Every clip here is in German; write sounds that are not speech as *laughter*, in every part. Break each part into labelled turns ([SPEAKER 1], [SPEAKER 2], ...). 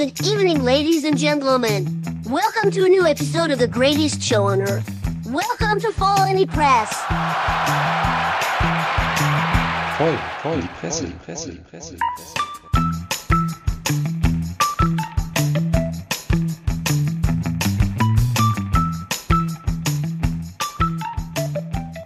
[SPEAKER 1] Good evening, ladies and gentlemen. Welcome to a new episode of the greatest show on earth. Welcome to Fall Any Press.
[SPEAKER 2] Voll, voll, die Presse, die Presse, die Presse.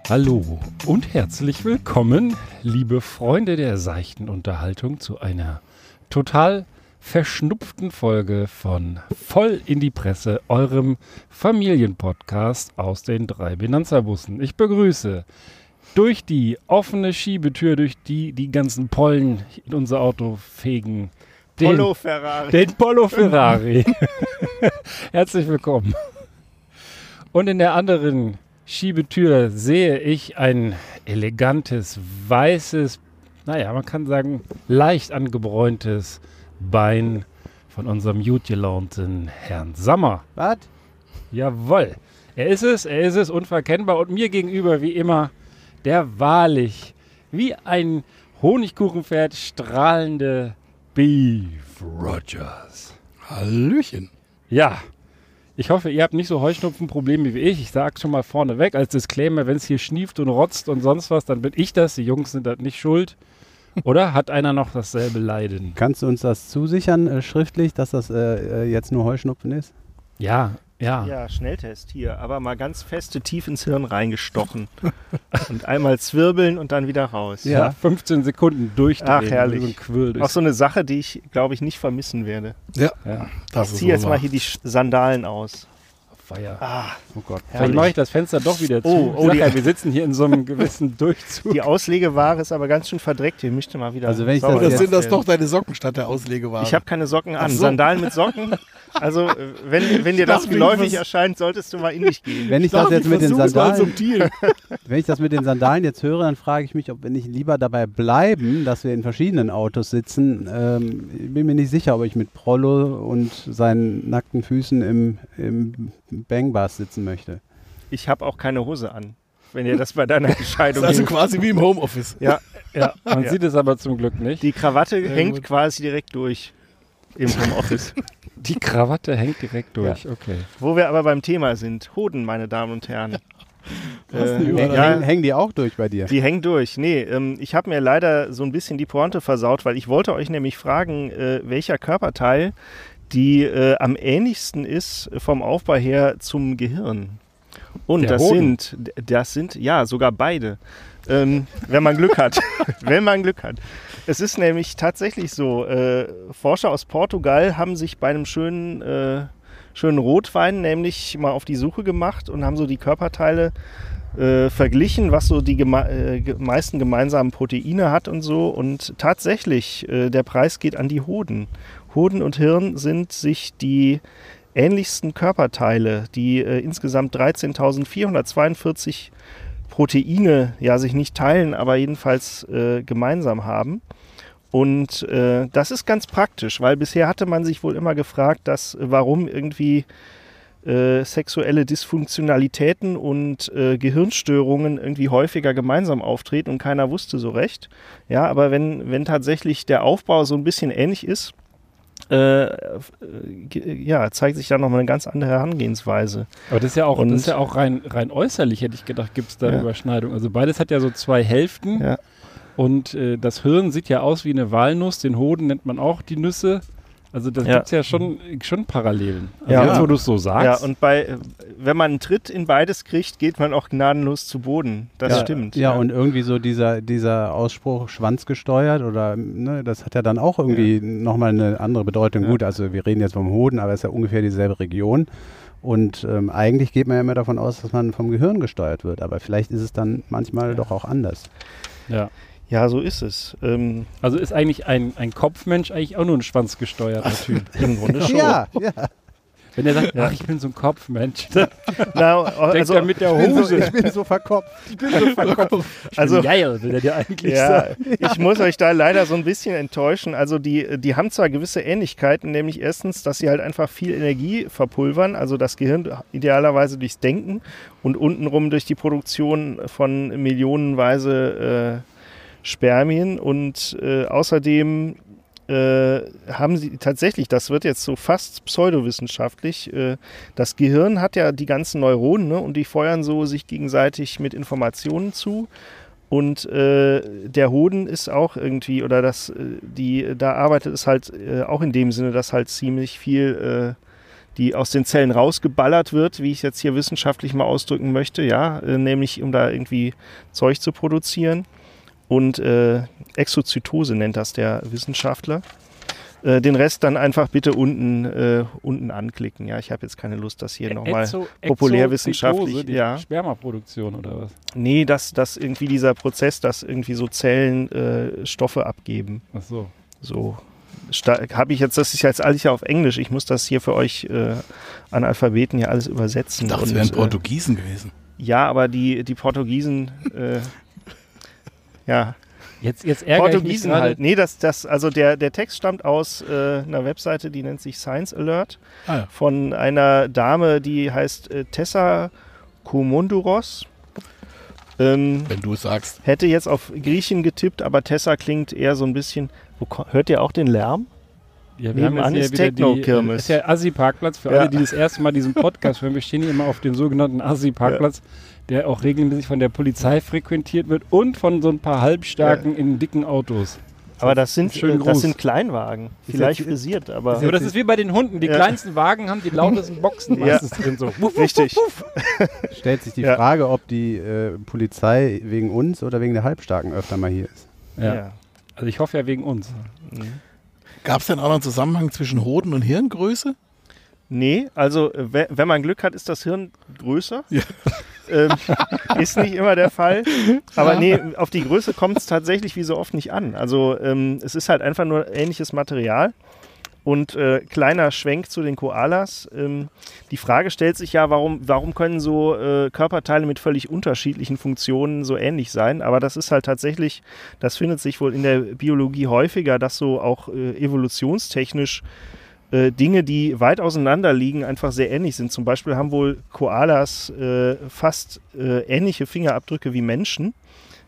[SPEAKER 3] Hallo und herzlich willkommen, liebe Freunde der seichten Unterhaltung, zu einer total verschnupften Folge von Voll in die Presse, eurem Familienpodcast aus den drei Benanza-Bussen. Ich begrüße durch die offene Schiebetür, durch die die ganzen Pollen in unser Auto fegen, den,
[SPEAKER 4] Polo Ferrari.
[SPEAKER 3] den Polo Ferrari. *laughs* Herzlich willkommen. Und in der anderen Schiebetür sehe ich ein elegantes, weißes, naja, man kann sagen, leicht angebräuntes Bein von unserem gut gelaunten Herrn Sammer.
[SPEAKER 4] Was?
[SPEAKER 3] Jawohl. Er ist es, er ist es, unverkennbar. Und mir gegenüber, wie immer, der wahrlich, wie ein Honigkuchenpferd strahlende Beef Rogers.
[SPEAKER 5] Hallöchen.
[SPEAKER 3] Ja, ich hoffe, ihr habt nicht so Heuschnupfenprobleme wie ich. Ich sage schon mal vorneweg als Disclaimer, wenn es hier schnieft und rotzt und sonst was, dann bin ich das. Die Jungs sind das nicht schuld. Oder hat einer noch dasselbe Leiden?
[SPEAKER 4] Kannst du uns das zusichern, äh, schriftlich, dass das äh, äh, jetzt nur Heuschnupfen ist?
[SPEAKER 3] Ja, ja.
[SPEAKER 6] Ja, Schnelltest hier, aber mal ganz feste tief ins Hirn reingestochen. *laughs* und einmal zwirbeln und dann wieder raus.
[SPEAKER 3] Ja, 15 Sekunden durchdrehen.
[SPEAKER 6] Ach, herrlich. Auch so eine Sache, die ich, glaube ich, nicht vermissen werde.
[SPEAKER 5] Ja,
[SPEAKER 3] ja,
[SPEAKER 5] das
[SPEAKER 6] Ich ziehe jetzt mal hier die Sandalen aus.
[SPEAKER 3] Feier.
[SPEAKER 6] Ah,
[SPEAKER 4] Oh Gott.
[SPEAKER 3] Vielleicht mache ich das Fenster doch wieder zu.
[SPEAKER 6] Oh, oh, die-
[SPEAKER 3] ja, wir sitzen hier in so einem gewissen *laughs* Durchzug.
[SPEAKER 6] Die Auslegeware ist aber ganz schön verdreckt. Die möchte mal wieder.
[SPEAKER 4] Also wenn ich das
[SPEAKER 5] Oder
[SPEAKER 4] jetzt-
[SPEAKER 5] sind das
[SPEAKER 6] werden.
[SPEAKER 5] doch deine Socken statt der Auslegeware?
[SPEAKER 6] Ich habe keine Socken an.
[SPEAKER 5] So.
[SPEAKER 6] Sandalen mit Socken. *laughs* Also, äh, wenn, wenn dir das geläufig erscheint, solltest du mal in dich gehen.
[SPEAKER 4] Wenn ich das jetzt mit den Sandalen,
[SPEAKER 5] subtil. *laughs*
[SPEAKER 4] wenn ich das mit den Sandalen jetzt höre, dann frage ich mich, ob wir nicht lieber dabei bleiben, dass wir in verschiedenen Autos sitzen. Ähm, ich bin mir nicht sicher, ob ich mit Prollo und seinen nackten Füßen im, im Bangbars sitzen möchte.
[SPEAKER 6] Ich habe auch keine Hose an. Wenn dir das bei deiner *laughs*
[SPEAKER 5] Das
[SPEAKER 6] Entscheidung
[SPEAKER 5] ist also quasi wie im Homeoffice.
[SPEAKER 6] Ja,
[SPEAKER 3] Ja, man
[SPEAKER 6] Ja.
[SPEAKER 3] sieht es aber zum Glück nicht.
[SPEAKER 6] die Krawatte hängt
[SPEAKER 5] gut.
[SPEAKER 6] quasi direkt durch im Homeoffice. *laughs*
[SPEAKER 3] Die Krawatte hängt direkt durch. Okay.
[SPEAKER 6] Wo wir aber beim Thema sind. Hoden, meine Damen und Herren. Äh,
[SPEAKER 5] Überleitung.
[SPEAKER 6] ja,
[SPEAKER 4] Hängen, hängen die auch durch bei dir?
[SPEAKER 6] die hängen durch. Nee, ähm, ich habe mir leider so ein bisschen die Pointe versaut, weil ich wollte euch nämlich fragen, äh, welcher Körperteil die äh, am ähnlichsten ist vom Aufbau her zum Gehirn. Und
[SPEAKER 3] Der
[SPEAKER 6] das
[SPEAKER 3] Hoden.
[SPEAKER 6] sind, das sind, ja, sogar beide. Ähm, wenn man Glück hat. *laughs* wenn man Glück hat. Es ist nämlich tatsächlich so, äh, Forscher aus Portugal haben sich bei einem schönen, äh, schönen Rotwein nämlich mal auf die Suche gemacht und haben so die Körperteile äh, verglichen, was so die geme äh, meisten gemeinsamen Proteine hat und so. Und tatsächlich, äh, der Preis geht an die Hoden. Hoden und Hirn sind sich die ähnlichsten Körperteile, die äh, insgesamt 13.442 Proteine ja sich nicht teilen, aber jedenfalls äh, gemeinsam haben. Und äh, das ist ganz praktisch, weil bisher hatte man sich wohl immer gefragt, dass warum irgendwie äh, sexuelle Dysfunktionalitäten und äh, Gehirnstörungen irgendwie häufiger gemeinsam auftreten und keiner wusste so recht. Ja, aber wenn, wenn tatsächlich der Aufbau so ein bisschen ähnlich ist, äh, äh, ja, zeigt sich da nochmal eine ganz andere Herangehensweise.
[SPEAKER 3] Aber das ist ja auch,
[SPEAKER 6] Und-
[SPEAKER 3] das ist ja auch rein, rein äußerlich, hätte ich gedacht, gibt es da
[SPEAKER 6] Ja.
[SPEAKER 3] Überschneidung. Also beides hat ja so zwei Hälften.
[SPEAKER 6] Ja.
[SPEAKER 3] Und äh, das Hirn sieht ja aus wie eine Walnuss, den Hoden nennt man auch die Nüsse. Also da
[SPEAKER 6] Ja.
[SPEAKER 3] gibt es ja schon, schon Parallelen. Also
[SPEAKER 6] Ja.
[SPEAKER 3] jetzt, wo du es so sagst.
[SPEAKER 6] Ja, und bei, wenn man einen Tritt in beides kriegt, geht man auch gnadenlos zu Boden. Das
[SPEAKER 4] ja,
[SPEAKER 6] stimmt.
[SPEAKER 4] Ja, und irgendwie so dieser, dieser Ausspruch schwanzgesteuert oder ne, das hat ja dann auch irgendwie nochmal eine andere Bedeutung.
[SPEAKER 6] Ja.
[SPEAKER 4] Gut, also wir reden jetzt vom Hoden, aber es ist ja ungefähr dieselbe Region. Und ähm, eigentlich geht man ja immer davon aus, dass man vom Gehirn gesteuert wird. Aber vielleicht ist es dann manchmal doch auch anders.
[SPEAKER 3] ja.
[SPEAKER 6] Ja, so ist es. Ähm,
[SPEAKER 3] Also ist eigentlich ein, ein Kopfmensch eigentlich auch nur ein schwanzgesteuerter Typ.
[SPEAKER 6] Im Grunde *laughs* schon.
[SPEAKER 4] Ja, ja.
[SPEAKER 3] Wenn er sagt, ach, ich bin so ein Kopfmensch, *laughs* dann
[SPEAKER 6] Na,
[SPEAKER 3] denkt
[SPEAKER 6] also,
[SPEAKER 3] er mit der
[SPEAKER 4] Ich bin, so,
[SPEAKER 3] Hose.
[SPEAKER 4] ich bin so verkopft. *laughs*
[SPEAKER 3] Ich bin so verkopft. Ich
[SPEAKER 6] Also-
[SPEAKER 3] bin geil, will er dir eigentlich
[SPEAKER 6] ja,
[SPEAKER 3] sagen.
[SPEAKER 6] ich muss euch da leider so ein bisschen enttäuschen. Also die, die haben zwar gewisse Ähnlichkeiten, nämlich erstens, dass sie halt einfach viel Energie verpulvern, also das Gehirn idealerweise durchs Denken und untenrum durch die Produktion von millionenweise äh, Spermien und äh, außerdem äh, haben sie tatsächlich, das wird jetzt so fast pseudowissenschaftlich, äh, das Gehirn hat ja die ganzen Neuronen ne, und die feuern so sich gegenseitig mit Informationen zu. Und äh, der Hoden ist auch irgendwie, oder das, äh, die, da arbeitet es halt äh, auch in dem Sinne, dass halt ziemlich viel äh, die aus den Zellen rausgeballert wird, wie ich jetzt hier wissenschaftlich mal ausdrücken möchte, ja, nämlich um da irgendwie Zeug zu produzieren. Und äh, Exozytose nennt das der Wissenschaftler. Äh, den Rest dann einfach bitte unten, äh, unten anklicken. Ja, ich habe jetzt keine Lust, das hier nochmal.
[SPEAKER 3] Exo-
[SPEAKER 6] populärwissenschaftlich,
[SPEAKER 3] Exozytose, die
[SPEAKER 6] ja.
[SPEAKER 3] Spermaproduktion oder was?
[SPEAKER 6] Nee, dass, dass irgendwie dieser Prozess, dass irgendwie so Zellen äh, Stoffe abgeben.
[SPEAKER 3] Ach so.
[SPEAKER 6] So habe ich jetzt, das ist jetzt alles ja auf Englisch. Ich muss das hier für euch äh, Analphabeten hier alles übersetzen.
[SPEAKER 5] Ich dachte, es wären
[SPEAKER 6] äh,
[SPEAKER 5] Portugiesen gewesen.
[SPEAKER 6] Ja, aber die, die Portugiesen, äh, ja,
[SPEAKER 3] Jetzt, jetzt ärgere ich mich
[SPEAKER 6] Portugiesen halt. Nee, das, das, also der, der Text stammt aus äh, einer Webseite, die nennt sich Science Alert
[SPEAKER 5] Ah, ja.
[SPEAKER 6] von einer Dame, die heißt äh, Tessa Koumondouros. Ähm,
[SPEAKER 5] Wenn du es sagst.
[SPEAKER 6] hätte jetzt auf Griechen getippt, aber Tessa klingt eher so ein bisschen. Wo, hört ihr auch den Lärm?
[SPEAKER 3] Ja, wir haben
[SPEAKER 6] Nebenan
[SPEAKER 3] jetzt
[SPEAKER 6] ist
[SPEAKER 3] hier wieder die,
[SPEAKER 6] Techno-Kirmes.
[SPEAKER 3] äh, ist ja Assi-Parkplatz für
[SPEAKER 6] Ja.
[SPEAKER 3] alle, die das erste Mal diesen Podcast hören. Wir stehen hier immer auf dem sogenannten Assi-Parkplatz, der auch regelmäßig von der Polizei frequentiert wird und von so ein paar halbstarken in dicken Autos.
[SPEAKER 6] Aber das sind,
[SPEAKER 3] Schönen
[SPEAKER 6] äh, das
[SPEAKER 3] Gruß.
[SPEAKER 6] sind Kleinwagen. Vielleicht frisiert, aber.
[SPEAKER 3] Aber das ist wie bei den Hunden. Die
[SPEAKER 6] Ja.
[SPEAKER 3] kleinsten Wagen haben die lautesten Boxen
[SPEAKER 6] Ja.
[SPEAKER 3] meistens drin. So. Wuff, wuff,
[SPEAKER 6] Richtig.
[SPEAKER 3] wuff, wuff. *laughs*
[SPEAKER 4] Stellt sich die
[SPEAKER 6] Ja.
[SPEAKER 4] Frage, ob die äh, Polizei wegen uns oder wegen der Halbstarken öfter mal hier ist.
[SPEAKER 3] Ja. Also ich hoffe ja wegen uns.
[SPEAKER 6] Mhm.
[SPEAKER 5] Gab es denn auch noch einen Zusammenhang zwischen Hoden und Hirngröße?
[SPEAKER 6] Nee, also äh, we- wenn man Glück hat, ist das Hirn größer.
[SPEAKER 5] Ja.
[SPEAKER 6] Ähm, *laughs* ist nicht immer der Fall. Aber nee, auf die Größe kommt es tatsächlich wie so oft nicht an. Also ähm, es ist halt einfach nur ähnliches Material. Und äh, kleiner Schwenk zu den Koalas. Ähm, die Frage stellt sich ja, warum, warum können so äh, Körperteile mit völlig unterschiedlichen Funktionen so ähnlich sein? Aber das ist halt tatsächlich, das findet sich wohl in der Biologie häufiger, dass so auch äh, evolutionstechnisch äh, Dinge, die weit auseinander liegen, einfach sehr ähnlich sind. Zum Beispiel haben wohl Koalas äh, fast äh, ähnliche Fingerabdrücke wie Menschen.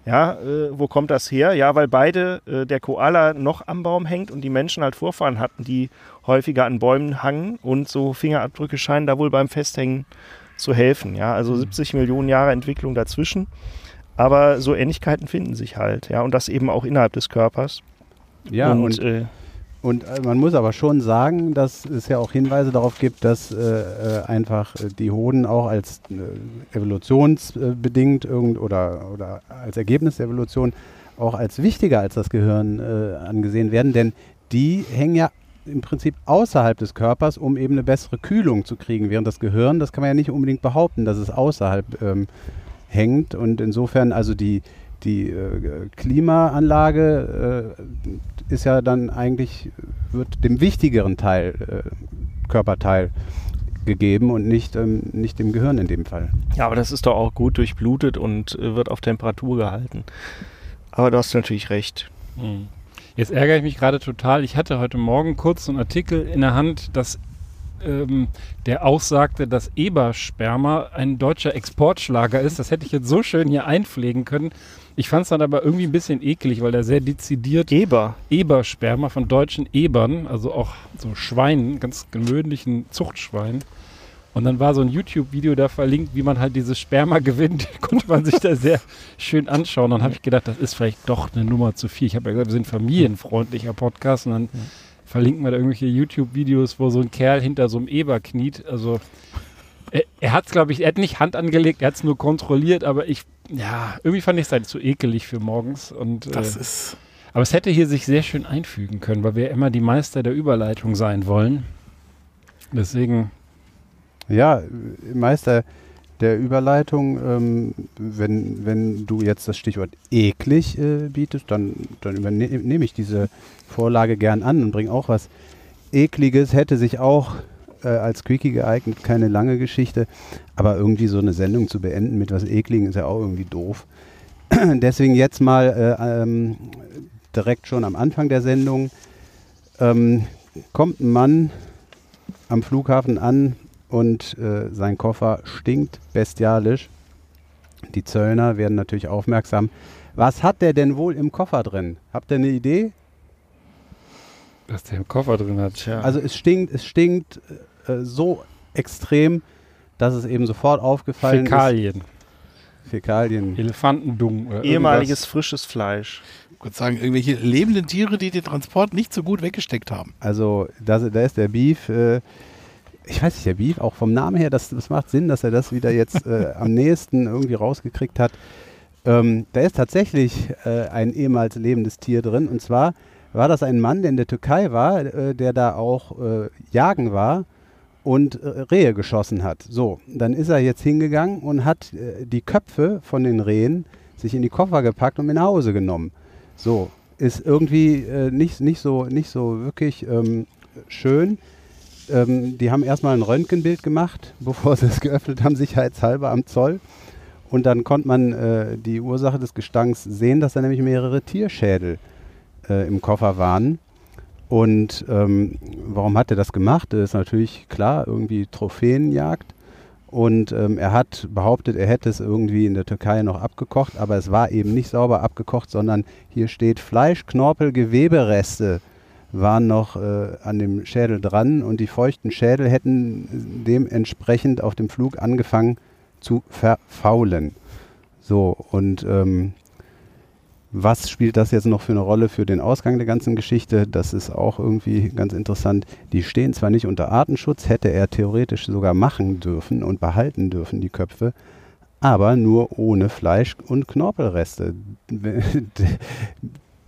[SPEAKER 6] Ja, äh, wo kommt das her? Ja, weil beide, äh, der Koala noch am Baum hängt und die Menschen halt Vorfahren hatten, die häufiger an Bäumen hangen und so Fingerabdrücke scheinen da wohl beim Festhängen zu helfen. Ja, also 70 Millionen Jahre Entwicklung dazwischen. Aber so Ähnlichkeiten finden sich halt, ja, und das eben auch innerhalb des Körpers.
[SPEAKER 4] Ja,
[SPEAKER 6] und,
[SPEAKER 4] und,
[SPEAKER 6] äh,
[SPEAKER 4] und äh, man muss aber schon sagen, dass es ja auch Hinweise darauf gibt, dass äh, äh, einfach äh, die Hoden auch als äh, evolutionsbedingt irgend oder, oder als Ergebnis der Evolution auch als wichtiger als das Gehirn äh, angesehen werden, denn die hängen ja im Prinzip außerhalb des Körpers, um eben eine bessere Kühlung zu kriegen, während das Gehirn, das kann man ja nicht unbedingt behaupten, dass es außerhalb ähm, hängt. Und insofern also die, die äh, Klimaanlage äh, ist ja dann eigentlich, wird dem wichtigeren Teil, äh, Körperteil gegeben und nicht, ähm, nicht dem Gehirn in dem Fall.
[SPEAKER 6] Ja, aber das ist doch auch gut durchblutet und äh, wird auf Temperatur gehalten. Aber du hast natürlich recht.
[SPEAKER 3] Hm. Jetzt ärgere ich mich gerade total. Ich hatte heute Morgen kurz so einen Artikel in der Hand, dass ähm, der aussagte, dass Ebersperma ein deutscher Exportschlager ist. Das hätte ich jetzt so schön hier einpflegen können. Ich fand es dann aber irgendwie ein bisschen eklig, weil der sehr dezidiert
[SPEAKER 6] Eber.
[SPEAKER 3] Ebersperma von deutschen Ebern, also auch so Schweinen, ganz gewöhnlichen Zuchtschweinen. Und dann war so ein YouTube-Video da verlinkt, wie man halt dieses Sperma *laughs* gewinnt. Konnte man sich da sehr schön anschauen. Dann habe ich gedacht, das ist vielleicht doch eine Nummer zu viel. Ich habe ja gesagt, wir sind familienfreundlicher Podcast und dann verlinken wir da irgendwelche YouTube-Videos, wo so ein Kerl hinter so einem Eber kniet. Also er, er hat es, glaube ich, er hat nicht Hand angelegt, er hat es nur kontrolliert, aber ich, ja, irgendwie fand ich es halt zu ekelig für morgens. Und,
[SPEAKER 5] Das
[SPEAKER 3] äh,
[SPEAKER 5] ist.
[SPEAKER 3] aber es hätte hier sich sehr schön einfügen können, weil wir immer die Meister der Überleitung sein wollen. Deswegen,
[SPEAKER 4] Ja, äh, Meister der Überleitung, ähm, wenn, wenn du jetzt das Stichwort eklig äh, bietest, dann, dann übernehme nehm ich diese Vorlage gern an und bringe auch was Ekliges, hätte sich auch äh, als Quickie geeignet, keine lange Geschichte, aber irgendwie so eine Sendung zu beenden mit was Ekligen ist ja auch irgendwie doof. *clears throat* Deswegen jetzt mal äh, ähm, direkt schon am Anfang der Sendung ähm, kommt ein Mann am Flughafen an und äh, sein Koffer stinkt bestialisch. Die Zöllner werden natürlich aufmerksam. Was hat der denn wohl im Koffer drin? Habt ihr eine Idee?
[SPEAKER 3] Was der im Koffer drin hat.
[SPEAKER 6] Tja.
[SPEAKER 4] Also es stinkt, es stinkt äh, so extrem, dass es eben sofort aufgefallen
[SPEAKER 3] Fäkalien.
[SPEAKER 4] ist. Fäkalien.
[SPEAKER 3] Elefantendung. Oder
[SPEAKER 6] ehemaliges frisches Fleisch.
[SPEAKER 5] Ich würde sagen, irgendwelche lebenden Tiere, die den Transport nicht so gut weggesteckt haben.
[SPEAKER 4] Also da, da ist der Beef, äh, ich weiß nicht, der Beef, auch vom Namen her, das, das macht Sinn, dass er das wieder jetzt äh, *laughs* am nächsten irgendwie rausgekriegt hat. Ähm, da ist tatsächlich äh, ein ehemals lebendes Tier drin. Und zwar war das ein Mann, der in der Türkei war, äh, der da auch äh, jagen war und äh, Rehe geschossen hat. So, dann ist er jetzt hingegangen und hat äh, die Köpfe von den Rehen sich in die Koffer gepackt und mit nach Hause genommen. So, ist irgendwie äh, nicht, nicht, so, nicht so wirklich ähm, schön. Ähm, die haben erstmal ein Röntgenbild gemacht, *laughs* bevor sie es geöffnet haben, sicherheitshalber am Zoll. Und dann konnte man äh, die Ursache des Gestanks sehen, dass da nämlich mehrere Tierschädel äh, im Koffer waren. Und ähm, warum hat er das gemacht? Das ist natürlich klar, irgendwie Trophäenjagd. Und ähm, er hat behauptet, er hätte es irgendwie in der Türkei noch abgekocht, aber es war eben nicht sauber abgekocht, sondern hier steht Fleisch, Knorpel, Gewebereste waren noch äh, an dem Schädel dran und die feuchten Schädel hätten dementsprechend auf dem Flug angefangen zu verfaulen. So, und ähm, was spielt das jetzt noch für eine Rolle für den Ausgang der ganzen Geschichte? Das ist auch irgendwie ganz interessant. Die stehen zwar nicht unter Artenschutz, hätte er theoretisch sogar machen dürfen und behalten dürfen, die Köpfe, aber nur ohne Fleisch und Knorpelreste. *laughs*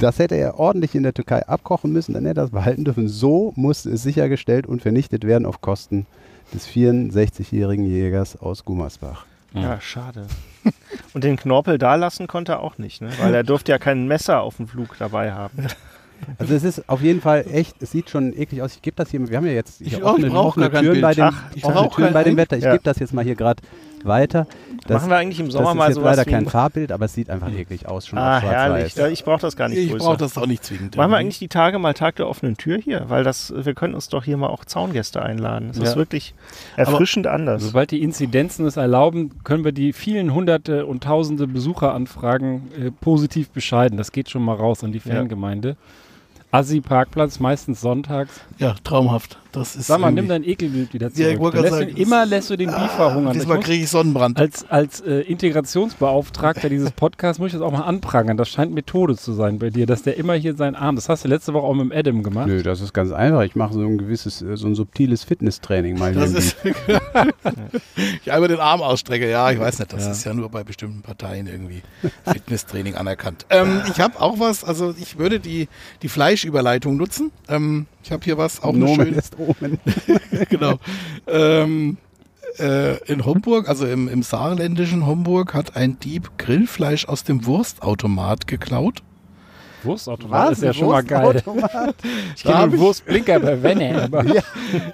[SPEAKER 4] Das hätte er ordentlich in der Türkei abkochen müssen, dann hätte er das behalten dürfen. So musste es sichergestellt und vernichtet werden auf Kosten des 64-jährigen Jägers aus Gummersbach.
[SPEAKER 6] Ja, schade. *laughs* Und den Knorpel da lassen konnte er auch nicht, ne? weil er durfte ja kein Messer auf dem Flug dabei haben.
[SPEAKER 4] Also es ist auf jeden Fall echt, es sieht schon eklig aus. Ich gebe das hier, wir haben ja jetzt
[SPEAKER 5] Ich
[SPEAKER 4] hier
[SPEAKER 5] auch, ich
[SPEAKER 4] offene, offene Türen, bei dem,
[SPEAKER 6] Ach,
[SPEAKER 5] ich
[SPEAKER 4] offene Türen bei dem. Wetter. Ich
[SPEAKER 6] Ja.
[SPEAKER 4] gebe das jetzt mal hier gerade weiter. Das,
[SPEAKER 6] Machen wir eigentlich im Sommer
[SPEAKER 4] das ist
[SPEAKER 6] mal
[SPEAKER 4] jetzt
[SPEAKER 6] sowas
[SPEAKER 4] leider kein
[SPEAKER 6] ein-
[SPEAKER 4] Farbbild, aber es sieht einfach eklig aus, schon
[SPEAKER 6] Ah,
[SPEAKER 4] auf
[SPEAKER 6] herrlich. Ja, Ich brauche das gar nicht
[SPEAKER 5] Ich brauche das auch nicht zwingend.
[SPEAKER 6] Machen wir eigentlich die Tage mal Tag der offenen Tür hier? Weil das, wir können uns doch hier mal auch Zaungäste einladen. Das ist
[SPEAKER 3] Ja.
[SPEAKER 6] wirklich erfrischend anders.
[SPEAKER 3] Sobald die Inzidenzen es erlauben, können wir die vielen hunderte und tausende Besucheranfragen äh, positiv bescheiden. Das geht schon mal raus an die
[SPEAKER 6] Ja.
[SPEAKER 3] Fangemeinde. Assi-Parkplatz, meistens sonntags.
[SPEAKER 5] Ja, traumhaft. Das ist
[SPEAKER 3] Sag mal, nimm dein Ekelbild wieder
[SPEAKER 5] Ja,
[SPEAKER 3] zurück.
[SPEAKER 5] gerade
[SPEAKER 3] lässt
[SPEAKER 5] sagen,
[SPEAKER 3] den, immer lässt du den Beef verhungern.
[SPEAKER 5] Diesmal kriege ich Sonnenbrand.
[SPEAKER 3] als als äh, Integrationsbeauftragter dieses Podcasts muss ich das auch mal anprangern. Das scheint Methode zu sein bei dir, dass der immer hier seinen Arm, das hast du letzte Woche auch mit dem Adam gemacht.
[SPEAKER 4] Nö, das ist ganz einfach. Ich mache so ein gewisses, äh, so ein subtiles Fitnesstraining mal
[SPEAKER 5] Das ist *laughs* *laughs* ich einmal den Arm ausstrecke. Ja, ich weiß nicht. Das
[SPEAKER 3] Ja.
[SPEAKER 5] ist ja nur bei bestimmten Parteien irgendwie Fitnesstraining *laughs* anerkannt. Ähm, ich habe auch was. Also ich würde die die Fleischüberleitung nutzen. Ähm, ich habe hier was auch eine
[SPEAKER 4] Nomen
[SPEAKER 5] schöne
[SPEAKER 4] ist Omen. *laughs*
[SPEAKER 5] genau. Ähm, äh, in Homburg, also im, im saarländischen Homburg, hat ein Dieb Grillfleisch aus dem Wurstautomat geklaut.
[SPEAKER 3] Wurstautomat ist ja schon mal geil. Ich kenne den Wurstblinker bei Wenne. Aber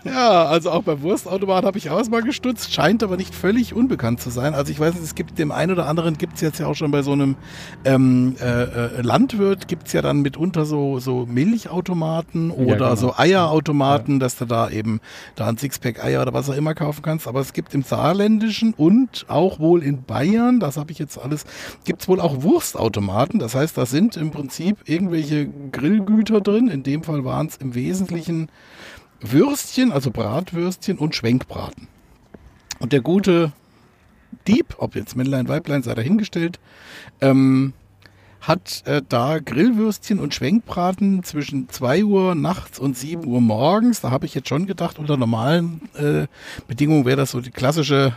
[SPEAKER 5] Ja, also auch beim Wurstautomat habe ich auch mal gestutzt, scheint aber nicht völlig unbekannt zu sein. Also ich weiß nicht, es gibt dem einen oder anderen, gibt es jetzt ja auch schon bei so einem ähm, äh, äh, Landwirt, gibt es ja dann mitunter so, so Milchautomaten oder
[SPEAKER 3] genau.
[SPEAKER 5] so Eierautomaten, dass du da eben da ein Sixpack Eier oder was auch immer kaufen kannst. Aber es gibt im Saarländischen und auch wohl in Bayern, das habe ich jetzt alles, gibt es wohl auch Wurstautomaten. Das heißt, da sind im Prinzip irgendwelche Grillgüter drin. In dem Fall waren es im Wesentlichen Würstchen, also Bratwürstchen und Schwenkbraten. Und der gute Dieb, ob jetzt Männlein, Weiblein, sei dahingestellt, ähm, hat äh, da Grillwürstchen und Schwenkbraten zwischen 2 Uhr nachts und 7 Uhr morgens. Da habe ich jetzt schon gedacht, unter normalen äh, Bedingungen wäre das so die klassische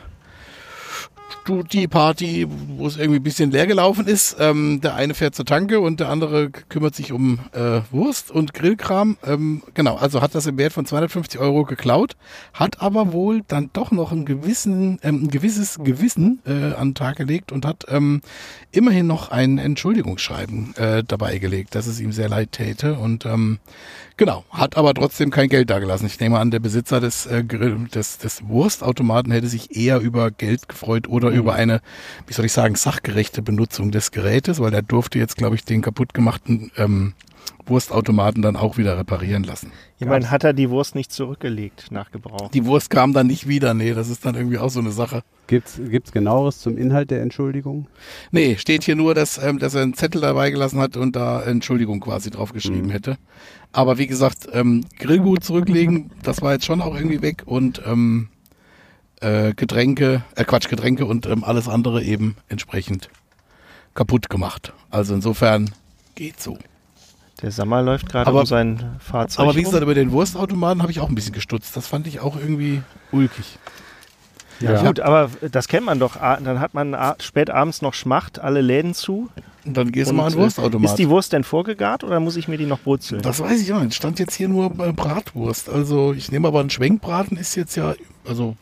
[SPEAKER 5] Studi-Party, wo es irgendwie ein bisschen leer gelaufen ist. Ähm, der eine fährt zur Tanke und der andere kümmert sich um äh, Wurst und Grillkram. Ähm, genau, also hat das im Wert von 250 Euro geklaut, hat aber wohl dann doch noch ein, gewissen, ähm, ein gewisses Gewissen äh, an den Tag gelegt und hat ähm, immerhin noch ein Entschuldigungsschreiben äh, dabei gelegt, dass es ihm sehr leid täte. Und ähm, genau, hat aber trotzdem kein Geld dagelassen. Ich nehme an, der Besitzer des, äh, des, des Wurstautomaten hätte sich eher über Geld gefreut oder über eine, wie soll ich sagen, sachgerechte Benutzung des Gerätes, weil er durfte jetzt, glaube ich, den kaputt gemachten ähm, Wurstautomaten dann auch wieder reparieren lassen.
[SPEAKER 6] Ich meine, hat er die Wurst nicht zurückgelegt nach Gebrauch?
[SPEAKER 5] Die Wurst kam dann nicht wieder. Nee, das ist dann irgendwie auch so eine Sache.
[SPEAKER 4] Gibt's, gibt's genaueres zum Inhalt der Entschuldigung?
[SPEAKER 5] Nee, steht hier nur, dass, ähm, dass er einen Zettel dabei gelassen hat und da Entschuldigung quasi drauf geschrieben hätte. Aber wie gesagt, ähm, Grillgut zurücklegen, das war jetzt schon auch irgendwie weg und ähm, äh, Getränke, äh Quatsch, Getränke und ähm, alles andere eben entsprechend kaputt gemacht. Also insofern geht so.
[SPEAKER 6] Der Sammer läuft gerade
[SPEAKER 5] Aber-
[SPEAKER 6] um sein Fahrzeug.
[SPEAKER 5] Aber wie gesagt, über den Wurstautomaten habe ich auch ein bisschen gestutzt. Das fand ich auch irgendwie ulkig.
[SPEAKER 6] Ja, gut, aber das kennt man doch. Dann hat man spät abends noch Schmacht, alle Läden zu.
[SPEAKER 5] Und dann gehst du mal an den
[SPEAKER 6] äh,
[SPEAKER 5] Wurstautomat.
[SPEAKER 6] Ist die Wurst denn vorgegart oder muss ich mir die noch brutzeln?
[SPEAKER 5] Das weiß ich auch nicht. Stand jetzt hier nur äh, Bratwurst. Also ich nehme aber einen Schwenkbraten ist jetzt ja, also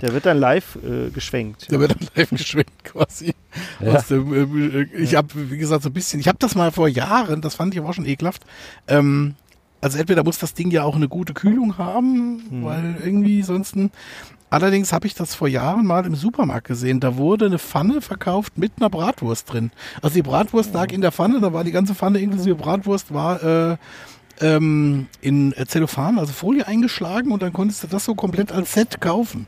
[SPEAKER 6] Der wird dann live äh, geschwenkt.
[SPEAKER 5] der wird dann *laughs* live geschwenkt quasi.
[SPEAKER 3] Ja.
[SPEAKER 5] Aus dem, äh, ich habe, wie gesagt, so ein bisschen, ich habe das mal vor Jahren, das fand ich aber auch schon ekelhaft. Ähm, also entweder muss das Ding ja auch eine gute Kühlung haben, weil irgendwie sonst. Allerdings habe ich das vor Jahren mal im Supermarkt gesehen. Da wurde eine Pfanne verkauft mit einer Bratwurst drin. Also die Bratwurst lag in der Pfanne, da war die ganze Pfanne inklusive Bratwurst war äh, ähm, in Zellophan, also Folie eingeschlagen und dann konntest du das so komplett als Set kaufen.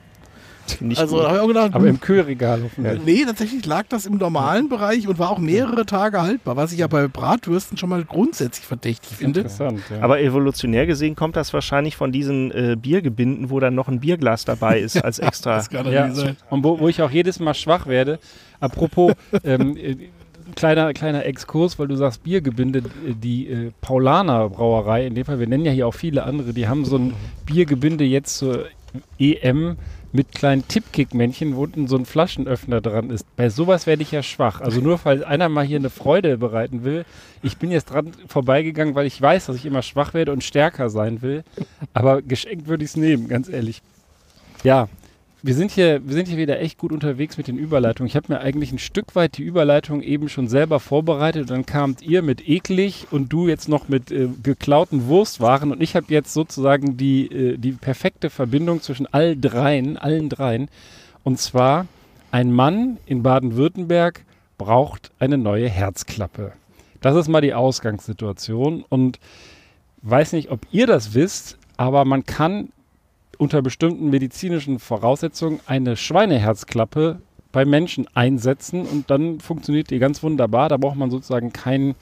[SPEAKER 6] Nicht
[SPEAKER 5] also da habe ich auch gedacht,
[SPEAKER 3] Aber
[SPEAKER 5] hm,
[SPEAKER 3] im Kühlregal hoffentlich.
[SPEAKER 5] Nee, tatsächlich lag das im normalen Bereich und war auch mehrere Tage haltbar, was ich ja bei Bratwürsten schon mal grundsätzlich verdächtig finde.
[SPEAKER 3] Interessant, ja.
[SPEAKER 6] Aber evolutionär gesehen kommt das wahrscheinlich von diesen äh, Biergebinden, wo dann noch ein Bierglas dabei ist *laughs* als extra.
[SPEAKER 5] Das kann
[SPEAKER 3] ja,
[SPEAKER 5] sein.
[SPEAKER 3] und wo, wo ich auch jedes Mal schwach werde. Apropos, *laughs* ähm, äh, kleiner, kleiner Exkurs, weil du sagst Biergebinde, äh, die äh, Paulaner Brauerei, in dem Fall, wir nennen ja hier auch viele andere, die haben so ein Biergebinde jetzt zur EM mit kleinen Tippkick-Männchen, wo unten so ein Flaschenöffner dran ist. Bei sowas werde ich ja schwach. Also nur, falls einer mal hier eine Freude bereiten will. Ich bin jetzt dran vorbeigegangen, weil ich weiß, dass ich immer schwach werde und stärker sein will. Aber geschenkt würde ich es nehmen, ganz ehrlich. Ja, wir sind hier, wir sind hier wieder echt gut unterwegs mit den Überleitungen. Ich habe mir eigentlich ein Stück weit die Überleitung eben schon selber vorbereitet. Dann kamt ihr mit eklig und du jetzt noch mit äh, geklauten Wurstwaren. Und ich habe jetzt sozusagen die, äh, die perfekte Verbindung zwischen all dreien, allen dreien. Und zwar, ein Mann in Baden-Württemberg braucht eine neue Herzklappe. Das ist mal die Ausgangssituation. Und weiß nicht, ob ihr das wisst, aber man kann unter bestimmten medizinischen Voraussetzungen eine Schweineherzklappe bei Menschen einsetzen und dann funktioniert die ganz wunderbar. Da braucht man sozusagen kein,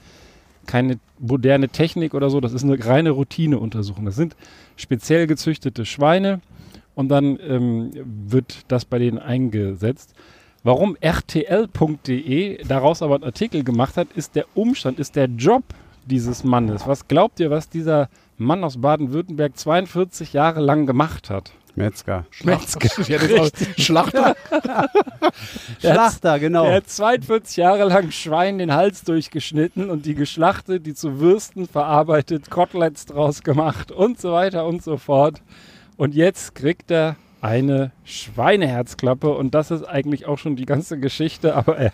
[SPEAKER 3] keine moderne Technik oder so. Das ist eine reine Routineuntersuchung. Das sind speziell gezüchtete Schweine und dann ähm, wird das bei denen eingesetzt. Warum rtl.de daraus aber einen Artikel gemacht hat, ist der Umstand, ist der Job dieses Mannes. Was glaubt ihr, was dieser Mann aus Baden-Württemberg 42 Jahre lang gemacht hat?
[SPEAKER 4] Metzger.
[SPEAKER 3] Metzger.
[SPEAKER 5] Schlachter. *laughs*
[SPEAKER 4] Schlachter, genau.
[SPEAKER 3] Er hat 42 Jahre lang Schwein den Hals durchgeschnitten und die geschlachtet, die zu Würsten verarbeitet, Koteletts draus gemacht und so weiter und so fort. Und jetzt kriegt er eine Schweineherzklappe und das ist eigentlich auch schon die ganze Geschichte, aber er,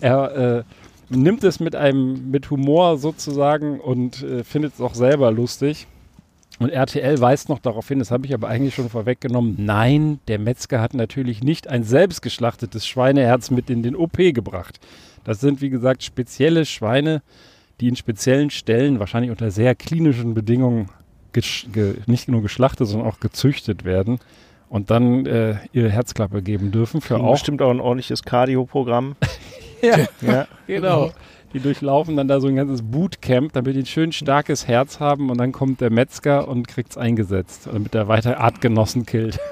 [SPEAKER 3] er äh, nimmt es mit einem mit Humor sozusagen und äh, findet es auch selber lustig. Und RTL weist noch darauf hin, das habe ich aber eigentlich schon vorweggenommen, nein, der Metzger hat natürlich nicht ein selbst geschlachtetes Schweineherz mit in den OP gebracht. Das sind, wie gesagt, spezielle Schweine, die in speziellen Stellen, wahrscheinlich unter sehr klinischen Bedingungen, nicht nur geschlachtet, sondern auch gezüchtet werden und dann äh, ihre Herzklappe geben dürfen. Für
[SPEAKER 6] Kriegen
[SPEAKER 3] auch
[SPEAKER 6] bestimmt auch ein ordentliches Cardio-Programm. *laughs* *laughs*
[SPEAKER 3] Ja,
[SPEAKER 6] Ja.
[SPEAKER 3] genau. Die durchlaufen dann da so ein ganzes Bootcamp, damit die ein schön starkes Herz haben und dann kommt der Metzger und kriegt's eingesetzt, damit er weiter Artgenossen killt. *laughs*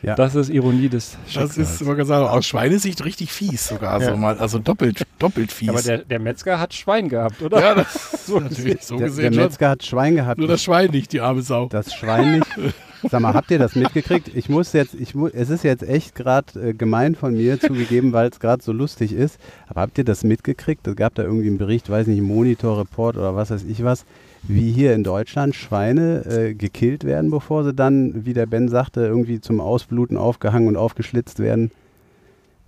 [SPEAKER 4] Ja.
[SPEAKER 3] Das ist Ironie des
[SPEAKER 5] Das
[SPEAKER 3] Schicksals.
[SPEAKER 5] ist, man kann sagen, aus Schweinesicht richtig fies sogar
[SPEAKER 6] Ja.
[SPEAKER 5] so mal. Also doppelt, doppelt fies.
[SPEAKER 3] Aber der, der Metzger hat Schwein gehabt, oder?
[SPEAKER 5] ja, das *laughs* ist natürlich so
[SPEAKER 4] Der, der
[SPEAKER 5] gesehen schon.
[SPEAKER 4] Metzger hat Schwein gehabt.
[SPEAKER 5] Nur das Schwein nicht, die arme Sau.
[SPEAKER 4] Das Schwein nicht. Sag mal, habt ihr das mitgekriegt? Ich muss jetzt, ich mu es ist jetzt echt gerade äh, gemein von mir zugegeben, weil es gerade so lustig ist. Aber habt ihr das mitgekriegt? Es gab da irgendwie einen Bericht, weiß nicht, Monitor Report oder was weiß ich was, wie hier in Deutschland Schweine äh, gekillt werden, bevor sie dann, wie der Ben sagte, irgendwie zum Ausbluten aufgehangen und aufgeschlitzt werden.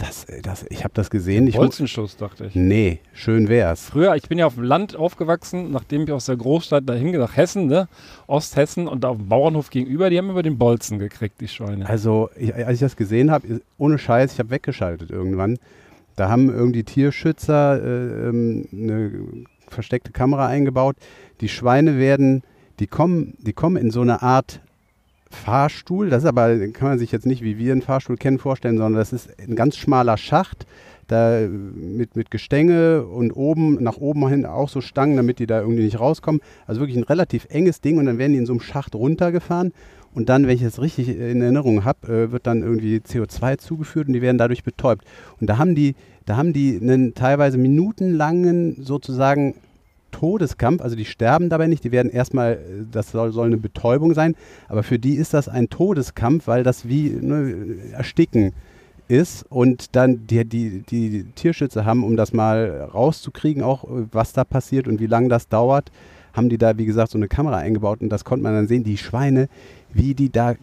[SPEAKER 4] Das, äh, das, ich habe das gesehen. Ich
[SPEAKER 3] Bolzenschuss, dachte ich.
[SPEAKER 4] nee, schön wär's.
[SPEAKER 3] Früher, ich bin ja auf dem Land aufgewachsen, nachdem ich aus der Großstadt dahin nach Hessen, ne? Osthessen und da auf dem Bauernhof gegenüber, die haben über den Bolzen gekriegt, die Schweine.
[SPEAKER 4] Also, ich, als ich das gesehen habe, ohne Scheiß, ich habe weggeschaltet irgendwann. Da haben irgendwie Tierschützer äh, ähm, eine versteckte Kamera eingebaut. Die Schweine werden, die kommen, die kommen in so eine Art Fahrstuhl. Das ist aber, kann man sich jetzt nicht wie wir einen Fahrstuhl kennen vorstellen, sondern das ist ein ganz schmaler Schacht. Da äh, mit, mit Gestänge und oben, nach oben hin auch so Stangen, damit die da irgendwie nicht rauskommen. Also wirklich ein relativ enges Ding und dann werden die in so einem Schacht runtergefahren. Und dann, wenn ich das richtig in Erinnerung habe, äh, wird dann irgendwie CO2 zugeführt und die werden dadurch betäubt. Und da haben die, da haben die einen teilweise minutenlangen sozusagen Todeskampf, also die sterben dabei nicht, die werden erstmal, äh, das soll, soll eine Betäubung sein, aber für die ist das ein Todeskampf, weil das wie ne, Ersticken ist und dann die, die, die Tierschützer haben, um das mal rauszukriegen, auch äh, was da passiert und wie lange das dauert, haben die da, wie gesagt, so eine Kamera eingebaut und das konnte man dann sehen, die Schweine, wie die da äh,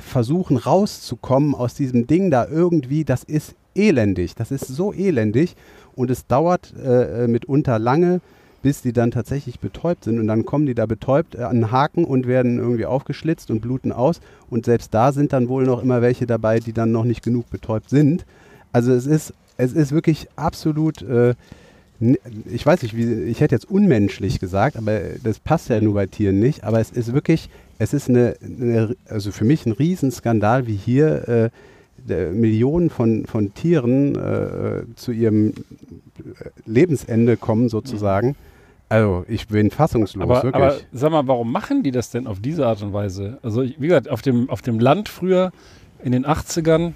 [SPEAKER 4] versuchen rauszukommen aus diesem Ding da irgendwie, das ist elendig, das ist so elendig und es dauert äh, mitunter lange, bis die dann tatsächlich betäubt sind. Und dann kommen die da betäubt äh, an den Haken und werden irgendwie aufgeschlitzt und bluten aus. Und selbst da sind dann wohl noch immer welche dabei, die dann noch nicht genug betäubt sind. Also es ist, es ist wirklich absolut, äh, ich weiß nicht, wie, ich hätte jetzt unmenschlich gesagt, aber das passt ja nur bei Tieren nicht. Aber es ist wirklich, es ist eine, eine also für mich ein Riesenskandal, wie hier äh, Millionen von, von Tieren äh, zu ihrem äh, Lebensende kommen sozusagen. Mhm also ich bin fassungslos,
[SPEAKER 3] aber,
[SPEAKER 4] wirklich.
[SPEAKER 3] Aber sag mal, warum machen die das denn auf diese Art und Weise? Also wie gesagt, auf dem, auf dem Land früher in den 80ern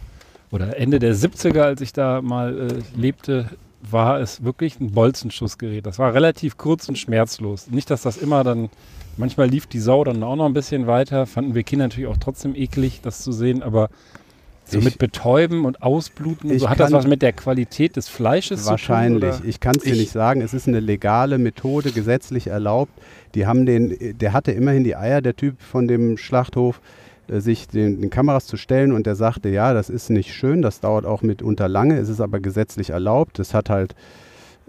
[SPEAKER 3] oder Ende der 70er, als ich da mal äh, lebte, war es wirklich ein Bolzenschussgerät. Das war relativ kurz und schmerzlos. Nicht, dass das immer dann, manchmal lief die Sau dann auch noch ein bisschen weiter. Fanden wir Kinder natürlich auch trotzdem eklig, das zu sehen, aber so
[SPEAKER 4] Ich-
[SPEAKER 3] mit Betäuben und Ausbluten,
[SPEAKER 4] Ich
[SPEAKER 3] so hat das was mit der Qualität des Fleisches
[SPEAKER 4] Wahrscheinlich.
[SPEAKER 3] zu tun? oder?
[SPEAKER 4] Ich kann es dir
[SPEAKER 5] Ich-
[SPEAKER 4] nicht sagen. Es ist eine legale Methode, gesetzlich erlaubt. Die haben den, der hatte immerhin die Eier, der Typ von dem Schlachthof, äh, sich den, den Kameras zu stellen und der sagte, ja, das ist nicht schön, das dauert auch mitunter lange, es ist aber gesetzlich erlaubt. Es hat halt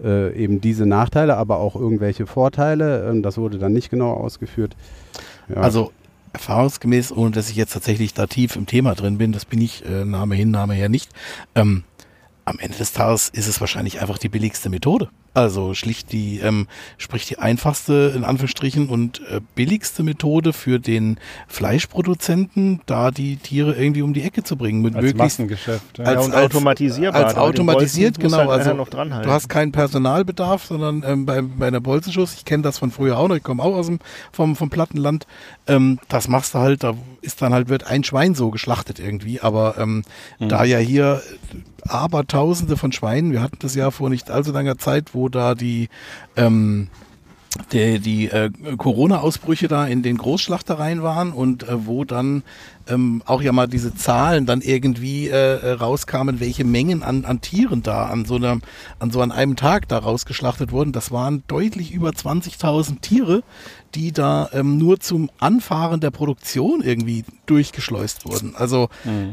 [SPEAKER 4] äh, eben diese Nachteile, aber auch irgendwelche Vorteile. Ähm, das wurde dann nicht genau ausgeführt. Ja.
[SPEAKER 5] Also erfahrungsgemäß, ohne dass ich jetzt tatsächlich da tief im Thema drin bin, das bin ich, äh, Name hin, Name her nicht, ähm, am Ende des Tages ist es wahrscheinlich einfach die billigste Methode. Also schlicht die, ähm, sprich die einfachste, in Anführungsstrichen, und äh, billigste Methode für den Fleischproduzenten, da die Tiere irgendwie um die Ecke zu bringen. Mit
[SPEAKER 3] als
[SPEAKER 5] möglichst
[SPEAKER 3] Massengeschäft. Ja.
[SPEAKER 5] als-
[SPEAKER 6] und automatisierbar.
[SPEAKER 5] als
[SPEAKER 6] weil den
[SPEAKER 5] automatisiert, genau,
[SPEAKER 6] Halt
[SPEAKER 5] also. Du hast keinen Personalbedarf, sondern ähm, bei, bei einer Bolzenschuss, ich kenne das von früher auch noch, ich komme auch aus dem vom, vom Plattenland, ähm, das machst du halt, da ist dann halt, wird ein Schwein so geschlachtet irgendwie, aber ähm, da ja hier Abertausende von Schweinen, wir hatten das ja vor nicht allzu langer Zeit, wo da die ähm, die, die äh, Corona-Ausbrüche da in den Großschlachtereien waren und äh, wo dann ähm, auch ja mal diese Zahlen dann irgendwie äh, äh, rauskamen, welche Mengen an, an Tieren da an so einer, an so an einem Tag da rausgeschlachtet wurden. Das waren deutlich über 20.000 Tiere, die da ähm, nur zum Anfahren der Produktion irgendwie durchgeschleust wurden. Also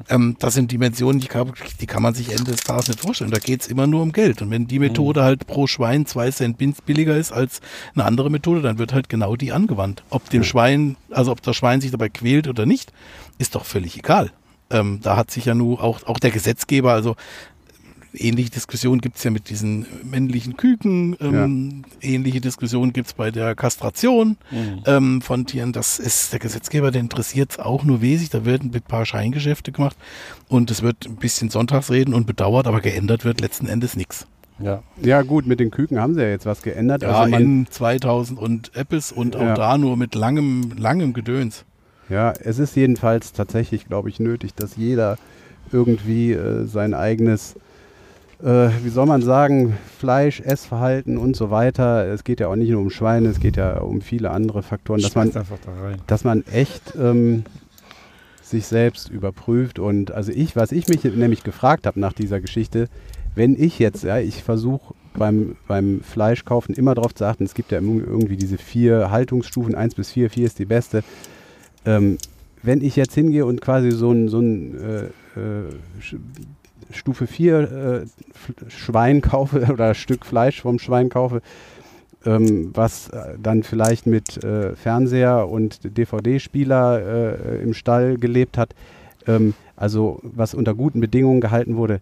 [SPEAKER 5] ähm, das sind Dimensionen, die kann, die kann man sich Ende des Tages nicht vorstellen. Da geht's immer nur um Geld. Und wenn die Methode halt pro Schwein zwei Cent billiger ist als eine andere Methode, dann wird halt genau die angewandt. Ob dem Schwein, also ob das Schwein sich dabei quält oder nicht, ist doch völlig egal. Ähm, da hat sich ja nur auch, auch der Gesetzgeber, also ähnliche Diskussionen gibt's ja mit diesen männlichen Küken, ähm, ähnliche Diskussionen gibt's bei der Kastration ähm, von Tieren. Das ist der Gesetzgeber, der interessiert auch nur wesentlich. Da werden ein paar Scheingeschäfte gemacht und es wird ein bisschen Sonntagsreden und bedauert, aber geändert wird letzten Endes nichts.
[SPEAKER 3] Ja.
[SPEAKER 4] ja gut, mit den Küken haben sie ja jetzt was geändert.
[SPEAKER 5] Ja,
[SPEAKER 4] also
[SPEAKER 5] in 2000 und Apples und auch
[SPEAKER 4] Ja.
[SPEAKER 5] da nur mit langem, langem Gedöns.
[SPEAKER 4] Ja, es ist jedenfalls tatsächlich, glaube ich, nötig, dass jeder irgendwie äh, sein eigenes, äh, wie soll man sagen, Fleisch, Essverhalten und so weiter. Es geht ja auch nicht nur um Schweine, es geht ja um viele andere Faktoren, dass man,
[SPEAKER 3] da rein.
[SPEAKER 4] dass man echt ähm, sich selbst überprüft. Und also ich, was ich mich nämlich gefragt habe nach dieser Geschichte, wenn ich jetzt, ja, ich versuche beim, beim Fleischkaufen immer darauf zu achten, es gibt ja irgendwie diese vier Haltungsstufen, 1 bis 4, 4 ist die beste. Ähm, wenn ich jetzt hingehe und quasi so ein, so ein äh, äh, Stufe 4 äh, Schwein kaufe *laughs* oder Stück Fleisch vom Schwein kaufe, ähm, was äh, dann vielleicht mit äh, Fernseher und DVD-Spieler äh, im Stall gelebt hat, ähm, also was unter guten Bedingungen gehalten wurde.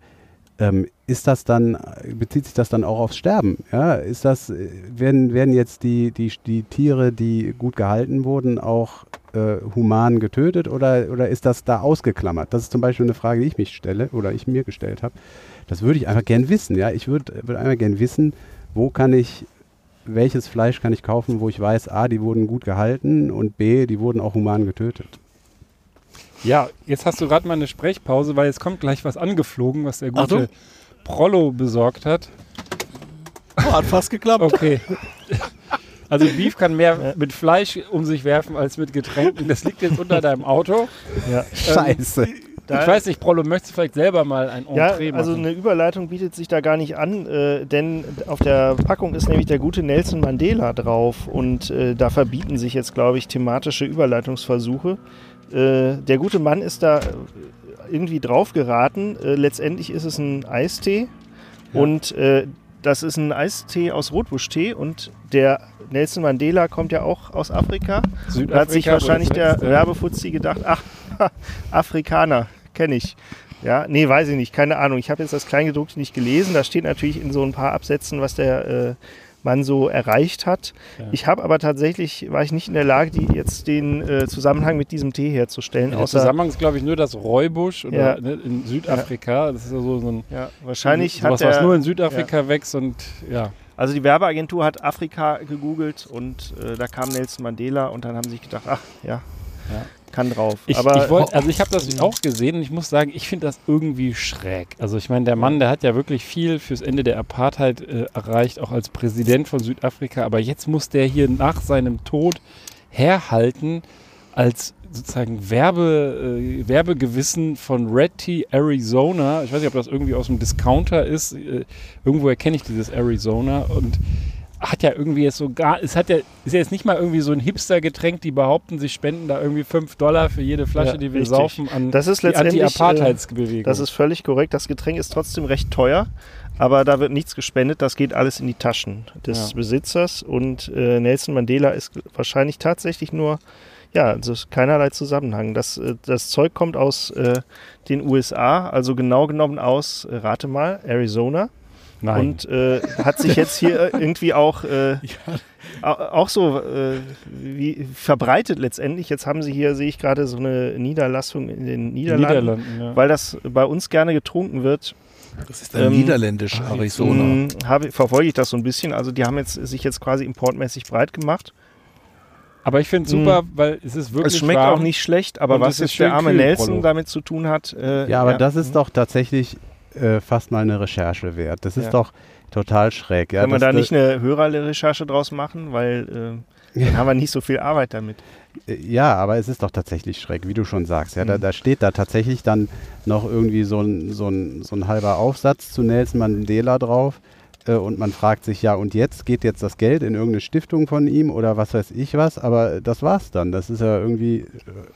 [SPEAKER 4] Ähm, ist das dann, bezieht sich das dann auch aufs Sterben? Ja, ist das, werden, werden jetzt die, die, die Tiere, die gut gehalten wurden, auch äh, human getötet oder, oder ist das da ausgeklammert? Das ist zum Beispiel eine Frage, die ich mich stelle oder ich mir gestellt habe. Das würde ich einfach gern wissen. Ja, ich würde würd einfach gern wissen, wo kann ich, welches Fleisch kann ich kaufen, wo ich weiß, A, die wurden gut gehalten und B, die wurden auch human getötet.
[SPEAKER 3] Ja, jetzt hast du gerade mal eine Sprechpause, weil jetzt kommt gleich was angeflogen, was der gute
[SPEAKER 5] Achtung.
[SPEAKER 3] Prollo besorgt hat.
[SPEAKER 5] Oh, hat fast geklappt.
[SPEAKER 3] Okay. *laughs* Also Beef kann mehr mit Fleisch um sich werfen als mit Getränken. Das liegt jetzt unter deinem Auto.
[SPEAKER 6] Ja.
[SPEAKER 4] Scheiße.
[SPEAKER 6] Da-
[SPEAKER 3] ich weiß nicht, Prollo, möchtest du vielleicht selber mal ein
[SPEAKER 6] Ja,
[SPEAKER 3] Entree machen?
[SPEAKER 6] also eine Überleitung bietet sich da gar nicht an, äh, denn auf der Packung ist nämlich der gute Nelson Mandela drauf und äh, da verbieten sich jetzt, glaube ich, thematische Überleitungsversuche. Äh, der gute Mann ist da äh, irgendwie drauf geraten. Äh, letztendlich ist es ein Eistee und äh, das ist ein Eistee aus Rotbuschtee und der Nelson Mandela kommt ja auch aus Afrika. Da hat sich
[SPEAKER 3] Südafrika,
[SPEAKER 6] wahrscheinlich der
[SPEAKER 3] letzte-
[SPEAKER 6] Werbefuzzi gedacht, ach, *laughs* Afrikaner, kenne ich. Ja, nee, weiß ich nicht, keine Ahnung. Ich habe jetzt das Kleingedruckte nicht gelesen. Da steht natürlich in so ein paar Absätzen, was der äh, Mann so erreicht hat.
[SPEAKER 3] Ja.
[SPEAKER 6] Ich habe aber tatsächlich, war ich nicht in der Lage, die, jetzt den äh, Zusammenhang mit diesem Tee herzustellen.
[SPEAKER 3] Der
[SPEAKER 6] außer,
[SPEAKER 3] Zusammenhang ist, glaube ich, nur das Räubusch oder,
[SPEAKER 6] Ja.
[SPEAKER 3] ne, in Südafrika. Das ist ja so, so ein
[SPEAKER 6] ja, wahrscheinlich
[SPEAKER 3] sowas,
[SPEAKER 6] hat
[SPEAKER 3] was
[SPEAKER 6] der,
[SPEAKER 3] nur in Südafrika wächst und ja.
[SPEAKER 6] also die Werbeagentur hat Afrika gegoogelt und äh, da kam Nelson Mandela und dann haben sie sich gedacht, ach ja,
[SPEAKER 3] Ja.
[SPEAKER 6] Kann drauf.
[SPEAKER 3] Ich,
[SPEAKER 6] aber
[SPEAKER 3] ich wollt, also ich habe das *laughs* auch gesehen und ich muss sagen, ich finde das irgendwie schräg. Also ich meine, der Mann, der hat ja wirklich viel fürs Ende der Apartheid äh, erreicht, auch als Präsident von Südafrika. Aber jetzt muss der hier nach seinem Tod herhalten als sozusagen Werbe, äh, Werbegewissen von Red Tea Arizona. Ich weiß nicht, ob das irgendwie aus dem Discounter ist. Äh, irgendwo erkenne ich dieses Arizona und hat ja irgendwie jetzt so gar, es hat ja, ist ja jetzt nicht mal irgendwie so ein Hipster-Getränk, die behaupten, sie spenden da irgendwie 5 Dollar für jede Flasche,
[SPEAKER 6] Ja,
[SPEAKER 3] die wir
[SPEAKER 6] richtig.
[SPEAKER 3] saufen an
[SPEAKER 6] Das ist
[SPEAKER 3] die
[SPEAKER 6] letztendlich, äh,
[SPEAKER 3] Anti-Apartheidsbewegung.
[SPEAKER 6] Das ist völlig korrekt. Das Getränk ist trotzdem recht teuer, aber da wird nichts gespendet. Das geht alles in die Taschen des
[SPEAKER 3] Ja.
[SPEAKER 6] Besitzers. Und äh, Nelson Mandela ist wahrscheinlich tatsächlich nur, ja, also keinerlei Zusammenhang. Das, äh, das Zeug kommt aus äh, den USA, also genau genommen aus, äh, rate mal, Arizona.
[SPEAKER 3] Nein.
[SPEAKER 6] Und äh, hat sich jetzt hier irgendwie auch, äh, *laughs* au- auch so äh, wie verbreitet letztendlich. Jetzt haben sie hier, sehe ich gerade, so eine Niederlassung in den Niederlanden
[SPEAKER 3] Niederlanden, ja.
[SPEAKER 6] weil das bei uns gerne getrunken wird,
[SPEAKER 5] Das ist ein
[SPEAKER 6] Ähm,
[SPEAKER 5] niederländisch Arizona.
[SPEAKER 6] mh, habe, verfolge ich das so ein bisschen. Also die haben jetzt sich jetzt quasi importmäßig breit gemacht.
[SPEAKER 3] Aber ich finde es super, weil es ist wirklich
[SPEAKER 6] es schmeckt
[SPEAKER 3] warm.
[SPEAKER 6] auch nicht schlecht, aber
[SPEAKER 3] Und
[SPEAKER 6] was jetzt der arme Nelson damit zu tun hat. Äh,
[SPEAKER 4] Ja, aber das ist doch tatsächlich äh, fast mal eine Recherche wert. Das ist
[SPEAKER 6] Ja.
[SPEAKER 4] doch total schräg. Ja,
[SPEAKER 6] Können wir
[SPEAKER 4] das-
[SPEAKER 6] da nicht eine Hörerrecherche draus machen, weil äh, dann haben wir nicht so viel Arbeit damit.
[SPEAKER 4] Äh, Ja, aber es ist doch tatsächlich schräg, wie du schon sagst. Ja, da,
[SPEAKER 6] Mhm.
[SPEAKER 4] da steht da tatsächlich dann noch irgendwie so ein, so ein, so ein halber Aufsatz zu Nelson Mandela drauf. Äh, und man fragt sich, ja, und jetzt geht jetzt das Geld in irgendeine Stiftung von ihm oder was weiß ich was, aber das war's dann. Das ist ja irgendwie äh,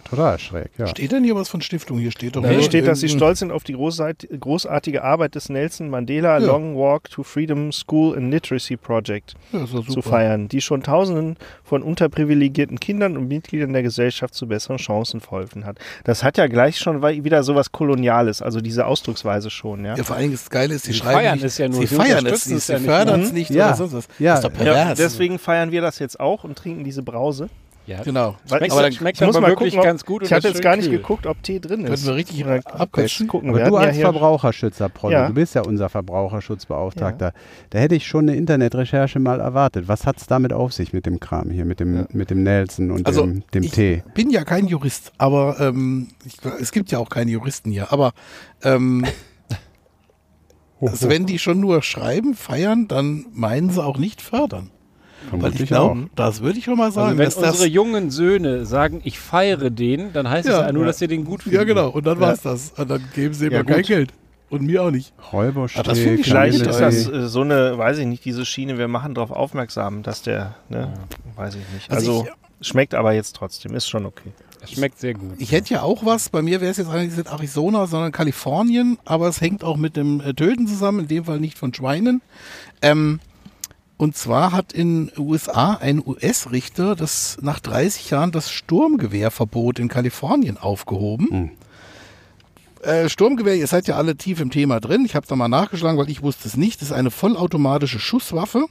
[SPEAKER 4] total schräg. Ja.
[SPEAKER 5] Steht denn hier was von Stiftung? Hier steht doch
[SPEAKER 6] Hier
[SPEAKER 5] nur
[SPEAKER 6] steht, dass sie stolz sind auf die großart- großartige Arbeit des Nelson Mandela
[SPEAKER 5] Ja.
[SPEAKER 6] Long Walk to Freedom School and Literacy Project
[SPEAKER 5] Ja,
[SPEAKER 6] zu feiern, die schon Tausenden von unterprivilegierten Kindern und Mitgliedern der Gesellschaft zu besseren Chancen verholfen hat. Das hat ja gleich schon wieder so was Koloniales, also diese Ausdrucksweise schon. Ja,
[SPEAKER 5] Ja, vor allem das Geile ist, sie
[SPEAKER 3] Sie
[SPEAKER 5] schreiben
[SPEAKER 3] feiern
[SPEAKER 5] nicht,
[SPEAKER 3] es ja nur,
[SPEAKER 5] sie
[SPEAKER 3] sie
[SPEAKER 5] feiern es
[SPEAKER 3] unterstützen es
[SPEAKER 5] sie
[SPEAKER 3] ja
[SPEAKER 5] fördern es nicht
[SPEAKER 4] Ja.
[SPEAKER 5] oder sonst was.
[SPEAKER 4] Ja.
[SPEAKER 5] Das ist doch
[SPEAKER 6] ja
[SPEAKER 5] pervers.
[SPEAKER 6] deswegen feiern wir das jetzt auch und trinken diese Brause.
[SPEAKER 3] ja.
[SPEAKER 5] Genau.
[SPEAKER 6] Weil-
[SPEAKER 5] Aber dann
[SPEAKER 3] schmeckt
[SPEAKER 6] ich muss mal
[SPEAKER 3] wirklich
[SPEAKER 6] gucken, ob-
[SPEAKER 3] ganz gut.
[SPEAKER 6] Ich habe jetzt gar nicht
[SPEAKER 3] kühl.
[SPEAKER 6] geguckt, ob Tee drin
[SPEAKER 5] können
[SPEAKER 6] ist.
[SPEAKER 5] wir richtig abquetschen.
[SPEAKER 6] gucken.
[SPEAKER 4] Aber
[SPEAKER 6] wir
[SPEAKER 4] du
[SPEAKER 6] ja
[SPEAKER 4] als
[SPEAKER 6] hier-
[SPEAKER 4] Verbraucherschützer, Prollo,
[SPEAKER 6] Ja.
[SPEAKER 4] du bist ja unser Verbraucherschutzbeauftragter. Da hätte ich schon eine Internetrecherche mal erwartet. Was hat es damit auf sich mit dem Kram hier, mit dem, mit dem Nelson und
[SPEAKER 5] Also,
[SPEAKER 4] dem, dem
[SPEAKER 5] ich
[SPEAKER 4] Tee?
[SPEAKER 5] bin ja kein Jurist, aber ähm, ich, es gibt ja auch keine Juristen hier. Aber ähm, *laughs* also wenn die schon nur schreiben, feiern, dann meinen sie auch nicht fördern. Weil ich
[SPEAKER 4] Vermutlich
[SPEAKER 5] glaube, das würde ich schon mal sagen.
[SPEAKER 3] Also wenn
[SPEAKER 5] dass
[SPEAKER 3] unsere
[SPEAKER 5] das,
[SPEAKER 3] jungen Söhne sagen, ich feiere den, dann heißt es
[SPEAKER 5] Ja.
[SPEAKER 3] ja nur,
[SPEAKER 5] Ja.
[SPEAKER 3] dass sie den gut finden.
[SPEAKER 5] ja, genau. Und dann
[SPEAKER 3] Ja.
[SPEAKER 5] war's das. Und dann geben sie
[SPEAKER 6] Ja,
[SPEAKER 5] immer kein. Geld. Und mir auch nicht.
[SPEAKER 4] Räuberstee,
[SPEAKER 5] Ah, das finde ich
[SPEAKER 6] Vielleicht ist das äh, so eine, weiß ich nicht, diese Schiene, wir machen darauf aufmerksam, dass der, ne, weiß ich nicht.
[SPEAKER 5] Also
[SPEAKER 6] Also, schmeckt aber jetzt trotzdem, ist schon okay.
[SPEAKER 3] Es schmeckt sehr gut.
[SPEAKER 5] Ich hätte ja auch was, bei mir wäre es jetzt eigentlich nicht Arizona, sondern Kalifornien, aber es hängt auch mit dem äh, Töten zusammen, in dem Fall nicht von Schweinen. Ähm, und zwar hat in USA ein US-Richter das nach 30 Jahren das Sturmgewehrverbot in Kalifornien aufgehoben.
[SPEAKER 4] Hm.
[SPEAKER 5] Äh, Sturmgewehr, ihr seid ja alle tief im Thema drin. Ich habe da mal nachgeschlagen, weil ich wusste es nicht. Das ist eine vollautomatische Schusswaffe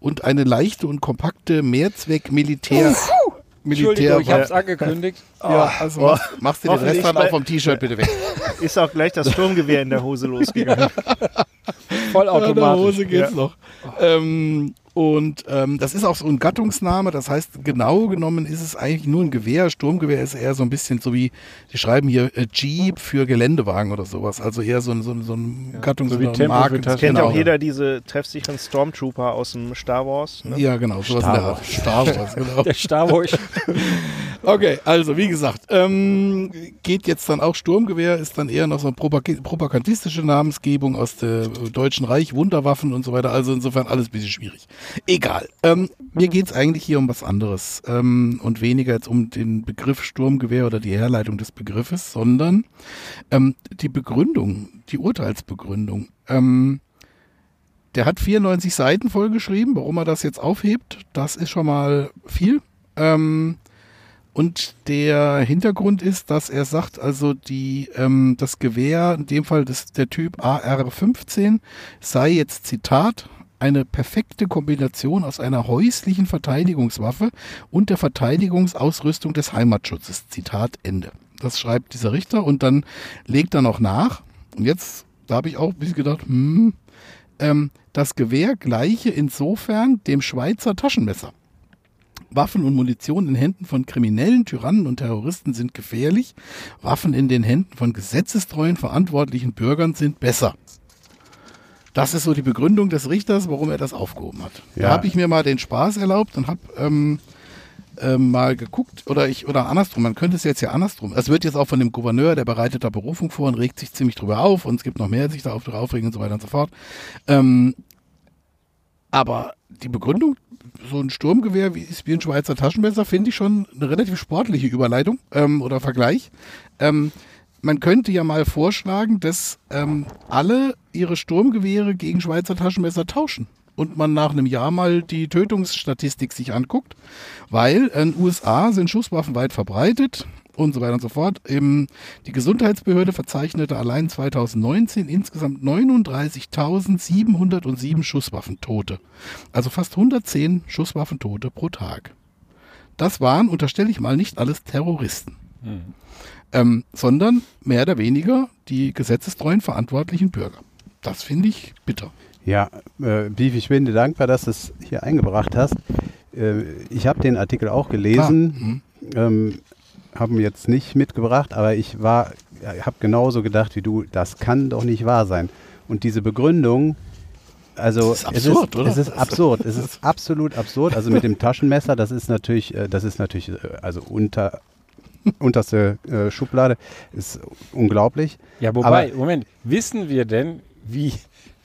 [SPEAKER 5] und eine leichte und kompakte Mehrzweck-Militär.
[SPEAKER 3] Entschuldigung, ich habe es
[SPEAKER 5] Militär.
[SPEAKER 3] angekündigt.
[SPEAKER 5] Ja, also machst, machst du den Rest dann auch vom T-Shirt bitte weg. *laughs*
[SPEAKER 6] Ist auch gleich das Sturmgewehr in der Hose losgegangen.
[SPEAKER 3] Vollautomatisch.
[SPEAKER 5] Hose geht's
[SPEAKER 6] Ja.
[SPEAKER 5] noch. Ähm, und ähm, das ist auch so ein Gattungsname, das heißt, genau genommen ist es eigentlich nur ein Gewehr. Sturmgewehr ist eher so ein bisschen so wie, die schreiben hier äh, Jeep für Geländewagen oder sowas. Also eher so ein, so ein, so ein Gattungs-
[SPEAKER 3] so wie
[SPEAKER 5] Marken-
[SPEAKER 3] Taschen.
[SPEAKER 6] Kennt ja
[SPEAKER 5] genau.
[SPEAKER 6] auch jeder diese treffsicheren Stormtrooper aus dem Star Wars. Ne?
[SPEAKER 5] Ja, genau, sowas in der Art. Star Wars, *laughs* genau.
[SPEAKER 3] Der Star Wars. *laughs*
[SPEAKER 5] Okay, also wie gesagt, ähm, geht jetzt dann auch Sturmgewehr, ist dann eher noch so eine propag- propagandistische Namensgebung aus dem Deutschen Reich, Wunderwaffen und so weiter. Also insofern alles ein bisschen schwierig. Egal. Ähm, mir geht's eigentlich hier um was anderes ähm, und weniger jetzt um den Begriff Sturmgewehr oder die Herleitung des Begriffes, sondern ähm, die Begründung, die Urteilsbegründung. Ähm, der hat 94 Seiten vollgeschrieben. Warum er das jetzt aufhebt, das ist schon mal viel. Ähm, und der Hintergrund ist, dass er sagt, also die, ähm, das Gewehr, in dem Fall das, der Typ AR-15, sei jetzt Zitat, eine perfekte Kombination aus einer häuslichen Verteidigungswaffe und der Verteidigungsausrüstung des Heimatschutzes. Zitat Ende. Das schreibt dieser Richter und dann legt er noch nach. Und jetzt, da habe ich auch ein bisschen gedacht, hm, ähm, das Gewehr gleiche insofern dem Schweizer Taschenmesser. Waffen und Munition in Händen von Kriminellen, Tyrannen und Terroristen sind gefährlich. Waffen in den Händen von gesetzestreuen, verantwortlichen Bürgern sind besser. Das ist so die Begründung des Richters, warum er das aufgehoben hat. Da
[SPEAKER 4] Ja.
[SPEAKER 5] habe ich mir mal den Spaß erlaubt und habe ähm, ähm, mal geguckt, oder ich, oder andersrum, man könnte es jetzt ja andersrum. Es wird jetzt auch von dem Gouverneur, der bereitet da Berufung vor und regt sich ziemlich drüber auf und es gibt noch mehr, sich da auf aufregen und so weiter und so fort. Ähm, aber die Begründung, so ein Sturmgewehr wie, wie ein Schweizer Taschenmesser, finde ich schon eine relativ sportliche Überleitung ähm, oder Vergleich. Ähm, man könnte ja mal vorschlagen, dass ähm, alle ihre Sturmgewehre gegen Schweizer Taschenmesser tauschen. Und man nach einem Jahr mal die Tötungsstatistik sich anguckt, weil in den USA sind Schusswaffen weit verbreitet und so weiter und so fort. Eben die Gesundheitsbehörde verzeichnete allein 2019 insgesamt 39.707 Schusswaffentote. Also fast 110 Schusswaffentote pro Tag. Das waren, unterstelle ich mal, nicht alles Terroristen, ähm, sondern mehr oder weniger die gesetzestreuen verantwortlichen Bürger. Das finde ich bitter.
[SPEAKER 4] Ja, äh, Beef, ich bin dir dankbar, dass du es hier eingebracht hast. Äh, ich habe den Artikel auch gelesen, ähm, habe ihn jetzt nicht mitgebracht, aber ich war, habe genauso gedacht wie du, das kann doch nicht wahr sein. Und diese Begründung, also
[SPEAKER 5] Das ist absurd,
[SPEAKER 4] es ist,
[SPEAKER 5] oder?
[SPEAKER 4] Es ist absurd, es ist absolut absurd. Also mit dem Taschenmesser, das ist natürlich, äh, das ist natürlich, äh, also unter *laughs* unterste äh, Schublade, ist unglaublich.
[SPEAKER 3] Ja, wobei,
[SPEAKER 4] Aber-
[SPEAKER 3] Moment, wissen wir denn, wie,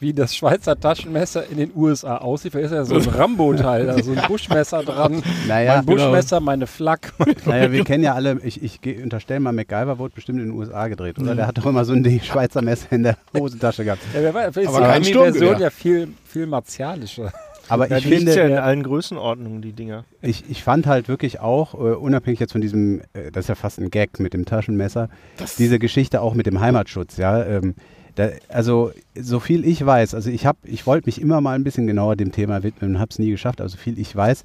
[SPEAKER 3] wie das Schweizer Taschenmesser in den USA aussieht? Da ist ja so ein Rambo-Teil, da so ein Buschmesser *laughs* dran.
[SPEAKER 4] Naja,
[SPEAKER 3] mein Buschmesser, meine Flak. *laughs*
[SPEAKER 4] Naja, wir kennen ja alle, ich, ich unterstelle mal, MacGyver wurde bestimmt in den USA gedreht, oder? Der hat doch immer so ein Schweizer Messer in der Hosentasche gehabt.
[SPEAKER 3] Ja, wer weiß, vielleicht ist die Ami-Version
[SPEAKER 5] Sturmgewehr.
[SPEAKER 3] ja viel, viel martialischer.
[SPEAKER 4] Aber
[SPEAKER 6] Ja,
[SPEAKER 4] ich finde,
[SPEAKER 6] ja in allen Größenordnungen, die Dinger.
[SPEAKER 4] ich, ich fand halt wirklich auch, äh, unabhängig jetzt von diesem, äh, das ist ja fast ein Gag mit dem Taschenmesser,
[SPEAKER 5] Das-
[SPEAKER 4] diese Geschichte auch mit dem Heimatschutz, ja. Ähm, da, also, so viel ich weiß, also ich habe, ich wollte mich immer mal ein bisschen genauer dem Thema widmen und habe es nie geschafft, also viel ich weiß,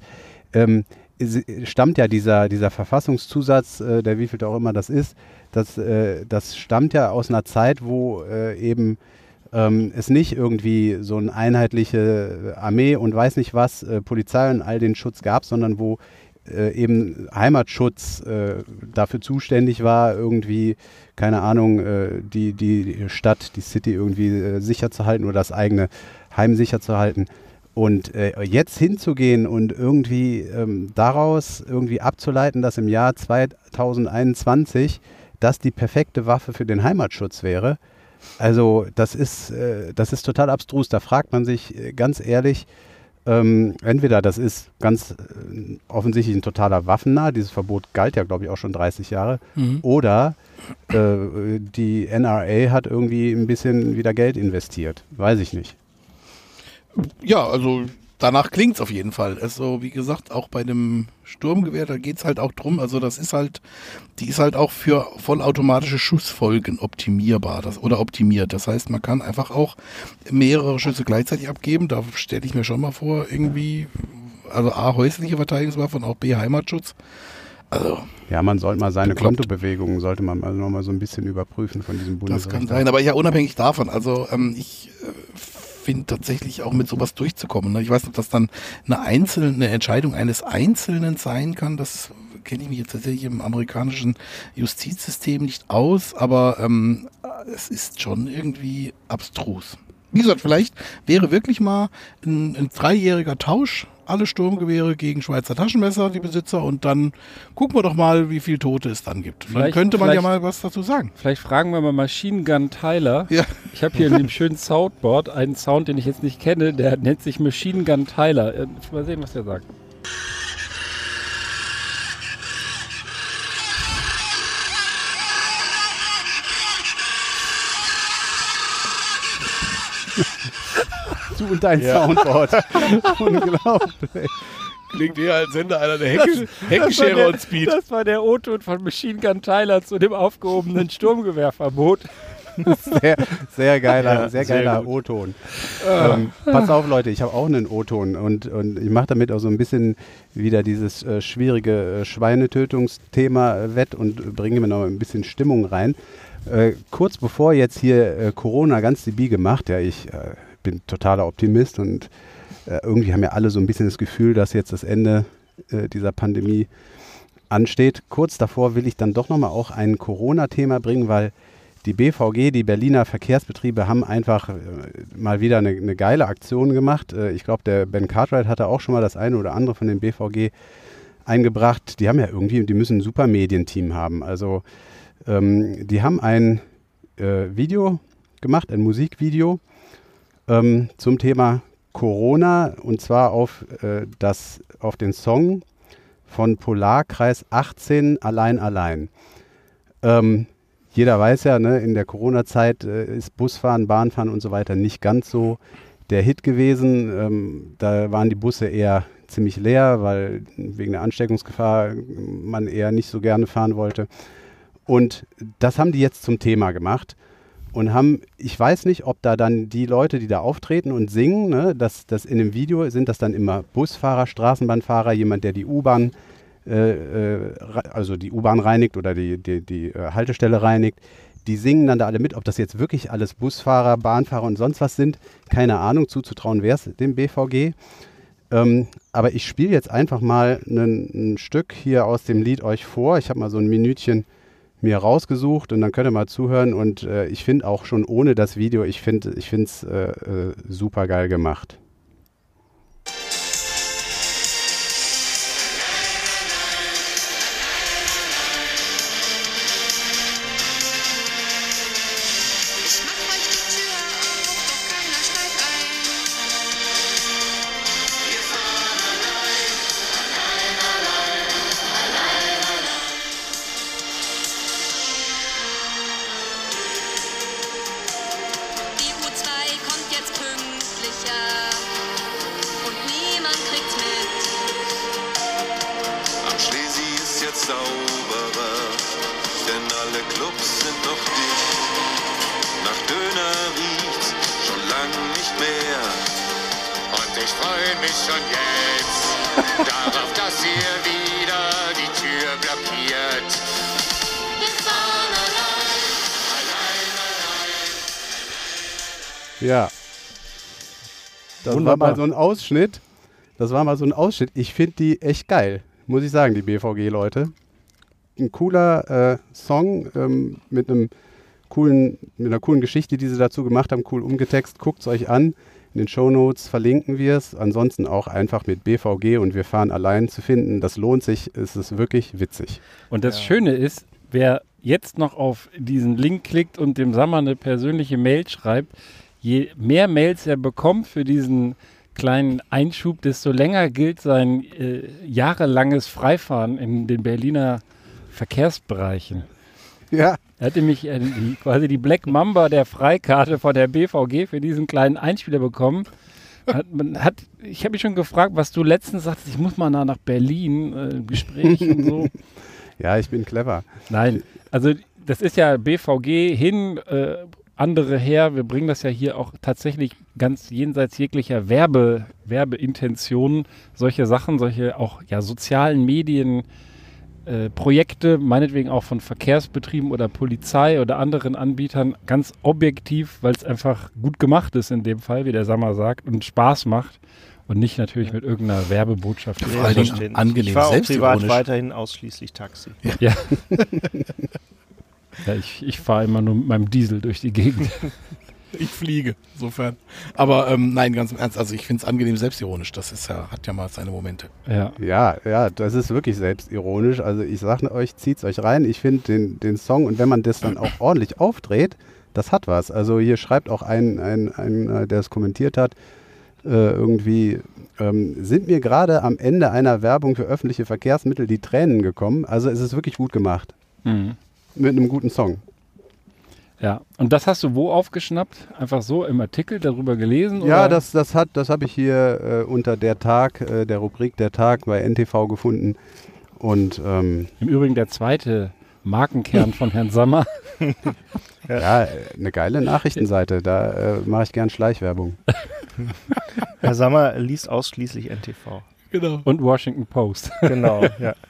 [SPEAKER 4] ähm, es- stammt ja dieser, dieser Verfassungszusatz, äh, der wievielte auch immer das ist, das, äh, das stammt ja aus einer Zeit, wo äh, eben ähm, es nicht irgendwie so eine einheitliche Armee und weiß nicht was, äh, Polizei und all den Schutz gab, sondern wo äh, eben Heimatschutz äh, dafür zuständig war, irgendwie, keine Ahnung, äh, die, die Stadt, die City irgendwie äh, sicher zu halten oder das eigene Heim sicher zu halten. Und äh, jetzt hinzugehen und irgendwie ähm, daraus irgendwie abzuleiten, dass im Jahr 2021 das die perfekte Waffe für den Heimatschutz wäre, also das ist, äh, das ist total abstrus. Da fragt man sich äh, ganz ehrlich, ähm, entweder das ist ganz äh, offensichtlich ein totaler Waffennah, dieses Verbot galt ja, glaube ich, auch schon 30 Jahre,
[SPEAKER 5] Mhm.
[SPEAKER 4] oder äh, die NRA hat irgendwie ein bisschen wieder Geld investiert. Weiß ich nicht.
[SPEAKER 5] Ja, also danach klingt's auf jeden Fall. Also, wie gesagt, auch bei dem Sturmgewehr, da geht's halt auch drum. Also, das ist halt, die ist halt auch für vollautomatische Schussfolgen optimierbar das, oder optimiert. Das heißt, man kann einfach auch mehrere Schüsse gleichzeitig abgeben. Da stelle ich mir schon mal vor, irgendwie, also A, häusliche Verteidigungswaffe und auch B, Heimatschutz. Also,
[SPEAKER 4] Ja, man sollte mal seine
[SPEAKER 5] Bekloppt.
[SPEAKER 4] Kontobewegungen, sollte man also noch mal so ein bisschen überprüfen von diesem
[SPEAKER 5] Das
[SPEAKER 4] Bundesrichter.
[SPEAKER 5] kann sein, aber ja, unabhängig davon. Also ähm, ich äh, finde tatsächlich auch mit sowas durchzukommen. Ne? Ich weiß nicht, ob das dann eine einzelne eine Entscheidung eines Einzelnen sein kann. Das kenne ich mich jetzt tatsächlich im amerikanischen Justizsystem nicht aus, aber ähm, es ist schon irgendwie abstrus. Wie gesagt, vielleicht wäre wirklich mal ein, ein dreijähriger Tausch alle Sturmgewehre gegen Schweizer Taschenmesser, die Besitzer, und dann gucken wir doch mal, wie viele Tote es dann gibt. Dann
[SPEAKER 3] Vielleicht-
[SPEAKER 5] könnte man ja mal was dazu sagen.
[SPEAKER 3] Vielleicht fragen wir mal Machine Gun Tyler.
[SPEAKER 5] Ja.
[SPEAKER 3] Ich habe hier in dem schönen Soundboard einen Sound, den ich jetzt nicht kenne, der nennt sich Machine Gun Tyler. Äh, Mal sehen, was der sagt.
[SPEAKER 4] Du und dein Soundboard. *laughs* Unglaublich.
[SPEAKER 5] Klingt eher als Sender einer der
[SPEAKER 3] Das war, der, das war der O-Ton von Machine Gun Tyler zu dem aufgehobenen *laughs* Sturmgewehrverbot.
[SPEAKER 4] Sehr, sehr geiler,
[SPEAKER 6] Ja,
[SPEAKER 4] sehr geiler. O-Ton. Ähm, pass auf, Leute, ich habe auch einen O-Ton und, und ich mache damit auch so ein bisschen wieder dieses äh, schwierige äh, Schweinetötungsthema äh, wett und bringe mir noch ein bisschen Stimmung rein. Äh, kurz bevor jetzt hier äh, Corona ganz die Biege macht, ja, ich bin totaler Optimist und äh, irgendwie haben ja alle so ein bisschen das Gefühl, dass jetzt das Ende äh, dieser Pandemie ansteht. Kurz davor will ich dann doch nochmal auch ein Corona-Thema bringen, weil die BVG, die Berliner Verkehrsbetriebe, haben einfach äh, mal wieder eine, eine geile Aktion gemacht. Äh, ich glaube, der Ben Cartwright hatte auch schon mal das eine oder andere von den BVG eingebracht. Die haben ja irgendwie, die müssen ein super Medienteam haben. Also ähm, die haben ein äh, Video gemacht, ein Musikvideo ähm, zum Thema Corona und zwar auf, äh, das, auf den Song von Polarkreis 18 Allein Allein. Ähm, jeder weiß ja, ne, in der Corona-Zeit äh, ist Busfahren, Bahnfahren und so weiter nicht ganz so der Hit gewesen. Ähm, da waren die Busse eher ziemlich leer, weil wegen der Ansteckungsgefahr man eher nicht so gerne fahren wollte. Und das haben die jetzt zum Thema gemacht und haben, ich weiß nicht, ob da dann die Leute, die da auftreten und singen, ne, das, das in dem Video sind das dann immer Busfahrer, Straßenbahnfahrer, jemand, der die U-Bahn äh, äh, also die U-Bahn reinigt oder die, die, die äh, Haltestelle reinigt. Die singen dann da alle mit. Ob das jetzt wirklich alles Busfahrer, Bahnfahrer und sonst was sind, keine Ahnung. Zuzutrauen wäre es dem BVG. Ähm, aber ich spiele jetzt einfach mal ein Stück hier aus dem Lied euch vor. Ich habe mal so ein Minütchen mir rausgesucht und dann könnt ihr mal zuhören. Und äh, ich finde auch schon ohne das Video, ich finde es ich find's, äh, äh, super geil gemacht. Ja. Das
[SPEAKER 3] Wunderbar.
[SPEAKER 4] war mal so ein Ausschnitt. Das war mal so ein Ausschnitt. Ich finde die echt geil, muss ich sagen, die BVG-Leute. Ein cooler äh, Song ähm, mit einem coolen, mit einer coolen Geschichte, die sie dazu gemacht haben, cool umgetext. Guckt es euch an. In den Shownotes verlinken wir es. Ansonsten auch einfach mit BVG und wir fahren allein zu finden. Das lohnt sich. Es ist wirklich witzig.
[SPEAKER 3] Und das Schöne ist, wer jetzt noch auf diesen Link klickt und dem Sammer eine persönliche Mail schreibt, je mehr Mails er bekommt für diesen kleinen Einschub, desto länger gilt sein äh, jahrelanges Freifahren in den Berliner Verkehrsbereichen.
[SPEAKER 4] Ja.
[SPEAKER 3] Er hat nämlich äh, die, quasi die Black Mamba der Freikarte von der BVG für diesen kleinen Einspieler bekommen. Hat, hat, ich habe mich schon gefragt, was du letztens sagtest, ich muss mal nach, Berlin, äh, Gespräch und so. *laughs*
[SPEAKER 4] Ja, ich bin clever.
[SPEAKER 3] Nein, also das ist ja BVG hin, äh, andere her. Wir bringen das ja hier auch tatsächlich ganz jenseits jeglicher Werbe, Werbeintentionen, solche Sachen, solche auch ja sozialen Medien. äh, Projekte, meinetwegen auch von Verkehrsbetrieben oder Polizei oder anderen Anbietern, ganz objektiv, weil es einfach gut gemacht ist in dem Fall, wie der Sammer sagt, und Spaß macht und nicht natürlich mit irgendeiner Werbebotschaft.
[SPEAKER 5] Vor allen Dingen angenehm
[SPEAKER 6] Ich fahre auch privat weiterhin ausschließlich Taxi.
[SPEAKER 3] Ja. ja *laughs* *laughs* ich ich fahre immer nur mit meinem Diesel durch die Gegend. *laughs*
[SPEAKER 5] Ich fliege, insofern. Aber ähm, nein, ganz im Ernst, also ich finde es angenehm selbstironisch. Das ist ja, hat ja mal seine Momente.
[SPEAKER 3] Ja.
[SPEAKER 4] Ja, ja, das ist wirklich selbstironisch. Also ich sage euch, zieht's euch rein. Ich finde den, den Song und wenn man das dann auch ordentlich aufdreht, das hat was. Also hier schreibt auch ein, ein, ein äh, der es kommentiert hat, äh, irgendwie, ähm, sind mir gerade am Ende einer Werbung für öffentliche Verkehrsmittel die Tränen gekommen. Also es ist wirklich gut gemacht.
[SPEAKER 3] Mhm.
[SPEAKER 4] Mit einem guten Song.
[SPEAKER 3] Ja. Und das hast du wo aufgeschnappt? Einfach so im Artikel darüber gelesen?
[SPEAKER 4] Ja,
[SPEAKER 3] oder?
[SPEAKER 4] das, das, hat, das habe ich hier äh, unter der Tag, äh, der Rubrik Der Tag bei NTV gefunden. Und ähm,
[SPEAKER 3] Im Übrigen der zweite Markenkern von Herrn Sammer. *laughs*
[SPEAKER 4] ja, eine geile Nachrichtenseite. Da äh, mache ich gern Schleichwerbung.
[SPEAKER 6] Herr Sammer liest ausschließlich NTV.
[SPEAKER 5] Genau.
[SPEAKER 3] Und Washington Post.
[SPEAKER 6] Genau, ja. *laughs*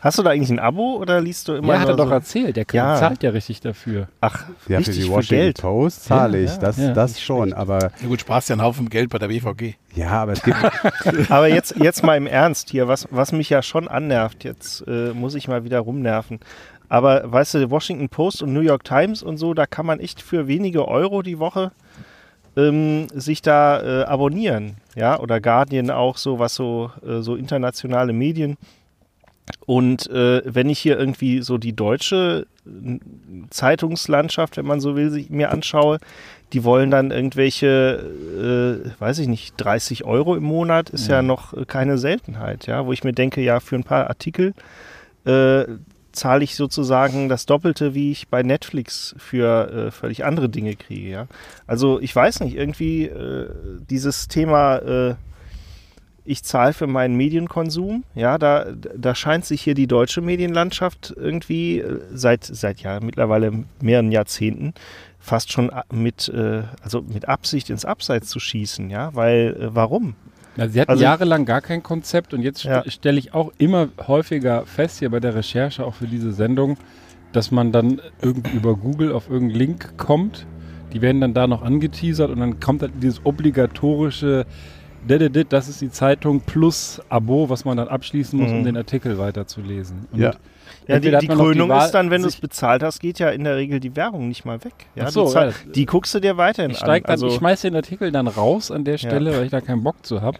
[SPEAKER 6] Hast du da eigentlich ein Abo oder liest du immer
[SPEAKER 3] Ja, hat er doch
[SPEAKER 6] so?
[SPEAKER 3] erzählt. Der
[SPEAKER 6] Ja.
[SPEAKER 3] zahlt ja richtig dafür.
[SPEAKER 6] Ach,
[SPEAKER 4] Ja, für
[SPEAKER 6] richtig
[SPEAKER 4] die
[SPEAKER 6] für
[SPEAKER 4] Washington
[SPEAKER 6] Geld.
[SPEAKER 4] Post zahle
[SPEAKER 6] Ja,
[SPEAKER 4] ich.
[SPEAKER 6] ja,
[SPEAKER 4] das
[SPEAKER 3] ja,
[SPEAKER 4] das schon. Aber
[SPEAKER 5] Ja gut, sparst ja einen Haufen Geld bei der BVG.
[SPEAKER 4] ja, aber es gibt. *laughs*
[SPEAKER 6] Aber jetzt, jetzt mal im Ernst hier, was, was mich ja schon annervt, jetzt äh, muss ich mal wieder rumnerven. Aber weißt du, Washington Post und New York Times und so, da kann man echt für wenige Euro die Woche ähm, sich da äh, abonnieren. Ja, oder Guardian auch so, was so, äh, so internationale Medien. Und äh, wenn ich hier irgendwie so die deutsche äh, Zeitungslandschaft, wenn man so will, sich mir anschaue, die wollen dann irgendwelche, äh, weiß ich nicht, 30 Euro im Monat ist ja, noch äh, keine Seltenheit, ja, wo ich mir denke, ja, für ein paar Artikel äh, zahle ich sozusagen das Doppelte, wie ich bei Netflix für äh, völlig andere Dinge kriege, ja. Also ich weiß nicht, irgendwie äh, dieses Thema, äh, ich zahle für meinen Medienkonsum, ja, da, da scheint sich hier die deutsche Medienlandschaft irgendwie äh, seit, seit ja mittlerweile mehreren Jahrzehnten fast schon a- mit, äh, also mit Absicht ins Abseits zu schießen, ja, weil äh, warum?
[SPEAKER 3] Also sie hatten
[SPEAKER 6] Also-
[SPEAKER 3] jahrelang gar kein Konzept und jetzt
[SPEAKER 6] Ja.
[SPEAKER 3] st stelle ich auch immer häufiger fest, hier bei der Recherche auch für diese Sendung, dass man dann irgendwie über Google auf irgendeinen Link kommt. Die werden dann da noch angeteasert und dann kommt dann dieses obligatorische, "Dididid, das ist die Zeitung plus Abo, was man dann abschließen muss, um
[SPEAKER 6] Mhm.
[SPEAKER 3] den Artikel weiterzulesen. Und
[SPEAKER 4] Ja.
[SPEAKER 6] Ja, die, die Krönung
[SPEAKER 3] Wahl,
[SPEAKER 6] ist dann, wenn du es bezahlt hast, geht ja in der Regel die Werbung nicht mal weg. Ja,
[SPEAKER 3] Ach so,
[SPEAKER 6] du zahl-
[SPEAKER 3] ja.
[SPEAKER 6] die guckst du dir weiterhin
[SPEAKER 3] Ich, steig dann,
[SPEAKER 6] an. Also,
[SPEAKER 3] ich schmeiße den Artikel dann raus an der Stelle, weil ich da keinen Bock zu habe.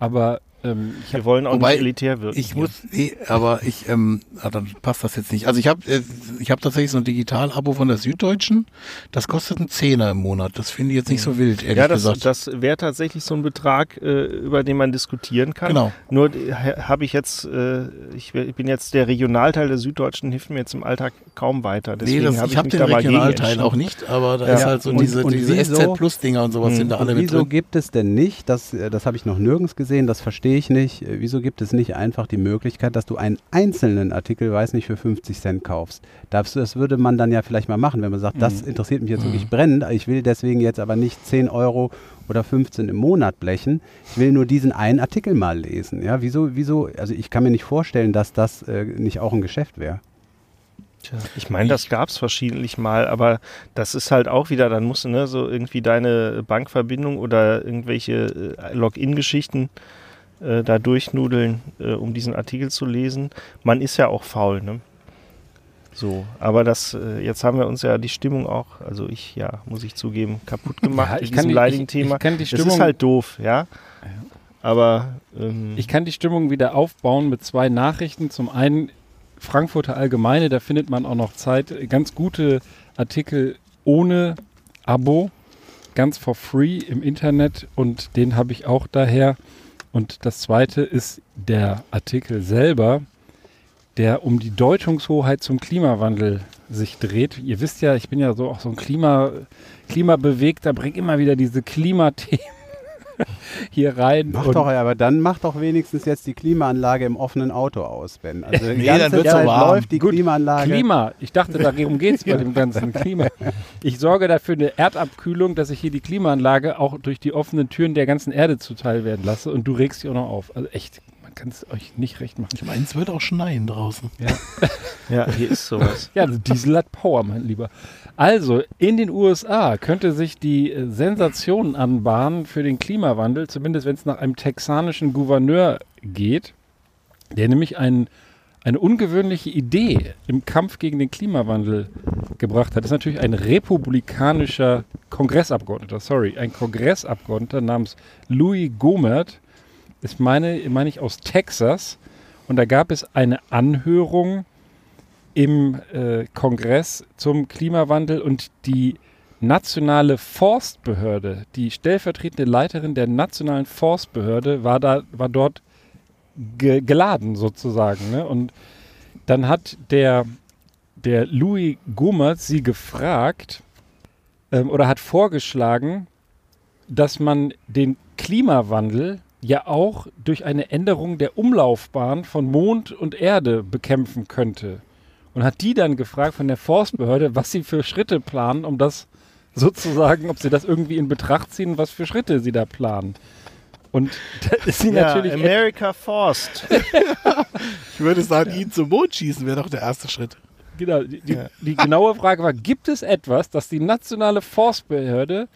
[SPEAKER 3] Aber ähm, ich
[SPEAKER 6] wir
[SPEAKER 3] habe
[SPEAKER 6] wollen auch
[SPEAKER 5] Wobei,
[SPEAKER 6] nicht elitär wirken.
[SPEAKER 5] Ich
[SPEAKER 6] hier.
[SPEAKER 5] muss, nee, aber ich, ähm, ah, dann passt das jetzt nicht. Also ich habe äh, ich hab tatsächlich so ein Digital-Abo von der Süddeutschen. Das kostet einen Zehner im Monat. Das finde ich jetzt nicht so wild, ehrlich
[SPEAKER 6] ja, das,
[SPEAKER 5] gesagt.
[SPEAKER 6] das wäre tatsächlich so ein Betrag, äh, über den man diskutieren kann.
[SPEAKER 5] Genau.
[SPEAKER 6] Nur habe ich jetzt, äh, ich, bin jetzt der Regionalteil der Süddeutschen, hilft mir jetzt im Alltag kaum weiter.
[SPEAKER 5] nee,
[SPEAKER 6] Deswegen
[SPEAKER 5] das,
[SPEAKER 6] hab
[SPEAKER 5] ich habe den
[SPEAKER 6] da mal gegen
[SPEAKER 5] Regionalteil auch nicht, aber da
[SPEAKER 6] Ja.
[SPEAKER 5] ist halt so
[SPEAKER 4] Und-
[SPEAKER 5] diese,
[SPEAKER 4] und
[SPEAKER 5] diese
[SPEAKER 4] wieso-
[SPEAKER 5] SZ-Plus-Dinger und sowas
[SPEAKER 6] Hm.
[SPEAKER 5] sind da alle
[SPEAKER 4] Und
[SPEAKER 5] mit
[SPEAKER 4] wieso
[SPEAKER 5] drin.
[SPEAKER 4] gibt es denn nicht, das, äh, das habe ich noch nirgends gesehen, das verstehe ich nicht, äh, wieso gibt es nicht einfach die Möglichkeit, dass du einen einzelnen Artikel, weiß nicht, für 50 Cent kaufst? Das, das würde man dann ja vielleicht mal machen, wenn man sagt, das interessiert mich jetzt wirklich brennend, ich will deswegen jetzt aber nicht 10 Euro oder 15 im Monat blechen, ich will nur diesen einen Artikel mal lesen. Ja, wieso, wieso, also ich kann mir nicht vorstellen, dass das äh, nicht auch ein Geschäft wäre.
[SPEAKER 6] Ich meine, das gab es verschiedentlich mal, aber das ist halt auch wieder, dann musst du ne, so irgendwie deine Bankverbindung oder irgendwelche äh, Login-Geschichten äh, da durchnudeln, äh, um diesen Artikel zu lesen. Man ist ja auch faul, ne? So, aber das, äh, jetzt haben wir uns ja die Stimmung auch, also ich, ja, muss ich zugeben, kaputt gemacht
[SPEAKER 3] Ja, ich
[SPEAKER 6] diesem
[SPEAKER 3] kann die-
[SPEAKER 6] leidigen
[SPEAKER 3] ich-
[SPEAKER 6] Thema.
[SPEAKER 3] ich kann die Stimmung-
[SPEAKER 6] ist halt doof, ja. Aber ähm,
[SPEAKER 3] Ich kann die Stimmung wieder aufbauen mit zwei Nachrichten. Zum einen Frankfurter Allgemeine, da findet man auch noch Zeit, ganz gute Artikel ohne Abo, ganz for free im Internet und den habe ich auch daher. Und das zweite ist der Artikel selber, der um die Deutungshoheit zum Klimawandel sich dreht. Ihr wisst ja, ich bin ja so auch so ein Klima, Klimabewegter, bringe immer wieder diese Klimathemen *laughs* hier rein.
[SPEAKER 4] Mach doch, aber dann mach doch wenigstens jetzt die Klimaanlage im offenen Auto aus, Ben. Also *laughs* die
[SPEAKER 5] Nee,
[SPEAKER 4] ganze
[SPEAKER 5] dann wird's
[SPEAKER 4] Zeit
[SPEAKER 5] so warm.
[SPEAKER 4] läuft die
[SPEAKER 3] Gut,
[SPEAKER 4] Klimaanlage.
[SPEAKER 3] Klima. Ich dachte, darum geht es bei *laughs* dem ganzen Klima. Ich sorge dafür eine Erdabkühlung, dass ich hier die Klimaanlage auch durch die offenen Türen der ganzen Erde zuteil werden lasse und du regst dich auch noch auf. Also echt, man kann es euch nicht recht machen.
[SPEAKER 5] Ich meine, es wird auch schneien draußen.
[SPEAKER 6] Ja, hier ist sowas.
[SPEAKER 3] Ja, also Diesel hat Power, mein Lieber. Also, in den USA könnte sich die äh, Sensation anbahnen für den Klimawandel, zumindest wenn es nach einem texanischen Gouverneur geht, der nämlich ein, eine ungewöhnliche Idee im Kampf gegen den Klimawandel gebracht hat. Das ist natürlich ein republikanischer Kongressabgeordneter, sorry, ein Kongressabgeordneter namens Louis Gomert, ist meine, meine ich aus Texas. Und da gab es eine Anhörung im äh, Kongress zum Klimawandel und die nationale Forstbehörde, die stellvertretende Leiterin der nationalen Forstbehörde war da, war dort ge geladen sozusagen. Ne? Und dann hat der, der Louis Gomert sie gefragt ähm, oder hat vorgeschlagen, dass man den Klimawandel ja auch durch eine Änderung der Umlaufbahn von Mond und Erde bekämpfen könnte. Und hat die dann gefragt von der Forstbehörde, was sie für Schritte planen, um das sozusagen, ob sie das irgendwie in Betracht ziehen, was für Schritte sie da planen. Und da ist sie
[SPEAKER 6] Ja,
[SPEAKER 3] natürlich
[SPEAKER 6] America Forst. *laughs*
[SPEAKER 5] Ich würde sagen, ihn zum Mond schießen wäre doch der erste Schritt.
[SPEAKER 3] Genau, die, die, die genaue Frage war, gibt es etwas, das die nationale Forstbehörde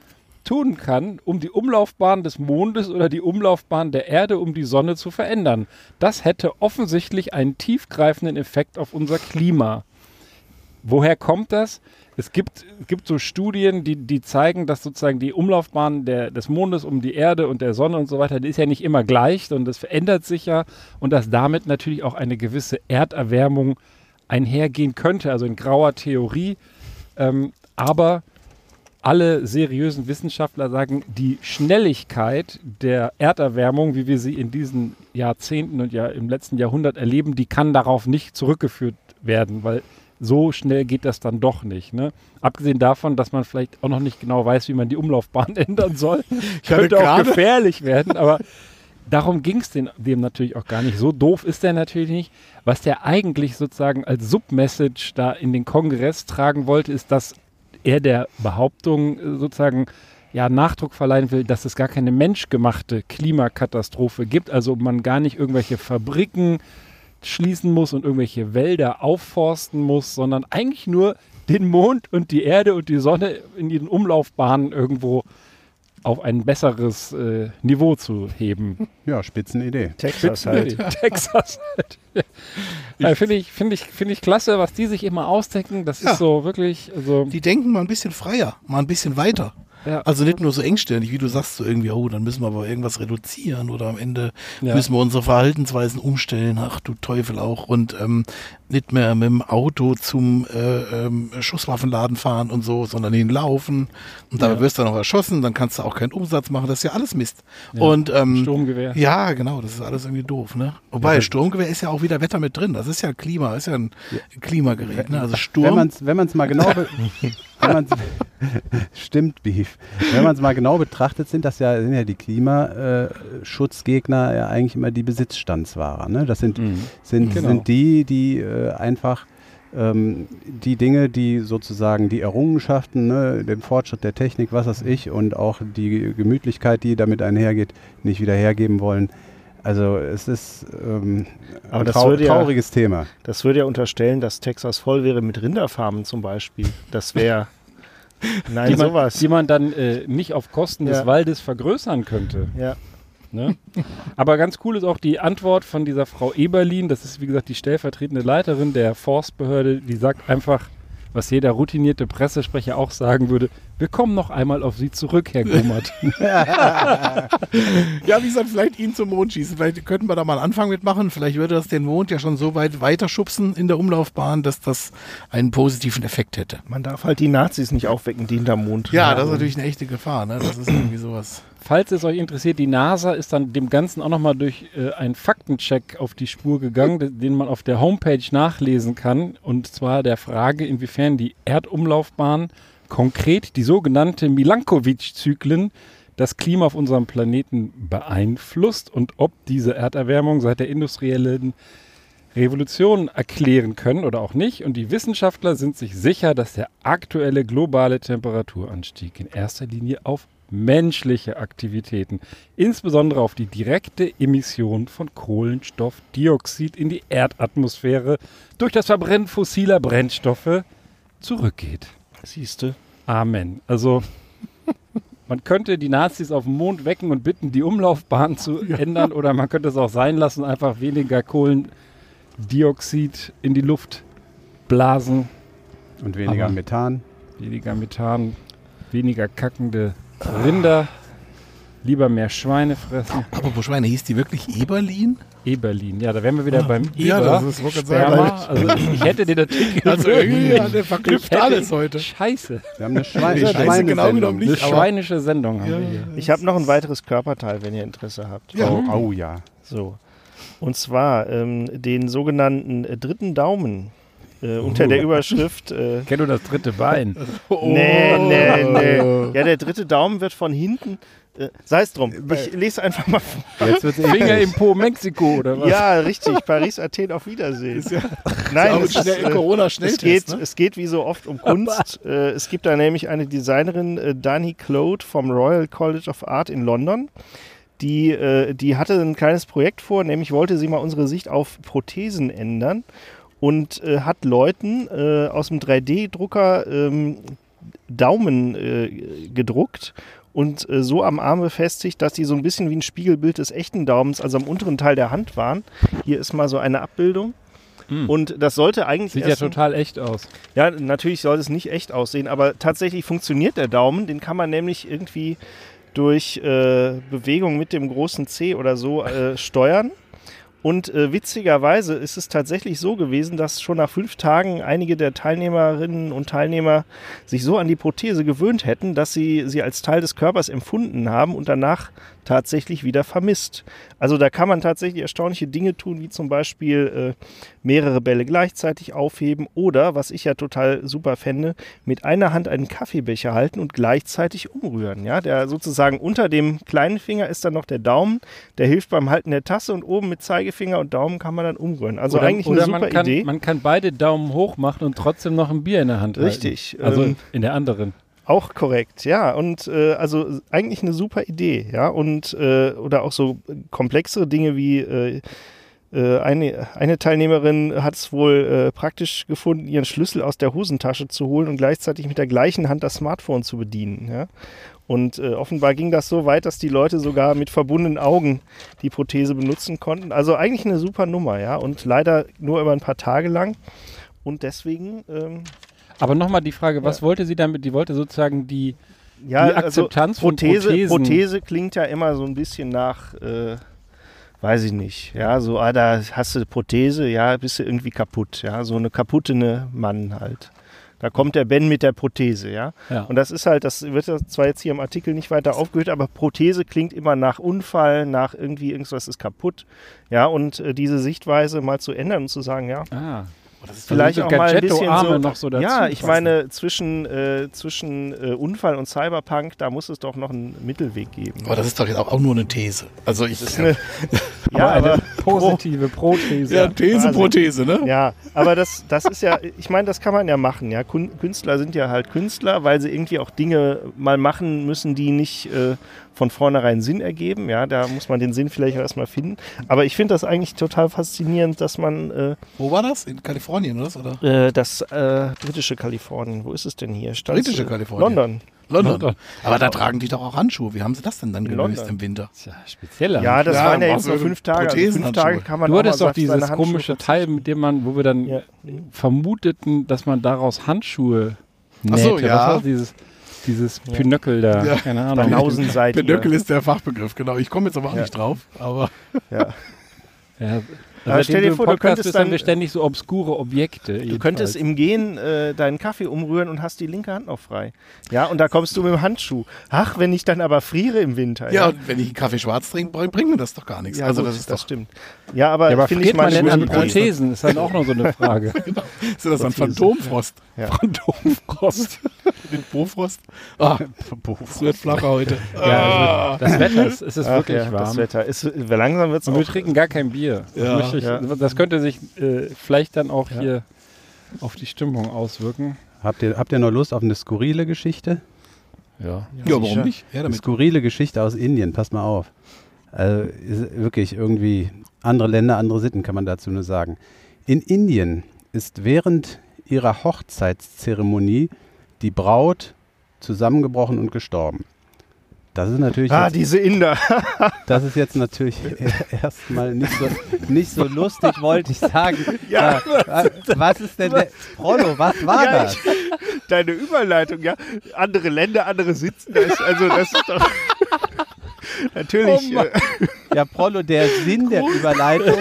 [SPEAKER 3] tun kann, um die Umlaufbahn des Mondes oder die Umlaufbahn der Erde um die Sonne zu verändern? Das hätte offensichtlich einen tiefgreifenden Effekt auf unser Klima. Woher kommt das? Es gibt, es gibt so Studien, die, die zeigen, dass sozusagen die Umlaufbahn der, des Mondes um die Erde und der Sonne und so weiter, die ist ja nicht immer gleich, sondern das verändert sich ja und dass damit natürlich auch eine gewisse Erderwärmung einhergehen könnte, also in grauer Theorie. Ähm, aber alle seriösen Wissenschaftler sagen, die Schnelligkeit der Erderwärmung, wie wir sie in diesen Jahrzehnten und ja im letzten Jahrhundert erleben, die kann darauf nicht zurückgeführt werden, weil so schnell geht das dann doch nicht. Ne? Abgesehen davon, dass man vielleicht auch noch nicht genau weiß, wie man die Umlaufbahn *laughs* ändern soll. Könnte auch gefährlich werden, aber darum ging es dem natürlich auch gar nicht. So doof ist der natürlich nicht. Was der eigentlich sozusagen als Submessage da in den Kongress tragen wollte, ist, dass er der Behauptung äh, sozusagen ja, Nachdruck verleihen will, dass es gar keine menschgemachte Klimakatastrophe gibt. Also man gar nicht irgendwelche Fabriken schließen muss und irgendwelche Wälder aufforsten muss, sondern eigentlich nur den Mond und die Erde und die Sonne in ihren Umlaufbahnen irgendwo auf ein besseres äh, Niveau zu heben.
[SPEAKER 4] Ja, Spitzenidee.
[SPEAKER 6] Texas halt. *laughs*
[SPEAKER 3] Texas halt. ja, Finde ich, find ich, find ich klasse, was die sich immer ausdenken. Das
[SPEAKER 5] Ja.
[SPEAKER 3] ist so wirklich, also
[SPEAKER 5] Die denken mal ein bisschen freier, mal ein bisschen weiter.
[SPEAKER 3] Ja.
[SPEAKER 5] Also nicht nur so engständig, wie du sagst, so irgendwie, oh, dann müssen wir aber irgendwas reduzieren oder am Ende
[SPEAKER 3] Ja.
[SPEAKER 5] müssen wir unsere Verhaltensweisen umstellen. Ach du Teufel auch. Und ähm, nicht mehr mit dem Auto zum äh, ähm, Schusswaffenladen fahren und so, sondern hinlaufen. Und dabei
[SPEAKER 3] Ja.
[SPEAKER 5] wirst du dann auch erschossen, dann kannst du auch keinen Umsatz machen. Das ist ja alles Mist. Und ähm,
[SPEAKER 3] Sturmgewehr.
[SPEAKER 5] ja, genau, das ist alles irgendwie doof, ne? Wobei, Sturmgewehr ist ja auch wieder Wetter mit drin. Das ist ja Klima, ist ja ein Klimagerät, ne? Also
[SPEAKER 4] Wenn
[SPEAKER 5] Sturm.
[SPEAKER 4] man es wenn man's mal genau *laughs* wenn man's, *laughs* stimmt, Beef. Wenn man es mal genau betrachtet, sind das ja, sind ja die Klimaschutzgegner ja eigentlich immer die Besitzstandswahrer. Ne? Das sind, sind,
[SPEAKER 3] Genau.
[SPEAKER 4] sind die, die äh, einfach ähm, die Dinge, die sozusagen die Errungenschaften, ne, den Fortschritt der Technik, was weiß ich, und auch die Gemütlichkeit, die damit einhergeht, nicht wieder hergeben wollen. Also es ist ähm,
[SPEAKER 6] Aber
[SPEAKER 4] ein
[SPEAKER 6] das
[SPEAKER 4] trau
[SPEAKER 6] ja-
[SPEAKER 4] trauriges Thema.
[SPEAKER 6] Das würde ja unterstellen, dass Texas voll wäre mit Rinderfarmen zum Beispiel. Das wäre. *laughs* Nein,
[SPEAKER 3] die man,
[SPEAKER 6] sowas.
[SPEAKER 3] die man dann äh, nicht auf Kosten des
[SPEAKER 6] Ja.
[SPEAKER 3] Waldes vergrößern könnte.
[SPEAKER 6] ja.
[SPEAKER 3] Ne? Aber ganz cool ist auch die Antwort von dieser Frau Eberlin. Das ist, wie gesagt, die stellvertretende Leiterin der Forstbehörde. Die sagt einfach, was jeder routinierte Pressesprecher auch sagen würde: Wir kommen noch einmal auf Sie zurück, Herr Gummert. *laughs* *laughs*
[SPEAKER 5] Ja, wie gesagt, vielleicht ihn zum Mond schießen. Vielleicht könnten wir da mal einen Anfang mitmachen. Vielleicht würde das den Mond ja schon so weit weiterschubsen in der Umlaufbahn, dass das einen positiven Effekt hätte.
[SPEAKER 6] Man darf halt die Nazis nicht aufwecken, die hinterm Mond.
[SPEAKER 5] Ja, das ist natürlich eine echte Gefahr. Ne? Das ist irgendwie sowas.
[SPEAKER 3] Falls es euch interessiert, die NASA ist dann dem Ganzen auch nochmal durch äh, einen Faktencheck auf die Spur gegangen, de- den man auf der Homepage nachlesen kann. Und zwar der Frage, inwiefern die Erdumlaufbahn konkret die sogenannte Milankovic-Zyklen, das Klima auf unserem Planeten beeinflusst und ob diese Erderwärmung seit der industriellen Revolution erklären können oder auch nicht. Und die Wissenschaftler sind sich sicher, dass der aktuelle globale Temperaturanstieg in erster Linie auf menschliche Aktivitäten, insbesondere auf die direkte Emission von Kohlenstoffdioxid in die Erdatmosphäre durch das Verbrennen fossiler Brennstoffe zurückgeht.
[SPEAKER 6] Siehste.
[SPEAKER 3] Amen. Also *laughs* man könnte die Nazis auf dem Mond wecken und bitten, die Umlaufbahn zu ändern oder man könnte es auch sein lassen, einfach weniger Kohlendioxid in die Luft blasen,
[SPEAKER 4] Und weniger
[SPEAKER 3] Aber-
[SPEAKER 4] Methan.
[SPEAKER 3] weniger Methan, weniger kackende Rinder, lieber mehr Schweine fressen.
[SPEAKER 5] Apropos Schweine, hieß die wirklich Eberlin?
[SPEAKER 3] Eberlin, ja, da wären wir wieder beim
[SPEAKER 5] ja,
[SPEAKER 3] Eber.
[SPEAKER 5] das ist- wollte ich gerade
[SPEAKER 3] Sperma. Also ich hätte dir das Ticket *laughs*
[SPEAKER 5] Also irgendwie, ja, der verknüpft alles heute.
[SPEAKER 3] Scheiße.
[SPEAKER 4] Wir haben eine Schweine
[SPEAKER 5] Nee, Scheiße, genau
[SPEAKER 3] Eine
[SPEAKER 5] nicht. aber-
[SPEAKER 3] schweinische Sendung haben wir hier.
[SPEAKER 6] Ich habe noch ein weiteres Körperteil, wenn ihr Interesse habt.
[SPEAKER 5] Ja.
[SPEAKER 4] Oh, oh ja.
[SPEAKER 6] So. Und zwar ähm, den sogenannten äh, dritten Daumen äh, unter der Überschrift. Äh,
[SPEAKER 3] Kennt du das dritte Bein? *laughs*
[SPEAKER 6] Nee, nee, nee. Ja, der dritte Daumen wird von hinten. Äh, Sei es drum. Ich lese einfach mal vor.
[SPEAKER 4] Jetzt wird's *laughs*
[SPEAKER 3] Finger im Po, Mexiko oder was?
[SPEAKER 6] Ja, richtig. Paris, Athen, auf Wiedersehen. Nein,
[SPEAKER 5] auch
[SPEAKER 6] es,
[SPEAKER 5] Schnell-
[SPEAKER 6] ist, äh,
[SPEAKER 5] Corona-Schnelltest,
[SPEAKER 6] es, geht,
[SPEAKER 5] ne?
[SPEAKER 6] es geht wie so oft um Kunst. *laughs* äh, es gibt da nämlich eine Designerin, äh, Dani Claude vom Royal College of Art in London. Die, äh, die hatte ein kleines Projekt vor, nämlich wollte sie mal unsere Sicht auf Prothesen ändern und äh, hat Leuten äh, aus dem 3D-Drucker ähm, Daumen äh, gedruckt und äh, so am Arm befestigt, dass die so ein bisschen wie ein Spiegelbild des echten Daumens, also am unteren Teil der Hand waren. Hier ist mal so eine Abbildung. Und das sollte eigentlich
[SPEAKER 3] Sieht ja total echt aus.
[SPEAKER 6] ja, natürlich soll es nicht echt aussehen, aber tatsächlich funktioniert der Daumen. Den kann man nämlich irgendwie durch äh, Bewegung mit dem großen C oder so äh, steuern. Und äh, witzigerweise ist es tatsächlich so gewesen, dass schon nach fünf Tagen einige der Teilnehmerinnen und Teilnehmer sich so an die Prothese gewöhnt hätten, dass sie sie als Teil des Körpers empfunden haben und danach tatsächlich wieder vermisst. Also da kann man tatsächlich erstaunliche Dinge tun, wie zum Beispiel äh, mehrere Bälle gleichzeitig aufheben oder, was ich ja total super fände, mit einer Hand einen Kaffeebecher halten und gleichzeitig umrühren. Ja, der sozusagen unter dem kleinen Finger ist dann noch der Daumen, der hilft beim Halten der Tasse und oben mit Zeigefinger und Daumen kann man dann umrühren. Also
[SPEAKER 3] oder
[SPEAKER 6] eigentlich
[SPEAKER 3] oder
[SPEAKER 6] eine super
[SPEAKER 3] man, kann,
[SPEAKER 6] Idee.
[SPEAKER 3] man kann beide Daumen hoch machen und trotzdem noch ein Bier in der Hand
[SPEAKER 6] Richtig,
[SPEAKER 3] halten. Also
[SPEAKER 6] ähm,
[SPEAKER 3] in der anderen.
[SPEAKER 6] Auch korrekt, ja. Und äh, also eigentlich eine super Idee, ja. Und äh, oder auch so komplexere Dinge wie äh, äh, eine, eine Teilnehmerin hat es wohl äh, praktisch gefunden, ihren Schlüssel aus der Hosentasche zu holen und gleichzeitig mit der gleichen Hand das Smartphone zu bedienen, ja. Und äh, offenbar ging das so weit, dass die Leute sogar mit verbundenen Augen die Prothese benutzen konnten. Also eigentlich eine super Nummer, ja. Und leider nur über ein paar Tage lang. Und deswegen ähm,
[SPEAKER 3] Aber nochmal die Frage, was wollte sie damit? Die wollte sozusagen die,
[SPEAKER 6] Ja,
[SPEAKER 3] die Akzeptanz
[SPEAKER 6] also Prothese,
[SPEAKER 3] von Prothesen.
[SPEAKER 6] Prothese klingt ja immer so ein bisschen nach, äh, weiß ich nicht, ja, so, ah, da hast du Prothese, ja, bist du irgendwie kaputt, ja, so eine kaputte ne Mann halt. Da kommt der Ben mit der Prothese, ja.
[SPEAKER 3] Ja.
[SPEAKER 6] Und das ist halt, das wird ja zwar jetzt hier im Artikel nicht weiter aufgehört, aber Prothese klingt immer nach Unfall, nach irgendwie irgendwas ist kaputt, ja. Und äh, diese Sichtweise mal zu ändern und zu sagen, ja,
[SPEAKER 3] ah,
[SPEAKER 6] vielleicht
[SPEAKER 3] so
[SPEAKER 6] auch mal ein bisschen so,
[SPEAKER 3] noch so dazu
[SPEAKER 6] Ja, ich
[SPEAKER 3] passen.
[SPEAKER 6] meine, zwischen, äh, zwischen äh, Unfall und Cyberpunk, da muss es doch noch einen Mittelweg geben.
[SPEAKER 5] Aber das ist doch jetzt auch, auch nur eine These. Also ich.
[SPEAKER 6] eine- *laughs* ja,
[SPEAKER 3] aber, positive Prothese.
[SPEAKER 5] ja, These, Prothese, ne?
[SPEAKER 6] ja, aber das, das ist ja, ich meine, das kann man ja machen. Ja, Künstler sind ja halt Künstler, weil sie irgendwie auch Dinge mal machen müssen, die nicht äh, von vornherein Sinn ergeben. Ja, da muss man den Sinn vielleicht auch erstmal finden. Aber ich finde das eigentlich total faszinierend, dass man äh,
[SPEAKER 5] Wo war das? In Kalifornien, oder? oder?
[SPEAKER 6] äh, das äh, britische Kalifornien, wo ist es denn hier? Stand's,
[SPEAKER 5] Britische Kalifornien.
[SPEAKER 6] London.
[SPEAKER 5] London.
[SPEAKER 3] London.
[SPEAKER 5] Aber da tragen die doch auch Handschuhe. Wie haben sie das denn dann
[SPEAKER 6] In
[SPEAKER 5] gelöst
[SPEAKER 6] London.
[SPEAKER 5] im Winter?
[SPEAKER 3] Tja, spezieller.
[SPEAKER 6] Ja, das
[SPEAKER 5] Ja,
[SPEAKER 6] waren ja jetzt
[SPEAKER 5] so
[SPEAKER 6] nur fünf Tage. Also fünf. Tage kann man
[SPEAKER 3] Du hattest doch dieses komische Teil, mit dem man, wo wir dann
[SPEAKER 6] Ja.
[SPEAKER 3] vermuteten, dass man daraus Handschuhe nähte.
[SPEAKER 5] Ach so,
[SPEAKER 3] Was
[SPEAKER 5] ja.
[SPEAKER 3] war das? dieses, dieses Pinöckel da?
[SPEAKER 5] Ja.
[SPEAKER 3] Keine Ahnung.
[SPEAKER 5] Pinöckel ist der Fachbegriff, genau. Ich komme jetzt aber auch
[SPEAKER 6] Ja.
[SPEAKER 5] nicht drauf. Aber
[SPEAKER 6] Ja.
[SPEAKER 3] Ja.
[SPEAKER 6] Aber
[SPEAKER 3] Also
[SPEAKER 6] stell dir vor, du könntest dann-
[SPEAKER 3] wir ständig so obskure Objekte.
[SPEAKER 6] Du könntest im Gehen äh, deinen Kaffee umrühren und hast die linke Hand noch frei. Ja, und da kommst du mit dem Handschuh. Ach, wenn ich dann aber friere im Winter.
[SPEAKER 5] ja, und wenn ich einen Kaffee schwarz trinke, bring- bringt mir das doch gar nichts.
[SPEAKER 6] Ja,
[SPEAKER 5] also
[SPEAKER 6] gut,
[SPEAKER 5] das ist doch.
[SPEAKER 6] stimmt. Ja, aber,
[SPEAKER 3] ja, aber
[SPEAKER 6] finde ich mal
[SPEAKER 3] man denn an. Prothesen? Ist dann auch noch so eine *laughs* Frage.
[SPEAKER 5] Ist das ein Phantomfrost?
[SPEAKER 6] Ja.
[SPEAKER 3] Phantomfrost. *laughs*
[SPEAKER 5] mit Bofrost. Ah, *laughs* es wird flacher heute.
[SPEAKER 3] Ja, also das Wetter ist, es ist
[SPEAKER 6] Ach
[SPEAKER 3] wirklich
[SPEAKER 6] ja,
[SPEAKER 3] warm.
[SPEAKER 6] Das Wetter ist langsam wird es
[SPEAKER 3] Und wir trinken gar kein Bier. Das,
[SPEAKER 5] Ja.
[SPEAKER 3] Ich,
[SPEAKER 6] Ja.
[SPEAKER 3] das könnte sich äh, vielleicht dann auch hier auf die Stimmung auswirken.
[SPEAKER 4] Habt ihr, habt ihr noch Lust auf eine skurrile Geschichte?
[SPEAKER 3] Ja.
[SPEAKER 5] Ja, warum nicht? Ja,
[SPEAKER 4] Eine
[SPEAKER 5] damit.
[SPEAKER 4] skurrile Geschichte aus Indien, passt mal auf. Also ist wirklich irgendwie andere Länder, andere Sitten, kann man dazu nur sagen. In Indien ist während ihrer Hochzeitszeremonie die Braut zusammengebrochen und gestorben. Das ist natürlich
[SPEAKER 6] Ah,
[SPEAKER 4] jetzt,
[SPEAKER 6] diese Inder. *laughs*
[SPEAKER 4] das ist jetzt natürlich *laughs* erstmal nicht so, nicht so lustig, wollte ich sagen.
[SPEAKER 6] Ja. *laughs*
[SPEAKER 4] Äh, was ist denn der Prollo, was war
[SPEAKER 6] Ja,
[SPEAKER 4] das?
[SPEAKER 6] ich, deine Überleitung, ja. Andere Länder, andere sitzen. Das, also das ist doch natürlich.
[SPEAKER 3] Oh
[SPEAKER 6] äh,
[SPEAKER 4] Ja, Prollo, der Sinn der Überleitung,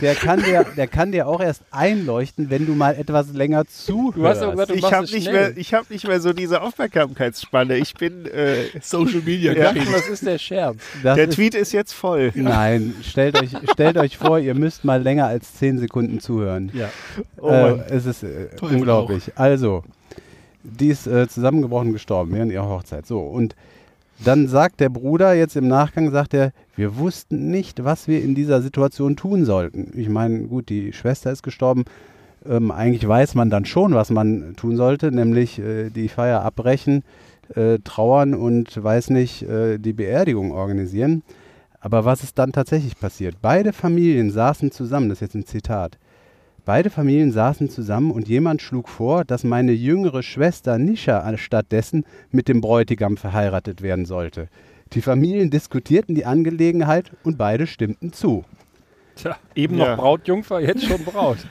[SPEAKER 4] der kann, dir, der kann dir auch erst einleuchten, wenn du mal etwas länger zuhörst.
[SPEAKER 3] Du hast doch gesagt, du
[SPEAKER 6] ich habe nicht, mehr, ich hab nicht mehr so diese Aufmerksamkeitsspanne. Ich bin. Äh,
[SPEAKER 5] Social Media.
[SPEAKER 6] Ja.
[SPEAKER 3] Was ist der Scherz?
[SPEAKER 4] Das
[SPEAKER 6] der
[SPEAKER 4] ist,
[SPEAKER 6] Tweet ist jetzt voll. *laughs*
[SPEAKER 4] Nein, stellt euch, stellt euch vor, ihr müsst mal länger als 10 Sekunden zuhören.
[SPEAKER 3] Ja.
[SPEAKER 6] Oh
[SPEAKER 4] äh, es ist äh, unglaublich. Also, die ist äh, zusammengebrochen gestorben während ihrer Hochzeit. So, und dann sagt der Bruder jetzt im Nachgang, sagt er, wir wussten nicht, was wir in dieser Situation tun sollten. Ich meine, gut, die Schwester ist gestorben. Ähm, eigentlich weiß man dann schon, was man tun sollte, nämlich äh, die Feier abbrechen, äh, trauern und weiß nicht, äh, die Beerdigung organisieren. Aber was ist dann tatsächlich passiert? Beide Familien saßen zusammen, das ist jetzt ein Zitat. Beide Familien saßen zusammen und jemand schlug vor, dass meine jüngere Schwester Nisha stattdessen mit dem Bräutigam verheiratet werden sollte. Die Familien diskutierten die Angelegenheit und beide stimmten zu.
[SPEAKER 3] Tja, eben
[SPEAKER 6] Ja.
[SPEAKER 3] noch Brautjungfer, jetzt schon Braut. *laughs*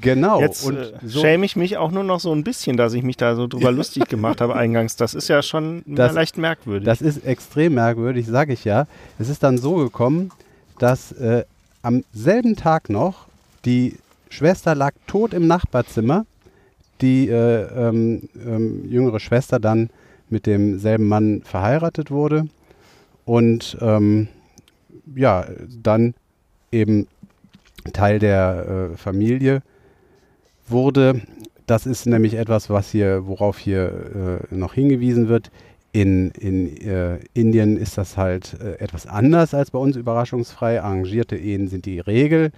[SPEAKER 4] Genau.
[SPEAKER 6] Jetzt
[SPEAKER 4] und
[SPEAKER 6] äh,
[SPEAKER 4] so,
[SPEAKER 6] schäme ich mich auch nur noch so ein bisschen, dass ich mich da so drüber *laughs* lustig gemacht habe eingangs. Das ist ja schon
[SPEAKER 4] Das-
[SPEAKER 6] leicht merkwürdig.
[SPEAKER 4] Das ist extrem merkwürdig, sage ich ja. Es ist dann so gekommen, dass äh, am selben Tag noch die Schwester lag tot im Nachbarzimmer. Die äh, ähm, ähm, jüngere Schwester dann mit demselben Mann verheiratet wurde und ähm, ja, dann eben Teil der äh, Familie wurde. Das ist nämlich etwas, was hier, worauf hier äh, noch hingewiesen wird. In, in äh, Indien ist das halt äh, etwas anders als bei uns überraschungsfrei. Arrangierte Ehen sind die Regel.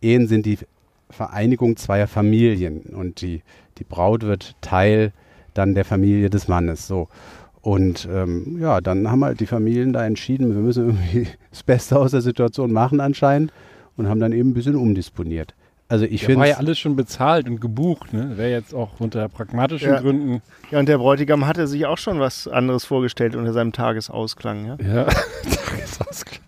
[SPEAKER 4] Ehen sind die Vereinigung zweier Familien und die, die Braut wird Teil dann der Familie des Mannes. So. Und ähm, ja, dann haben halt die Familien da entschieden, wir müssen irgendwie *laughs* das Beste aus der Situation machen anscheinend und haben dann eben ein bisschen umdisponiert. Also ich finde
[SPEAKER 3] war ja alles schon bezahlt und gebucht, ne? Wäre jetzt auch unter pragmatischen
[SPEAKER 6] Ja.
[SPEAKER 3] Gründen.
[SPEAKER 6] ja, und der Bräutigam hatte sich auch schon was anderes vorgestellt unter seinem Tagesausklang. Ja?
[SPEAKER 3] Ja. *laughs* *laughs* Tagesausgleich.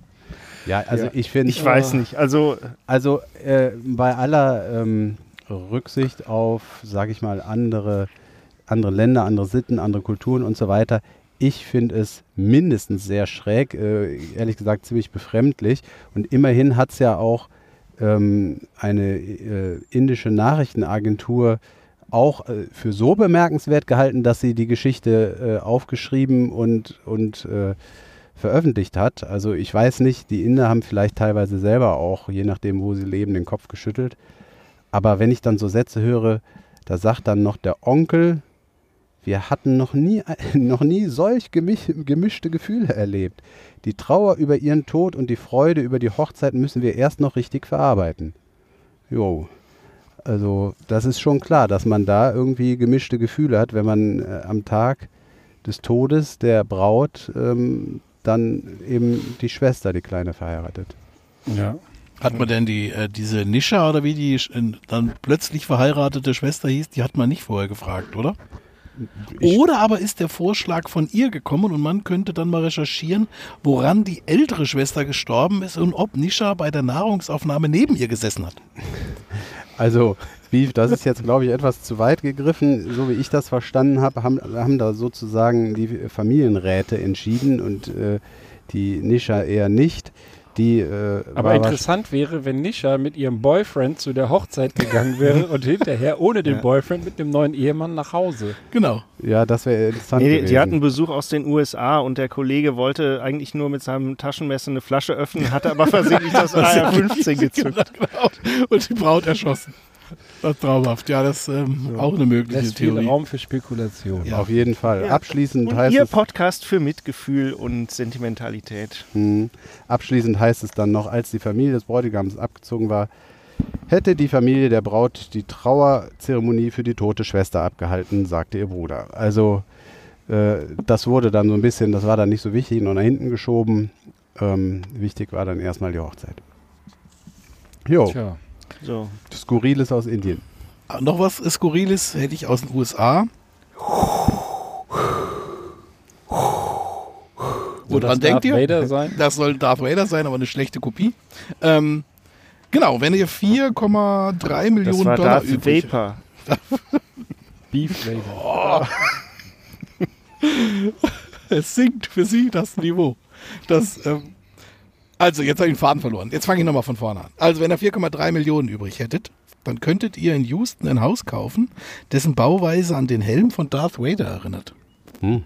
[SPEAKER 4] Ja, also
[SPEAKER 6] Ja.
[SPEAKER 4] ich finde
[SPEAKER 6] Ich weiß nicht. Also,
[SPEAKER 4] Also äh, bei aller ähm, Rücksicht auf, sage ich mal, andere, andere Länder, andere Sitten, andere Kulturen und so weiter, ich finde es mindestens sehr schräg, äh, ehrlich gesagt ziemlich befremdlich. Und immerhin hat es ja auch ähm, eine äh, indische Nachrichtenagentur auch äh, für so bemerkenswert gehalten, dass sie die Geschichte äh, aufgeschrieben und, und äh, veröffentlicht hat. Also ich weiß nicht, die Inder haben vielleicht teilweise selber auch, je nachdem, wo sie leben, den Kopf geschüttelt. Aber wenn ich dann so Sätze höre, da sagt dann noch der Onkel, wir hatten noch nie, *laughs* noch nie solch gemisch, gemischte Gefühle erlebt. Die Trauer über ihren Tod und die Freude über die Hochzeit müssen wir erst noch richtig verarbeiten. Jo. Also das ist schon klar, dass man da irgendwie gemischte Gefühle hat, wenn man äh, am Tag des Todes der Braut ähm, dann eben die Schwester, die Kleine, verheiratet.
[SPEAKER 3] Ja.
[SPEAKER 5] Hat man denn die, äh, diese Nisha oder wie die äh, dann plötzlich verheiratete Schwester hieß, die hat man nicht vorher gefragt, oder? Oder aber ist der Vorschlag von ihr gekommen und man könnte dann mal recherchieren, woran die ältere Schwester gestorben ist und ob Nisha bei der Nahrungsaufnahme neben ihr gesessen hat.
[SPEAKER 4] Also, wie, das ist jetzt, glaube ich, etwas zu weit gegriffen. So wie ich das verstanden habe, haben, haben da sozusagen die Familienräte entschieden und äh, die Nisha eher nicht. Die, äh,
[SPEAKER 3] Aber interessant wäre, wenn Nisha mit ihrem Boyfriend zu der Hochzeit gegangen wäre *laughs* und hinterher ohne den
[SPEAKER 6] Ja.
[SPEAKER 3] Boyfriend mit dem neuen Ehemann nach Hause.
[SPEAKER 5] Genau.
[SPEAKER 4] Ja, das wäre interessant.
[SPEAKER 6] nee,
[SPEAKER 4] gewesen.
[SPEAKER 6] die hatten Besuch aus den USA und der Kollege wollte eigentlich nur mit seinem Taschenmesser eine Flasche öffnen, hatte aber *laughs* versehentlich das AR-15 gezückt. *laughs*
[SPEAKER 5] Genau. Und die Braut erschossen. Das traumhaft. Ja, das ist ähm, auch eine mögliche
[SPEAKER 3] Lässt viel
[SPEAKER 5] Theorie.
[SPEAKER 3] Raum für Spekulation.
[SPEAKER 5] Ja.
[SPEAKER 4] Auf jeden Fall.
[SPEAKER 6] Ja.
[SPEAKER 4] Abschließend
[SPEAKER 6] Und
[SPEAKER 4] heißt
[SPEAKER 6] Ihr
[SPEAKER 4] es,
[SPEAKER 6] Podcast für Mitgefühl und Sentimentalität.
[SPEAKER 4] Hm. Abschließend heißt es dann noch, als die Familie des Bräutigams abgezogen war, hätte die Familie der Braut die Trauerzeremonie für die tote Schwester abgehalten, sagte ihr Bruder. Also äh, das wurde dann so ein bisschen, das war dann nicht so wichtig, nur nach hinten geschoben. Ähm, wichtig war dann erstmal die Hochzeit. Jo,
[SPEAKER 3] Tja.
[SPEAKER 6] So.
[SPEAKER 4] Skurriles aus Indien.
[SPEAKER 5] Ah, Noch was Skurriles hätte ich aus den USA. Woran denkt
[SPEAKER 3] Darth
[SPEAKER 5] ihr?
[SPEAKER 3] Vader sein?
[SPEAKER 5] Das soll Darth Vader sein, aber eine schlechte Kopie. Ähm, genau, wenn ihr 4,3
[SPEAKER 6] Das
[SPEAKER 5] Millionen
[SPEAKER 6] war
[SPEAKER 5] Dollar
[SPEAKER 6] Darth
[SPEAKER 5] übrig
[SPEAKER 6] Vapor. *laughs*
[SPEAKER 3] Beef Vader. *laughs*
[SPEAKER 5] Es sinkt für sie das Niveau. Das, ähm, also, jetzt habe ich den Faden verloren. Jetzt fange ich nochmal von vorne an. Also, wenn ihr 4,3 Millionen übrig hättet, dann könntet ihr in Houston ein Haus kaufen, dessen Bauweise an den Helm von Darth Vader erinnert.
[SPEAKER 4] Hm.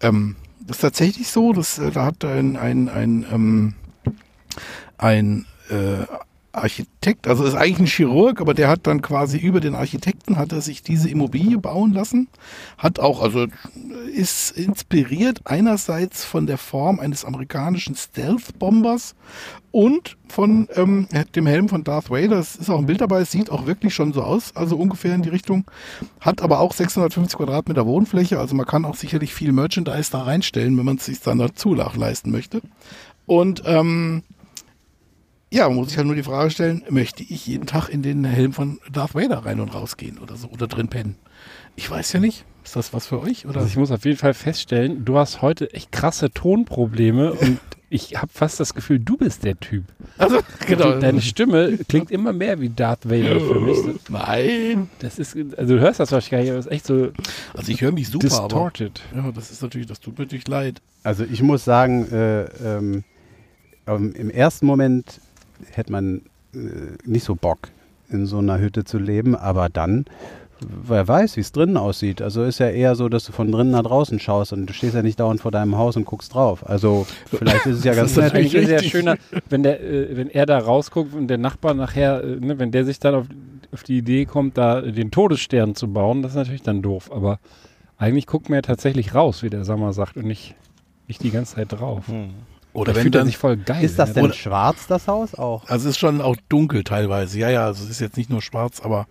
[SPEAKER 5] Ähm, das ist tatsächlich so, dass, äh, da hat ein, ein, ein, ähm, ein äh, Architekt, also ist eigentlich ein Chirurg, aber der hat dann quasi über den Architekten hat er sich diese Immobilie bauen lassen. Hat auch, also ist inspiriert einerseits von der Form eines amerikanischen Stealth-Bombers und von ähm, dem Helm von Darth Vader. Es ist auch ein Bild dabei, es sieht auch wirklich schon so aus, also ungefähr in die Richtung. Hat aber auch 650 Quadratmeter Wohnfläche, also man kann auch sicherlich viel Merchandise da reinstellen, wenn man es sich dann dazu leisten möchte. Und ähm, ja, man muss sich halt nur die Frage stellen, möchte ich jeden Tag in den Helm von Darth Vader rein und rausgehen oder so oder drin pennen? Ich weiß ja nicht. Ist das was für euch? Oder?
[SPEAKER 3] Also ich muss auf jeden Fall feststellen, du hast heute echt krasse Tonprobleme *laughs* und ich habe fast das Gefühl, du bist der Typ.
[SPEAKER 5] Also, genau.
[SPEAKER 3] Deine Stimme klingt immer mehr wie Darth Vader für mich.
[SPEAKER 5] Nein.
[SPEAKER 3] Das ist, also du hörst das wahrscheinlich gar nicht, aber es ist echt so
[SPEAKER 5] Also ich höre mich super, aber
[SPEAKER 3] distorted.
[SPEAKER 5] ja, das ist natürlich, das tut mir natürlich leid.
[SPEAKER 4] Also ich muss sagen, äh, ähm, ähm, im ersten Moment hätte man äh, nicht so Bock, in so einer Hütte zu leben, aber dann, wer weiß, wie es drinnen aussieht. Also ist ja eher so, dass du von drinnen nach draußen schaust und du stehst ja nicht dauernd vor deinem Haus und guckst drauf. Also vielleicht ist es ja ganz nett.
[SPEAKER 3] Eigentlich ist ja schöner, wenn, der, äh, wenn er da rausguckt und der Nachbar nachher, äh, ne, wenn der sich dann auf, auf die Idee kommt, da den Todesstern zu bauen, das ist natürlich dann doof. Aber eigentlich guckt man ja tatsächlich raus, wie der Sommer sagt, und nicht, nicht die ganze Zeit drauf.
[SPEAKER 5] Oder
[SPEAKER 3] Da
[SPEAKER 5] wenn
[SPEAKER 3] fühlt er
[SPEAKER 5] dann,
[SPEAKER 3] sich voll geil.
[SPEAKER 4] Ist das
[SPEAKER 3] wenn
[SPEAKER 4] denn
[SPEAKER 3] er dann-
[SPEAKER 4] schwarz, das Haus auch?
[SPEAKER 5] also es ist schon auch dunkel teilweise. Ja, ja, also es ist jetzt nicht nur schwarz, aber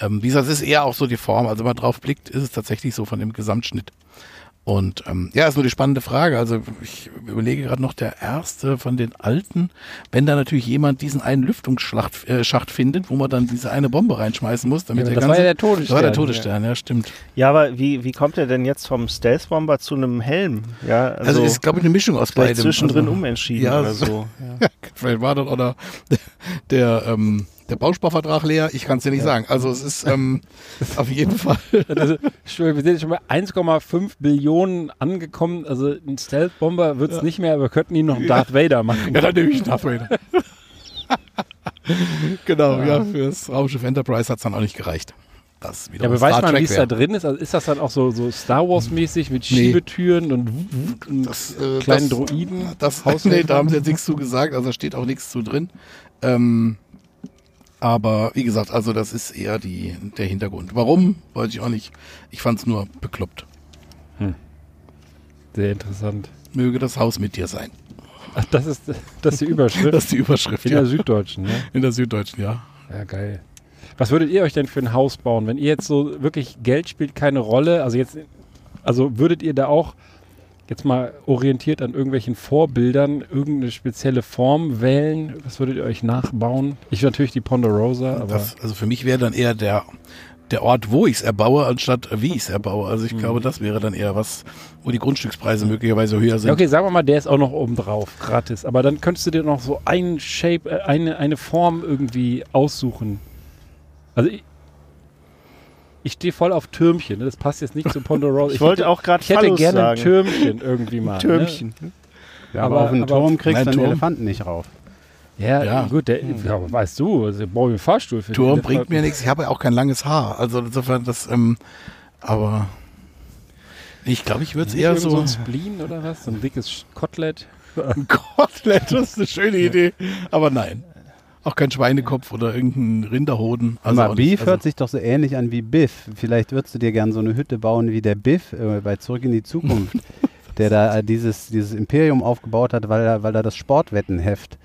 [SPEAKER 5] ähm, wie gesagt, es ist eher auch so die Form. Also wenn man drauf blickt, ist es tatsächlich so von dem Gesamtschnitt. Und ähm, ja, ist nur die spannende Frage. Also ich überlege gerade noch der erste von den alten, wenn da natürlich jemand diesen einen Lüftungsschacht äh, Schacht findet, wo man dann diese eine Bombe reinschmeißen muss, damit
[SPEAKER 3] Ja,
[SPEAKER 5] der
[SPEAKER 3] das
[SPEAKER 5] ganze,
[SPEAKER 3] war ja der
[SPEAKER 5] Das war
[SPEAKER 3] Todesstern.
[SPEAKER 5] der Todesstern, ja, stimmt.
[SPEAKER 6] Ja, aber wie, wie kommt er denn jetzt vom Stealth Bomber zu einem Helm? Ja,
[SPEAKER 5] Also,
[SPEAKER 6] also,
[SPEAKER 5] ist, glaube ich, eine Mischung aus beidem.
[SPEAKER 6] zwischendrin
[SPEAKER 5] also,
[SPEAKER 6] umentschieden
[SPEAKER 5] ja,
[SPEAKER 6] oder
[SPEAKER 5] so-. Ja, *laughs* vielleicht war dann oder der, ähm, der Bausparvertrag leer, ich kann es dir nicht sagen. Also es ist ähm, *laughs* auf jeden Fall.
[SPEAKER 3] Also, wir sind jetzt schon bei 1,5 Billionen angekommen. Also ein Stealth-Bomber wird es nicht mehr, aber wir könnten ihn noch einen Darth Vader machen.
[SPEAKER 5] Ja, dann nehme ich Darth Vader. *laughs* genau, ja, fürs Raumschiff Enterprise hat es dann auch nicht gereicht. Das
[SPEAKER 3] Ja, aber weiß man, wie es da drin ist? Also ist das dann auch so, so Star Wars-mäßig mit
[SPEAKER 5] Nee.
[SPEAKER 3] Schiebetüren und, und
[SPEAKER 5] Das, äh,
[SPEAKER 3] kleinen
[SPEAKER 5] das-
[SPEAKER 3] Droiden?
[SPEAKER 5] Das,
[SPEAKER 3] Haushelfer? *laughs*
[SPEAKER 5] nee, da haben sie jetzt nichts zu gesagt, also da steht auch nichts zu drin. Ähm, aber wie gesagt, also das ist eher die, der Hintergrund. Warum, weiß ich auch nicht. Ich fand es nur bekloppt.
[SPEAKER 3] Sehr interessant.
[SPEAKER 5] Möge das Haus mit dir sein.
[SPEAKER 3] Ach, das ist, das ist die Überschrift. *laughs*
[SPEAKER 5] Das ist die Überschrift,
[SPEAKER 3] In
[SPEAKER 5] ja.
[SPEAKER 3] der Süddeutschen, ne?
[SPEAKER 5] In der Süddeutschen, ja.
[SPEAKER 3] Ja, geil. Was würdet ihr euch denn für ein Haus bauen, wenn ihr jetzt so wirklich Geld spielt keine Rolle? Also jetzt, also würdet ihr da auch jetzt mal orientiert an irgendwelchen Vorbildern irgendeine spezielle Form wählen? Was würdet ihr euch nachbauen? Ich natürlich die Ponderosa, aber
[SPEAKER 5] Das, also für mich wäre dann eher der, der Ort, wo ich es erbaue, anstatt wie ich es erbaue. Also ich glaube, das wäre dann eher was, wo die Grundstückspreise möglicherweise höher sind.
[SPEAKER 3] Okay, sagen wir mal, der ist auch noch oben drauf, gratis. Aber dann könntest du dir noch so ein Shape, äh, eine, eine Form irgendwie aussuchen. Also ich, ich stehe voll auf Türmchen. Ne? Das passt jetzt nicht zu Ponderosa. *laughs*
[SPEAKER 6] Ich wollte auch gerade
[SPEAKER 3] Ich hätte gerne
[SPEAKER 6] sagen.
[SPEAKER 3] ein Türmchen irgendwie mal.
[SPEAKER 6] Türmchen.
[SPEAKER 4] Ja, aber,
[SPEAKER 3] Aber-
[SPEAKER 4] auf einen
[SPEAKER 3] aber-
[SPEAKER 4] Turm kriegst du einen
[SPEAKER 5] Turm.
[SPEAKER 4] Elefanten nicht rauf.
[SPEAKER 3] Ne? Ja,
[SPEAKER 5] Ja.
[SPEAKER 3] gut, der, ja, aber weißt du, also brauche ich einen Fahrstuhl für den
[SPEAKER 5] Turm bringt mir nichts. Ich habe ja auch kein langes Haar. Also insofern das, ähm, aber ich glaube, ich würde es eher
[SPEAKER 3] irgend
[SPEAKER 5] so.
[SPEAKER 3] ein Spleen oder was? So ein dickes Kotelett.
[SPEAKER 5] Ein *laughs* Kotelett, das ist eine schöne Idee. Aber nein. Auch kein Schweinekopf oder irgendein Rinderhoden.
[SPEAKER 4] Also mal, Beef
[SPEAKER 5] also-
[SPEAKER 4] hört sich doch so ähnlich an wie Biff. Vielleicht würdest du dir gern so eine Hütte bauen wie der Biff äh, bei Zurück in die Zukunft, *laughs* der da äh, dieses, dieses Imperium aufgebaut hat, weil er, weil er das Sportwettenheft.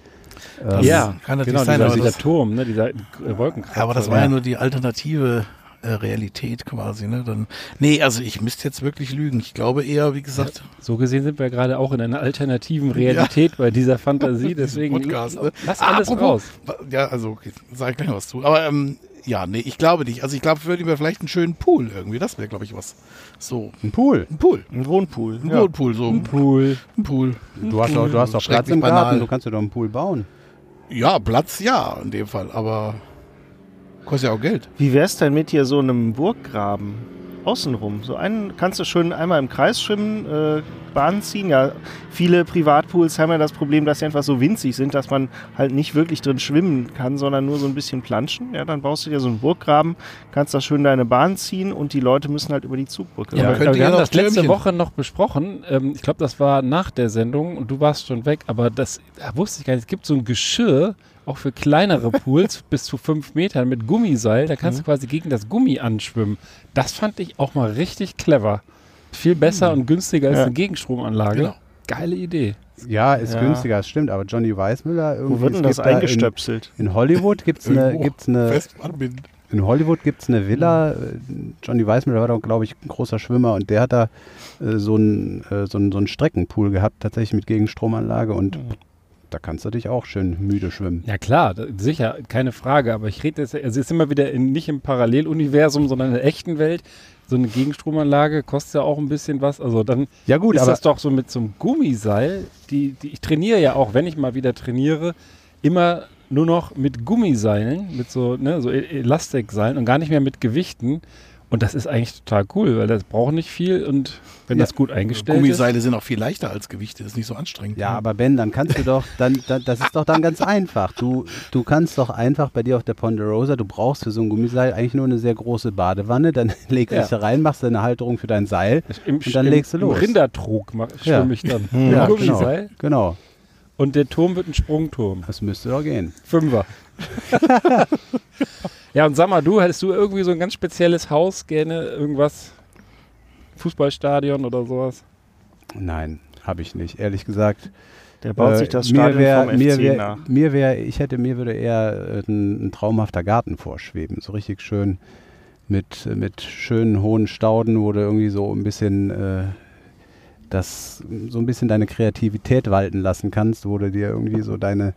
[SPEAKER 4] Ähm,
[SPEAKER 3] ja,
[SPEAKER 5] kann natürlich
[SPEAKER 3] genau,
[SPEAKER 5] sein,
[SPEAKER 3] dieser,
[SPEAKER 5] aber
[SPEAKER 3] dieser
[SPEAKER 5] das-
[SPEAKER 3] Turm, ne, dieser äh, Wolkenkratzer.
[SPEAKER 5] Aber das war ja nur die alternative Realität quasi. Ne? Dann, nee, also ich müsste jetzt wirklich lügen. Ich glaube eher, wie gesagt,
[SPEAKER 3] So gesehen sind wir gerade auch in einer alternativen Realität bei dieser *laughs* Fantasie, deswegen
[SPEAKER 5] Podcast, ne?
[SPEAKER 3] lass
[SPEAKER 5] Ah,
[SPEAKER 3] alles
[SPEAKER 5] apropos-
[SPEAKER 3] raus.
[SPEAKER 5] ja, also okay, sag ich gleich was zu. Aber ähm, ja, nee, ich glaube nicht. Also ich glaube, würde mir vielleicht einen schönen Pool irgendwie. Das wäre, glaube ich, was. So,
[SPEAKER 4] Ein Pool.
[SPEAKER 5] ein Pool.
[SPEAKER 6] Ein Wohnpool.
[SPEAKER 5] Ein
[SPEAKER 6] Ja.
[SPEAKER 5] Wohnpool, so. Ein
[SPEAKER 3] Pool.
[SPEAKER 5] Pool.
[SPEAKER 4] Du hast doch, du hast doch Platz im Garten,
[SPEAKER 5] banal.
[SPEAKER 4] du kannst dir doch einen Pool bauen.
[SPEAKER 5] Ja, Platz ja, in dem Fall. Aber kostet ja auch Geld.
[SPEAKER 6] Wie wär's denn mit hier so einem Burggraben? Außenrum. So einen kannst du schön einmal im Kreis schwimmen, äh, Bahn ziehen. Ja, viele Privatpools haben ja das Problem, dass sie einfach so winzig sind, dass man halt nicht wirklich drin schwimmen kann, sondern nur so ein bisschen planschen. Ja, dann baust du dir so einen Burggraben, kannst da schön deine Bahn ziehen und die Leute müssen halt über die Zugbrücke.
[SPEAKER 3] Ja, aber wir
[SPEAKER 5] ja
[SPEAKER 3] haben das letzte
[SPEAKER 5] Türmchen.
[SPEAKER 3] Woche noch besprochen. Ähm, ich glaube, das war nach der Sendung und du warst schon weg, aber das da wusste ich gar nicht. Es gibt so ein Geschirr, auch für kleinere Pools *laughs* bis zu fünf Metern mit Gummiseil. Da
[SPEAKER 5] Mhm.
[SPEAKER 3] kannst du quasi gegen das Gummi anschwimmen. Das fand ich auch mal richtig clever. Viel besser und günstiger als
[SPEAKER 6] Ja.
[SPEAKER 3] eine Gegenstromanlage.
[SPEAKER 5] Genau.
[SPEAKER 3] Geile Idee.
[SPEAKER 4] Ja, ist
[SPEAKER 6] Ja.
[SPEAKER 4] günstiger, das stimmt, aber Johnny Weissmüller irgendwie.
[SPEAKER 6] Wo wird denn
[SPEAKER 4] es
[SPEAKER 6] das
[SPEAKER 4] gibt da
[SPEAKER 6] eingestöpselt?
[SPEAKER 4] In, in Hollywood gibt es eine, gibt's eine, in Hollywood gibt's eine Villa. Johnny Weissmüller war doch, glaube ich, ein großer Schwimmer und der hat da äh, so einen äh, so einen- so einen Streckenpool gehabt, tatsächlich mit Gegenstromanlage und da kannst du dich auch schön müde schwimmen.
[SPEAKER 3] Ja klar, sicher, keine Frage. Aber ich rede jetzt, also es ist immer wieder in, nicht im Paralleluniversum, sondern in der echten Welt. So eine Gegenstromanlage kostet ja auch ein bisschen was. Also dann
[SPEAKER 4] Ja gut,
[SPEAKER 3] ist
[SPEAKER 4] aber
[SPEAKER 3] das doch so mit so einem Gummiseil. Die, die, ich trainiere ja auch, wenn ich mal wieder trainiere, immer nur noch mit Gummiseilen, mit so, ne, so E- Elastikseilen und gar nicht mehr mit Gewichten. Und das ist eigentlich total cool, weil das braucht nicht viel und wenn
[SPEAKER 4] Ja.
[SPEAKER 3] das gut eingestellt ist.
[SPEAKER 5] Gummiseile sind auch viel leichter als Gewichte. Das ist nicht so anstrengend.
[SPEAKER 4] Ja, aber Ben, dann kannst du doch, dann, dann das ist doch dann ganz einfach. Du, du kannst doch einfach bei dir auf der Ponderosa, du brauchst für so ein Gummiseil eigentlich nur eine sehr große Badewanne, dann *laughs* legst du
[SPEAKER 3] Ja.
[SPEAKER 4] dich da rein, machst deine Halterung für dein Seil.
[SPEAKER 3] Im,
[SPEAKER 4] Und dann
[SPEAKER 3] im,
[SPEAKER 4] legst du los.
[SPEAKER 3] Im Rindertrog mach-
[SPEAKER 4] Ja.
[SPEAKER 3] schwimme ich dann. *laughs*
[SPEAKER 4] Ja, genau.
[SPEAKER 3] Gummiseil.
[SPEAKER 4] Genau,
[SPEAKER 3] Und der Turm wird ein Sprungturm.
[SPEAKER 4] das müsste doch gehen.
[SPEAKER 3] Fünfer. *laughs* ja, und sag mal, du, hättest du irgendwie so ein ganz spezielles Haus gerne, irgendwas, Fußballstadion oder sowas?
[SPEAKER 4] Nein, habe ich nicht, ehrlich gesagt.
[SPEAKER 6] Der baut
[SPEAKER 4] Äh,
[SPEAKER 6] sich das
[SPEAKER 4] mir
[SPEAKER 6] Stadion
[SPEAKER 4] wär,
[SPEAKER 6] vom
[SPEAKER 4] mir
[SPEAKER 6] FC
[SPEAKER 4] wär,
[SPEAKER 6] nach.
[SPEAKER 4] Mir wäre, ich hätte, mir würde eher äh, ein, ein traumhafter Garten vorschweben. So richtig schön mit, mit schönen hohen Stauden, wo du irgendwie so ein bisschen äh, das, so ein bisschen deine Kreativität walten lassen kannst, wo du dir irgendwie so deine,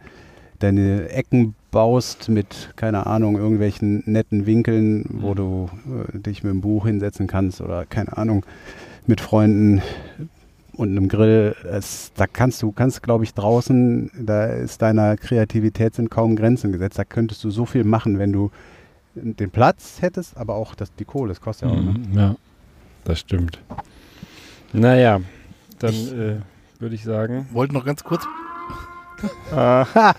[SPEAKER 4] deine Ecken baust mit, keine Ahnung, irgendwelchen netten Winkeln, wo du äh, dich mit dem Buch hinsetzen kannst oder keine Ahnung, mit Freunden und einem Grill. Es, da kannst du, kannst glaube ich draußen, da ist deiner Kreativität sind kaum Grenzen gesetzt. Da könntest du so viel machen, wenn du den Platz hättest, aber auch das, die Kohle, das kostet ja auch. Ne?
[SPEAKER 3] Mhm, ja, das stimmt. Naja, dann äh, würde ich sagen.
[SPEAKER 5] Wollte noch ganz kurz. *laughs* *laughs*
[SPEAKER 6] Ah,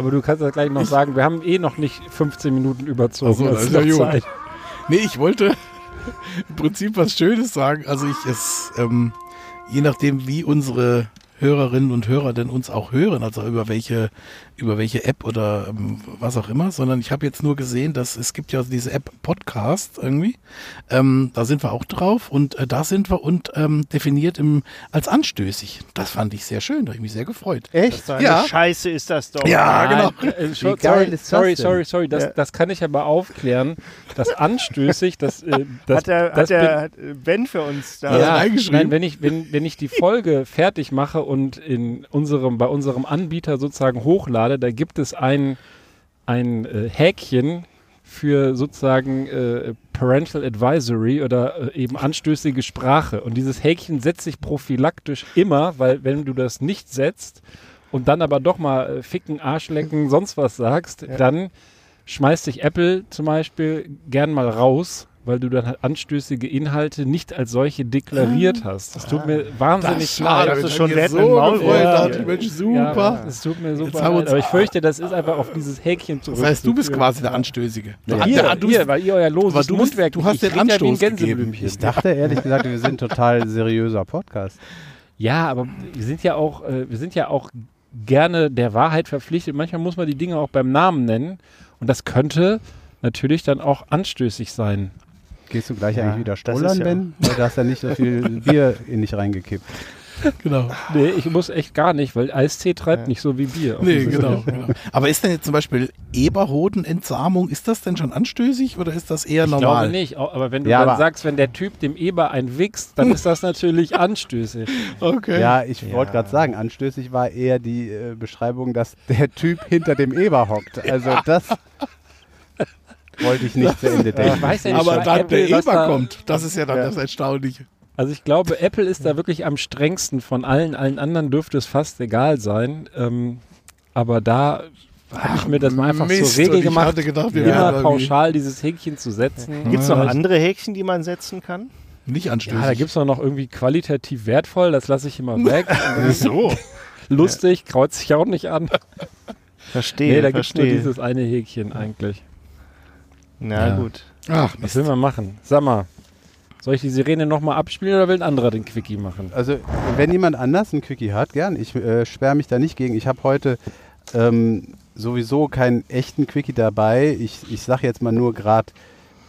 [SPEAKER 3] Aber du kannst das gleich noch sagen, wir haben eh noch nicht 15 Minuten überzogen.
[SPEAKER 5] Ach so, das ist ja.
[SPEAKER 3] Zeit.
[SPEAKER 5] Nee, ich wollte im Prinzip was Schönes sagen. Also ich es, ähm, je nachdem, wie unsere Hörerinnen und Hörer denn uns auch hören, also über welche, über welche App oder ähm, was auch immer, sondern ich habe jetzt nur gesehen, dass es gibt ja diese App Podcast irgendwie. Ähm, da sind wir auch drauf und äh, da sind wir und ähm, definiert im, als anstößig. Das fand ich sehr schön, da habe ich mich sehr gefreut.
[SPEAKER 4] Echt?
[SPEAKER 5] Ja.
[SPEAKER 6] Scheiße ist das doch.
[SPEAKER 5] Ja, genau.
[SPEAKER 3] Nein, äh,
[SPEAKER 4] Wie geil
[SPEAKER 3] sorry,
[SPEAKER 4] ist das
[SPEAKER 3] sorry,
[SPEAKER 4] denn?
[SPEAKER 3] sorry, sorry, das,
[SPEAKER 6] Ja.
[SPEAKER 3] das kann ich aber aufklären. Das anstößig, das, äh, das,
[SPEAKER 6] hat der,
[SPEAKER 3] das
[SPEAKER 6] hat der hat äh, Ben für uns da.
[SPEAKER 5] Ja. reingeschrieben?
[SPEAKER 3] nein, wenn ich, wenn, wenn ich die Folge fertig mache und in unserem, bei unserem Anbieter sozusagen hochlade, da gibt es ein, ein äh, Häkchen für sozusagen äh, Parental Advisory oder äh, eben anstößige Sprache. Und dieses Häkchen setzt sich prophylaktisch immer, weil wenn du das nicht setzt und dann aber doch mal äh, ficken, Arschlecken, sonst was sagst, dann schmeißt sich Apple zum Beispiel gern mal raus, weil du dann halt anstößige Inhalte nicht als solche deklariert hast. Das tut mir wahnsinnig leid.
[SPEAKER 6] das ist schon
[SPEAKER 5] so
[SPEAKER 6] Maul-. Ja.
[SPEAKER 5] Mensch, super.
[SPEAKER 3] Ja, es tut mir super leid. Aber ich fürchte, das ist einfach auf dieses Häkchen zurück.
[SPEAKER 5] Das heißt, du bist quasi der Anstößige.
[SPEAKER 3] Ja,
[SPEAKER 5] Du-
[SPEAKER 3] ihr,
[SPEAKER 5] der- du
[SPEAKER 3] ihr,
[SPEAKER 5] bist-
[SPEAKER 3] weil ihr euer loses
[SPEAKER 5] aber du
[SPEAKER 3] Mundwerk
[SPEAKER 5] du hast
[SPEAKER 3] ich
[SPEAKER 5] den Anstoß gegeben.
[SPEAKER 4] Ich dachte ehrlich *laughs* gesagt, wir sind ein total seriöser Podcast.
[SPEAKER 3] Ja, aber wir sind ja auch, äh, wir sind ja auch gerne der Wahrheit verpflichtet. Manchmal muss man die Dinge auch beim Namen nennen. Und das könnte natürlich dann auch anstößig sein.
[SPEAKER 4] Gehst du gleich
[SPEAKER 6] Ja,
[SPEAKER 4] eigentlich wieder stollern,
[SPEAKER 6] ja-
[SPEAKER 4] Ben? Weil du hast ja nicht so viel *laughs* Bier in dich reingekippt.
[SPEAKER 5] Genau.
[SPEAKER 3] Nee, ich muss echt gar nicht, weil Eistee treibt
[SPEAKER 6] Ja.
[SPEAKER 3] nicht so wie Bier.
[SPEAKER 5] Nee, *laughs* genau, genau. Aber ist denn jetzt zum Beispiel Eberhodenentsamung, ist das denn schon anstößig oder ist das eher
[SPEAKER 3] Ich
[SPEAKER 5] normal?
[SPEAKER 3] glaube nicht, aber wenn du
[SPEAKER 4] Ja,
[SPEAKER 3] dann sagst, wenn der Typ dem Eber ein wichst, dann ist das natürlich anstößig. *laughs*
[SPEAKER 5] Okay.
[SPEAKER 4] Ja, ich
[SPEAKER 6] Ja.
[SPEAKER 4] wollte gerade sagen, anstößig war eher die äh, Beschreibung, dass der Typ hinter dem Eber hockt. Also das wollte ich nicht zu Ende *laughs* denken.
[SPEAKER 3] Ich weiß ja nicht,
[SPEAKER 5] Aber dann
[SPEAKER 3] Apple,
[SPEAKER 5] der Eber
[SPEAKER 3] da-
[SPEAKER 5] kommt, das ist ja dann
[SPEAKER 6] Ja.
[SPEAKER 5] das Erstaunliche.
[SPEAKER 3] Also ich glaube, Apple ist da wirklich am strengsten von allen. Allen anderen dürfte es fast egal sein. Ähm, aber da habe ich mir das mal einfach
[SPEAKER 5] Mist,
[SPEAKER 3] zur Regel
[SPEAKER 5] ich
[SPEAKER 3] gemacht,
[SPEAKER 5] hatte gedacht, wir
[SPEAKER 3] immer pauschal dieses Häkchen zu setzen.
[SPEAKER 6] Gibt es noch andere Häkchen, die man setzen kann?
[SPEAKER 5] Nicht anstößig.
[SPEAKER 3] Ja, da gibt es noch irgendwie qualitativ wertvoll, das lasse ich immer *laughs* weg.
[SPEAKER 6] so. *laughs*
[SPEAKER 3] Lustig, kreuzt sich auch nicht an.
[SPEAKER 6] Verstehe,
[SPEAKER 3] nee, da gibt es nur dieses eine Häkchen eigentlich.
[SPEAKER 6] Na
[SPEAKER 3] Ja.
[SPEAKER 6] gut.
[SPEAKER 5] Ach,
[SPEAKER 3] Was
[SPEAKER 5] Mist.
[SPEAKER 3] will man machen? Sag mal, soll ich die Sirene nochmal abspielen oder will ein anderer den Quickie machen?
[SPEAKER 4] Also, wenn jemand anders einen Quickie hat, gern. Ich äh, sperre mich da nicht gegen. Ich habe heute ähm, sowieso keinen echten Quickie dabei. Ich, ich sage jetzt mal nur gerade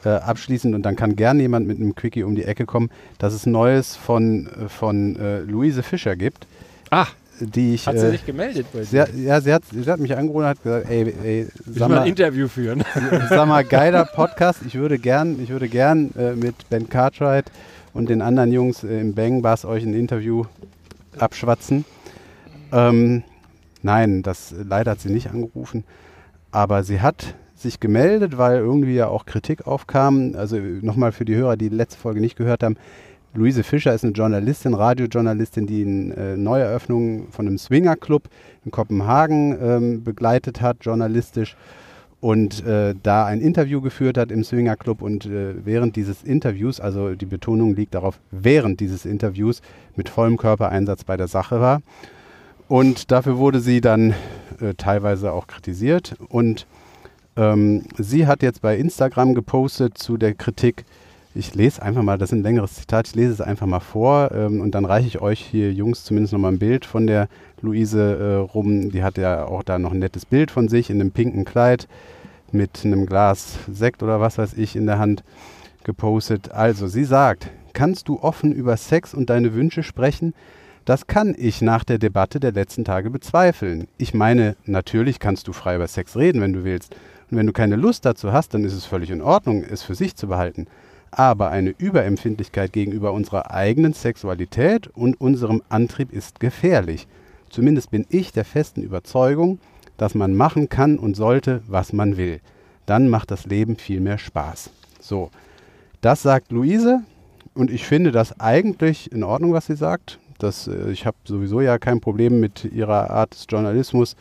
[SPEAKER 4] äh, abschließend und dann kann gern jemand mit einem Quickie um die Ecke kommen, dass es Neues von, äh, von äh, Luise Fischer gibt,
[SPEAKER 3] Ah,
[SPEAKER 4] die ich.
[SPEAKER 3] hat sie
[SPEAKER 4] äh,
[SPEAKER 3] sich gemeldet bei
[SPEAKER 4] sie
[SPEAKER 3] dir?
[SPEAKER 4] hat, ja, sie hat, sie hat mich angerufen und hat gesagt, ey, ey sag
[SPEAKER 3] mal ein Interview führen. *laughs*
[SPEAKER 4] sag mal, geiler *laughs* Podcast. Ich würde gern, ich würde gern äh, mit Ben Cartwright und den anderen Jungs äh, im Bang Bass euch ein Interview abschwatzen. Ähm, nein, das leider hat sie nicht angerufen, aber sie hat sich gemeldet, weil irgendwie ja auch Kritik aufkam. Also nochmal für die Hörer, die die letzte Folge nicht gehört haben. Luise Fischer ist eine Journalistin, Radiojournalistin, die eine äh, Neueröffnung von einem Swingerclub in Kopenhagen ähm, begleitet hat, journalistisch und äh, da ein Interview geführt hat im Swinger Club und äh, während dieses Interviews, also die Betonung liegt darauf, während dieses Interviews mit vollem Körpereinsatz bei der Sache war. Und dafür wurde sie dann äh, teilweise auch kritisiert. Und ähm, sie hat jetzt bei Instagram gepostet zu der Kritik. Ich lese einfach mal, das ist ein längeres Zitat, ich lese es einfach mal vor ähm, und dann reiche ich euch hier Jungs zumindest nochmal ein Bild von der Luise äh, rum. Die hat ja auch da noch ein nettes Bild von sich in einem pinken Kleid mit einem Glas Sekt oder was weiß ich in der Hand gepostet. Also, sie sagt, kannst du offen über Sex und deine Wünsche sprechen? Das kann ich nach der Debatte der letzten Tage bezweifeln. Ich meine, natürlich kannst du frei über Sex reden, wenn du willst. Und wenn du keine Lust dazu hast, dann ist es völlig in Ordnung, es für sich zu behalten. Aber eine Überempfindlichkeit gegenüber unserer eigenen Sexualität und unserem Antrieb ist gefährlich. Zumindest bin ich der festen Überzeugung, dass man machen kann und sollte, was man will. Dann macht das Leben viel mehr Spaß. So, das sagt Luise und ich finde das eigentlich in Ordnung, was sie sagt. Das, äh, ich habe sowieso ja kein Problem mit ihrer Art des Journalismus.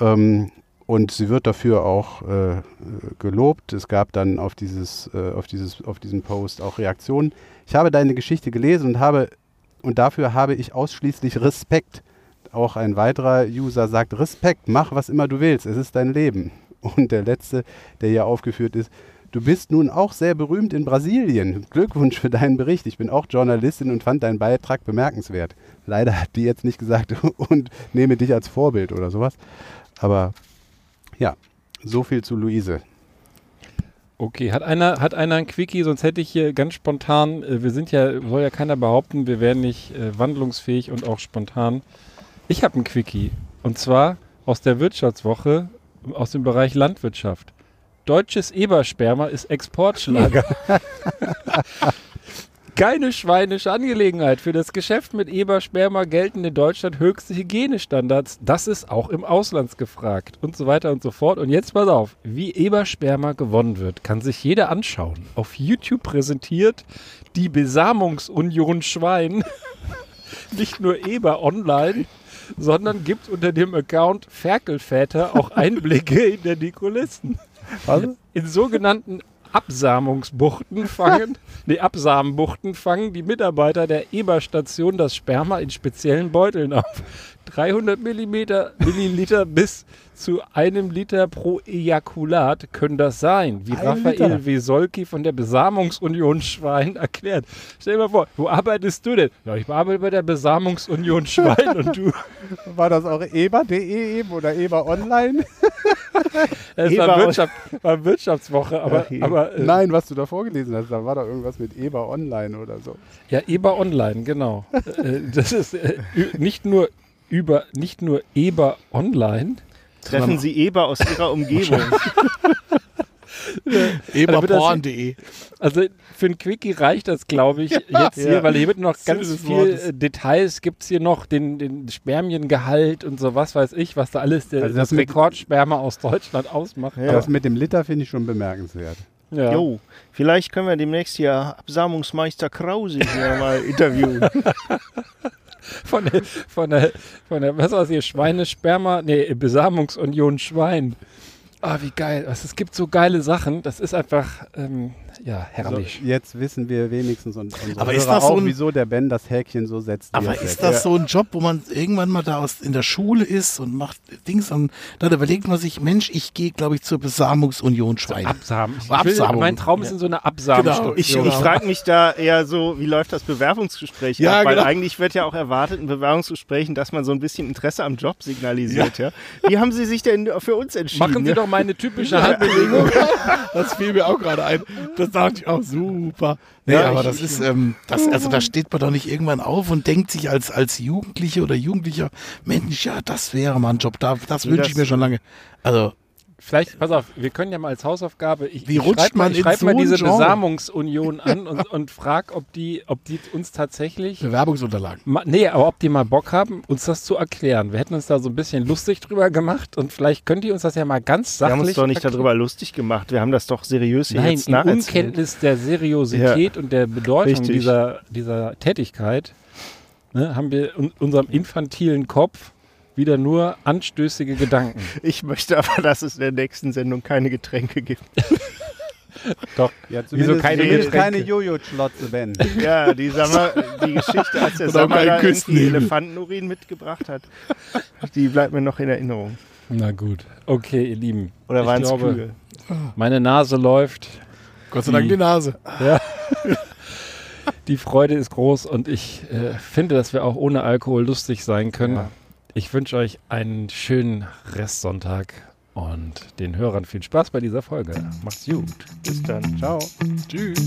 [SPEAKER 4] Ähm, und sie wird dafür auch äh, gelobt. Es gab dann auf, dieses, äh, auf, dieses, auf diesen Post auch Reaktionen. Ich habe deine Geschichte gelesen und habe und dafür habe ich ausschließlich Respekt. Auch ein weiterer User sagt, Respekt, mach was immer du willst, es ist dein Leben. Und der letzte, der hier aufgeführt ist, du bist nun auch sehr berühmt in Brasilien. Glückwunsch für deinen Bericht. Ich bin auch Journalistin und fand deinen Beitrag bemerkenswert. Leider hat die jetzt nicht gesagt *laughs* und nehme dich als Vorbild oder sowas. Aber ja, so viel zu Luise.
[SPEAKER 3] Okay, hat einer, hat einer ein Quickie, sonst hätte ich hier ganz spontan, äh, wir sind ja, soll ja keiner behaupten, wir wären nicht äh, wandlungsfähig und auch spontan. Ich habe ein Quickie und zwar aus der Wirtschaftswoche aus dem Bereich Landwirtschaft. Deutsches Ebersperma ist Exportschlager. *laughs* *laughs* Keine schweinische Angelegenheit. Für das Geschäft mit Ebersperma gelten in Deutschland höchste Hygienestandards. Das ist auch im Ausland gefragt und so weiter und so fort. Und jetzt pass auf, wie Ebersperma gewonnen wird, kann sich jeder anschauen. Auf YouTube präsentiert die Besamungsunion Schwein *laughs* nicht nur Eber online, sondern gibt unter dem Account Ferkelväter auch Einblicke hinter die Kulissen.
[SPEAKER 4] Was?
[SPEAKER 3] In sogenannten Absamungsbuchten fangen, *laughs* nee, Absamenbuchten fangen die Mitarbeiter der Eberstation das Sperma in speziellen Beuteln auf. 300 Millimeter, Milliliter bis zu einem Liter pro Ejakulat können das sein, wie
[SPEAKER 4] Ein
[SPEAKER 3] Raphael
[SPEAKER 4] Liter.
[SPEAKER 3] Wesolki von der Besamungsunion Schwein erklärt. Stell dir mal vor, wo arbeitest du denn? Ja, ich arbeite bei der Besamungsunion Schwein und du. *laughs*
[SPEAKER 4] War das auch eber.de eben oder eber online? *laughs*
[SPEAKER 3] Es
[SPEAKER 6] Eber
[SPEAKER 3] war, Wirtschaft, war Wirtschaftswoche, aber,
[SPEAKER 6] je.
[SPEAKER 3] aber äh,
[SPEAKER 4] Nein, was du da vorgelesen hast, da war doch irgendwas mit eber online oder so.
[SPEAKER 3] Ja, Eber Online, genau. *laughs* äh, das ist äh, nicht nur über, nicht nur Eber Online.
[SPEAKER 6] Treffen Sie Eber aus Ihrer Umgebung. *laughs*
[SPEAKER 5] Eberporn.de.
[SPEAKER 3] Also für ein Quickie reicht das, glaube ich, jetzt
[SPEAKER 6] Ja.
[SPEAKER 3] hier, weil hier wird noch ganz
[SPEAKER 5] des
[SPEAKER 3] viel
[SPEAKER 5] Wortes.
[SPEAKER 3] äh, Details gibt es hier noch, den, den Spermiengehalt und so was weiß ich, was da alles der,
[SPEAKER 4] Also
[SPEAKER 3] das,
[SPEAKER 4] das mit-
[SPEAKER 3] Rekordsperma aus Deutschland ausmacht.
[SPEAKER 6] Ja.
[SPEAKER 4] Das mit dem Liter finde ich schon bemerkenswert.
[SPEAKER 3] Ja.
[SPEAKER 6] Jo, vielleicht können wir demnächst hier Absamungsmeister Krause hier mal interviewen. *laughs*
[SPEAKER 3] Von der, von der, von der, was war das hier, Schweinesperma, nee, Besamungsunion Schwein. Ah, wie geil. Also, es gibt so geile Sachen. Das ist einfach, ähm, ja, herrlich.
[SPEAKER 4] So, jetzt wissen wir wenigstens und
[SPEAKER 5] Aber ist das so
[SPEAKER 4] auch,
[SPEAKER 5] ein-
[SPEAKER 4] wieso der Ben das Häkchen so setzt.
[SPEAKER 5] Aber
[SPEAKER 4] er
[SPEAKER 5] ist
[SPEAKER 4] setzt.
[SPEAKER 5] das so ein Job, wo man irgendwann mal da aus, in der Schule ist und macht Dings und dann überlegt man sich, Mensch, ich gehe, glaube ich, zur Besamungsunion Schwein.
[SPEAKER 3] Absamen. Ich
[SPEAKER 5] Absamung.
[SPEAKER 3] Mein Traum ist in so einer.
[SPEAKER 6] Ich,
[SPEAKER 5] Genau.
[SPEAKER 6] ich frage mich da eher so, wie läuft das Bewerbungsgespräch
[SPEAKER 5] Ja,
[SPEAKER 6] ab? Weil
[SPEAKER 5] genau.
[SPEAKER 6] eigentlich wird ja auch erwartet in Bewerbungsgesprächen, dass man so ein bisschen Interesse am Job signalisiert. Ja. Wie haben Sie sich denn für uns entschieden?
[SPEAKER 3] Machen Sie
[SPEAKER 6] ja?
[SPEAKER 3] doch meine typische Handbewegung. *laughs*
[SPEAKER 5] Das fiel mir auch gerade ein. Das dachte ich auch super. Nee,
[SPEAKER 6] Ja,
[SPEAKER 5] aber
[SPEAKER 6] ich-
[SPEAKER 5] das ist, ähm, das, also da steht man doch nicht irgendwann auf und denkt sich als, als Jugendliche oder Jugendlicher, Mensch, ja, das wäre mal ein Job, da, das wünsche ich mir schon lange. Also,
[SPEAKER 3] Vielleicht, pass auf, wir können ja mal als Hausaufgabe, ich,
[SPEAKER 5] Wie
[SPEAKER 3] ich
[SPEAKER 5] rutscht
[SPEAKER 3] schreib mal,
[SPEAKER 5] man
[SPEAKER 3] ich
[SPEAKER 5] in
[SPEAKER 3] schreib
[SPEAKER 5] so
[SPEAKER 3] mal diese
[SPEAKER 5] Genre?
[SPEAKER 3] Besamungsunion an und, und frag, ob die, ob die uns tatsächlich,
[SPEAKER 5] Bewerbungsunterlagen.
[SPEAKER 3] ma, nee, aber ob die mal Bock haben, uns das zu erklären. Wir hätten uns da so ein bisschen lustig drüber gemacht und vielleicht könnt ihr uns das ja mal ganz
[SPEAKER 6] Wir
[SPEAKER 3] sachlich
[SPEAKER 6] haben uns doch nicht
[SPEAKER 3] erklären.
[SPEAKER 6] darüber lustig gemacht. Wir haben das doch seriös hier
[SPEAKER 3] Nein,
[SPEAKER 6] jetzt
[SPEAKER 3] in
[SPEAKER 6] nacherzählt.
[SPEAKER 3] Unkenntnis der Seriosität und der Bedeutung
[SPEAKER 6] Richtig.
[SPEAKER 3] dieser, dieser Tätigkeit ne, haben wir in unserem infantilen Kopf wieder nur anstößige Gedanken. *laughs*
[SPEAKER 6] Ich möchte aber, dass es in der nächsten Sendung keine Getränke gibt. *laughs*
[SPEAKER 3] Doch.
[SPEAKER 4] Ja,
[SPEAKER 3] Wieso keine Getränke?
[SPEAKER 4] keine Jojo-Schlotze, Ben. *laughs*
[SPEAKER 6] Ja, die, Sammer, die Geschichte, als der irgendwie
[SPEAKER 5] Küstennebel.
[SPEAKER 6] Elefantenurin mitgebracht hat, die bleibt mir noch in Erinnerung.
[SPEAKER 3] Na gut. Okay, ihr Lieben.
[SPEAKER 6] Oder
[SPEAKER 3] Ich
[SPEAKER 6] waren es Kühe?
[SPEAKER 3] Meine Nase läuft.
[SPEAKER 5] Gott sei Dank
[SPEAKER 3] Die-
[SPEAKER 5] die Nase.
[SPEAKER 3] Die Freude ist groß und ich äh, finde, dass wir auch ohne Alkohol lustig sein können.
[SPEAKER 6] Ja.
[SPEAKER 3] Ich wünsche euch einen schönen Restsonntag und den Hörern viel Spaß bei dieser Folge. Macht's gut.
[SPEAKER 6] Bis dann.
[SPEAKER 4] Ciao.
[SPEAKER 5] Tschüss.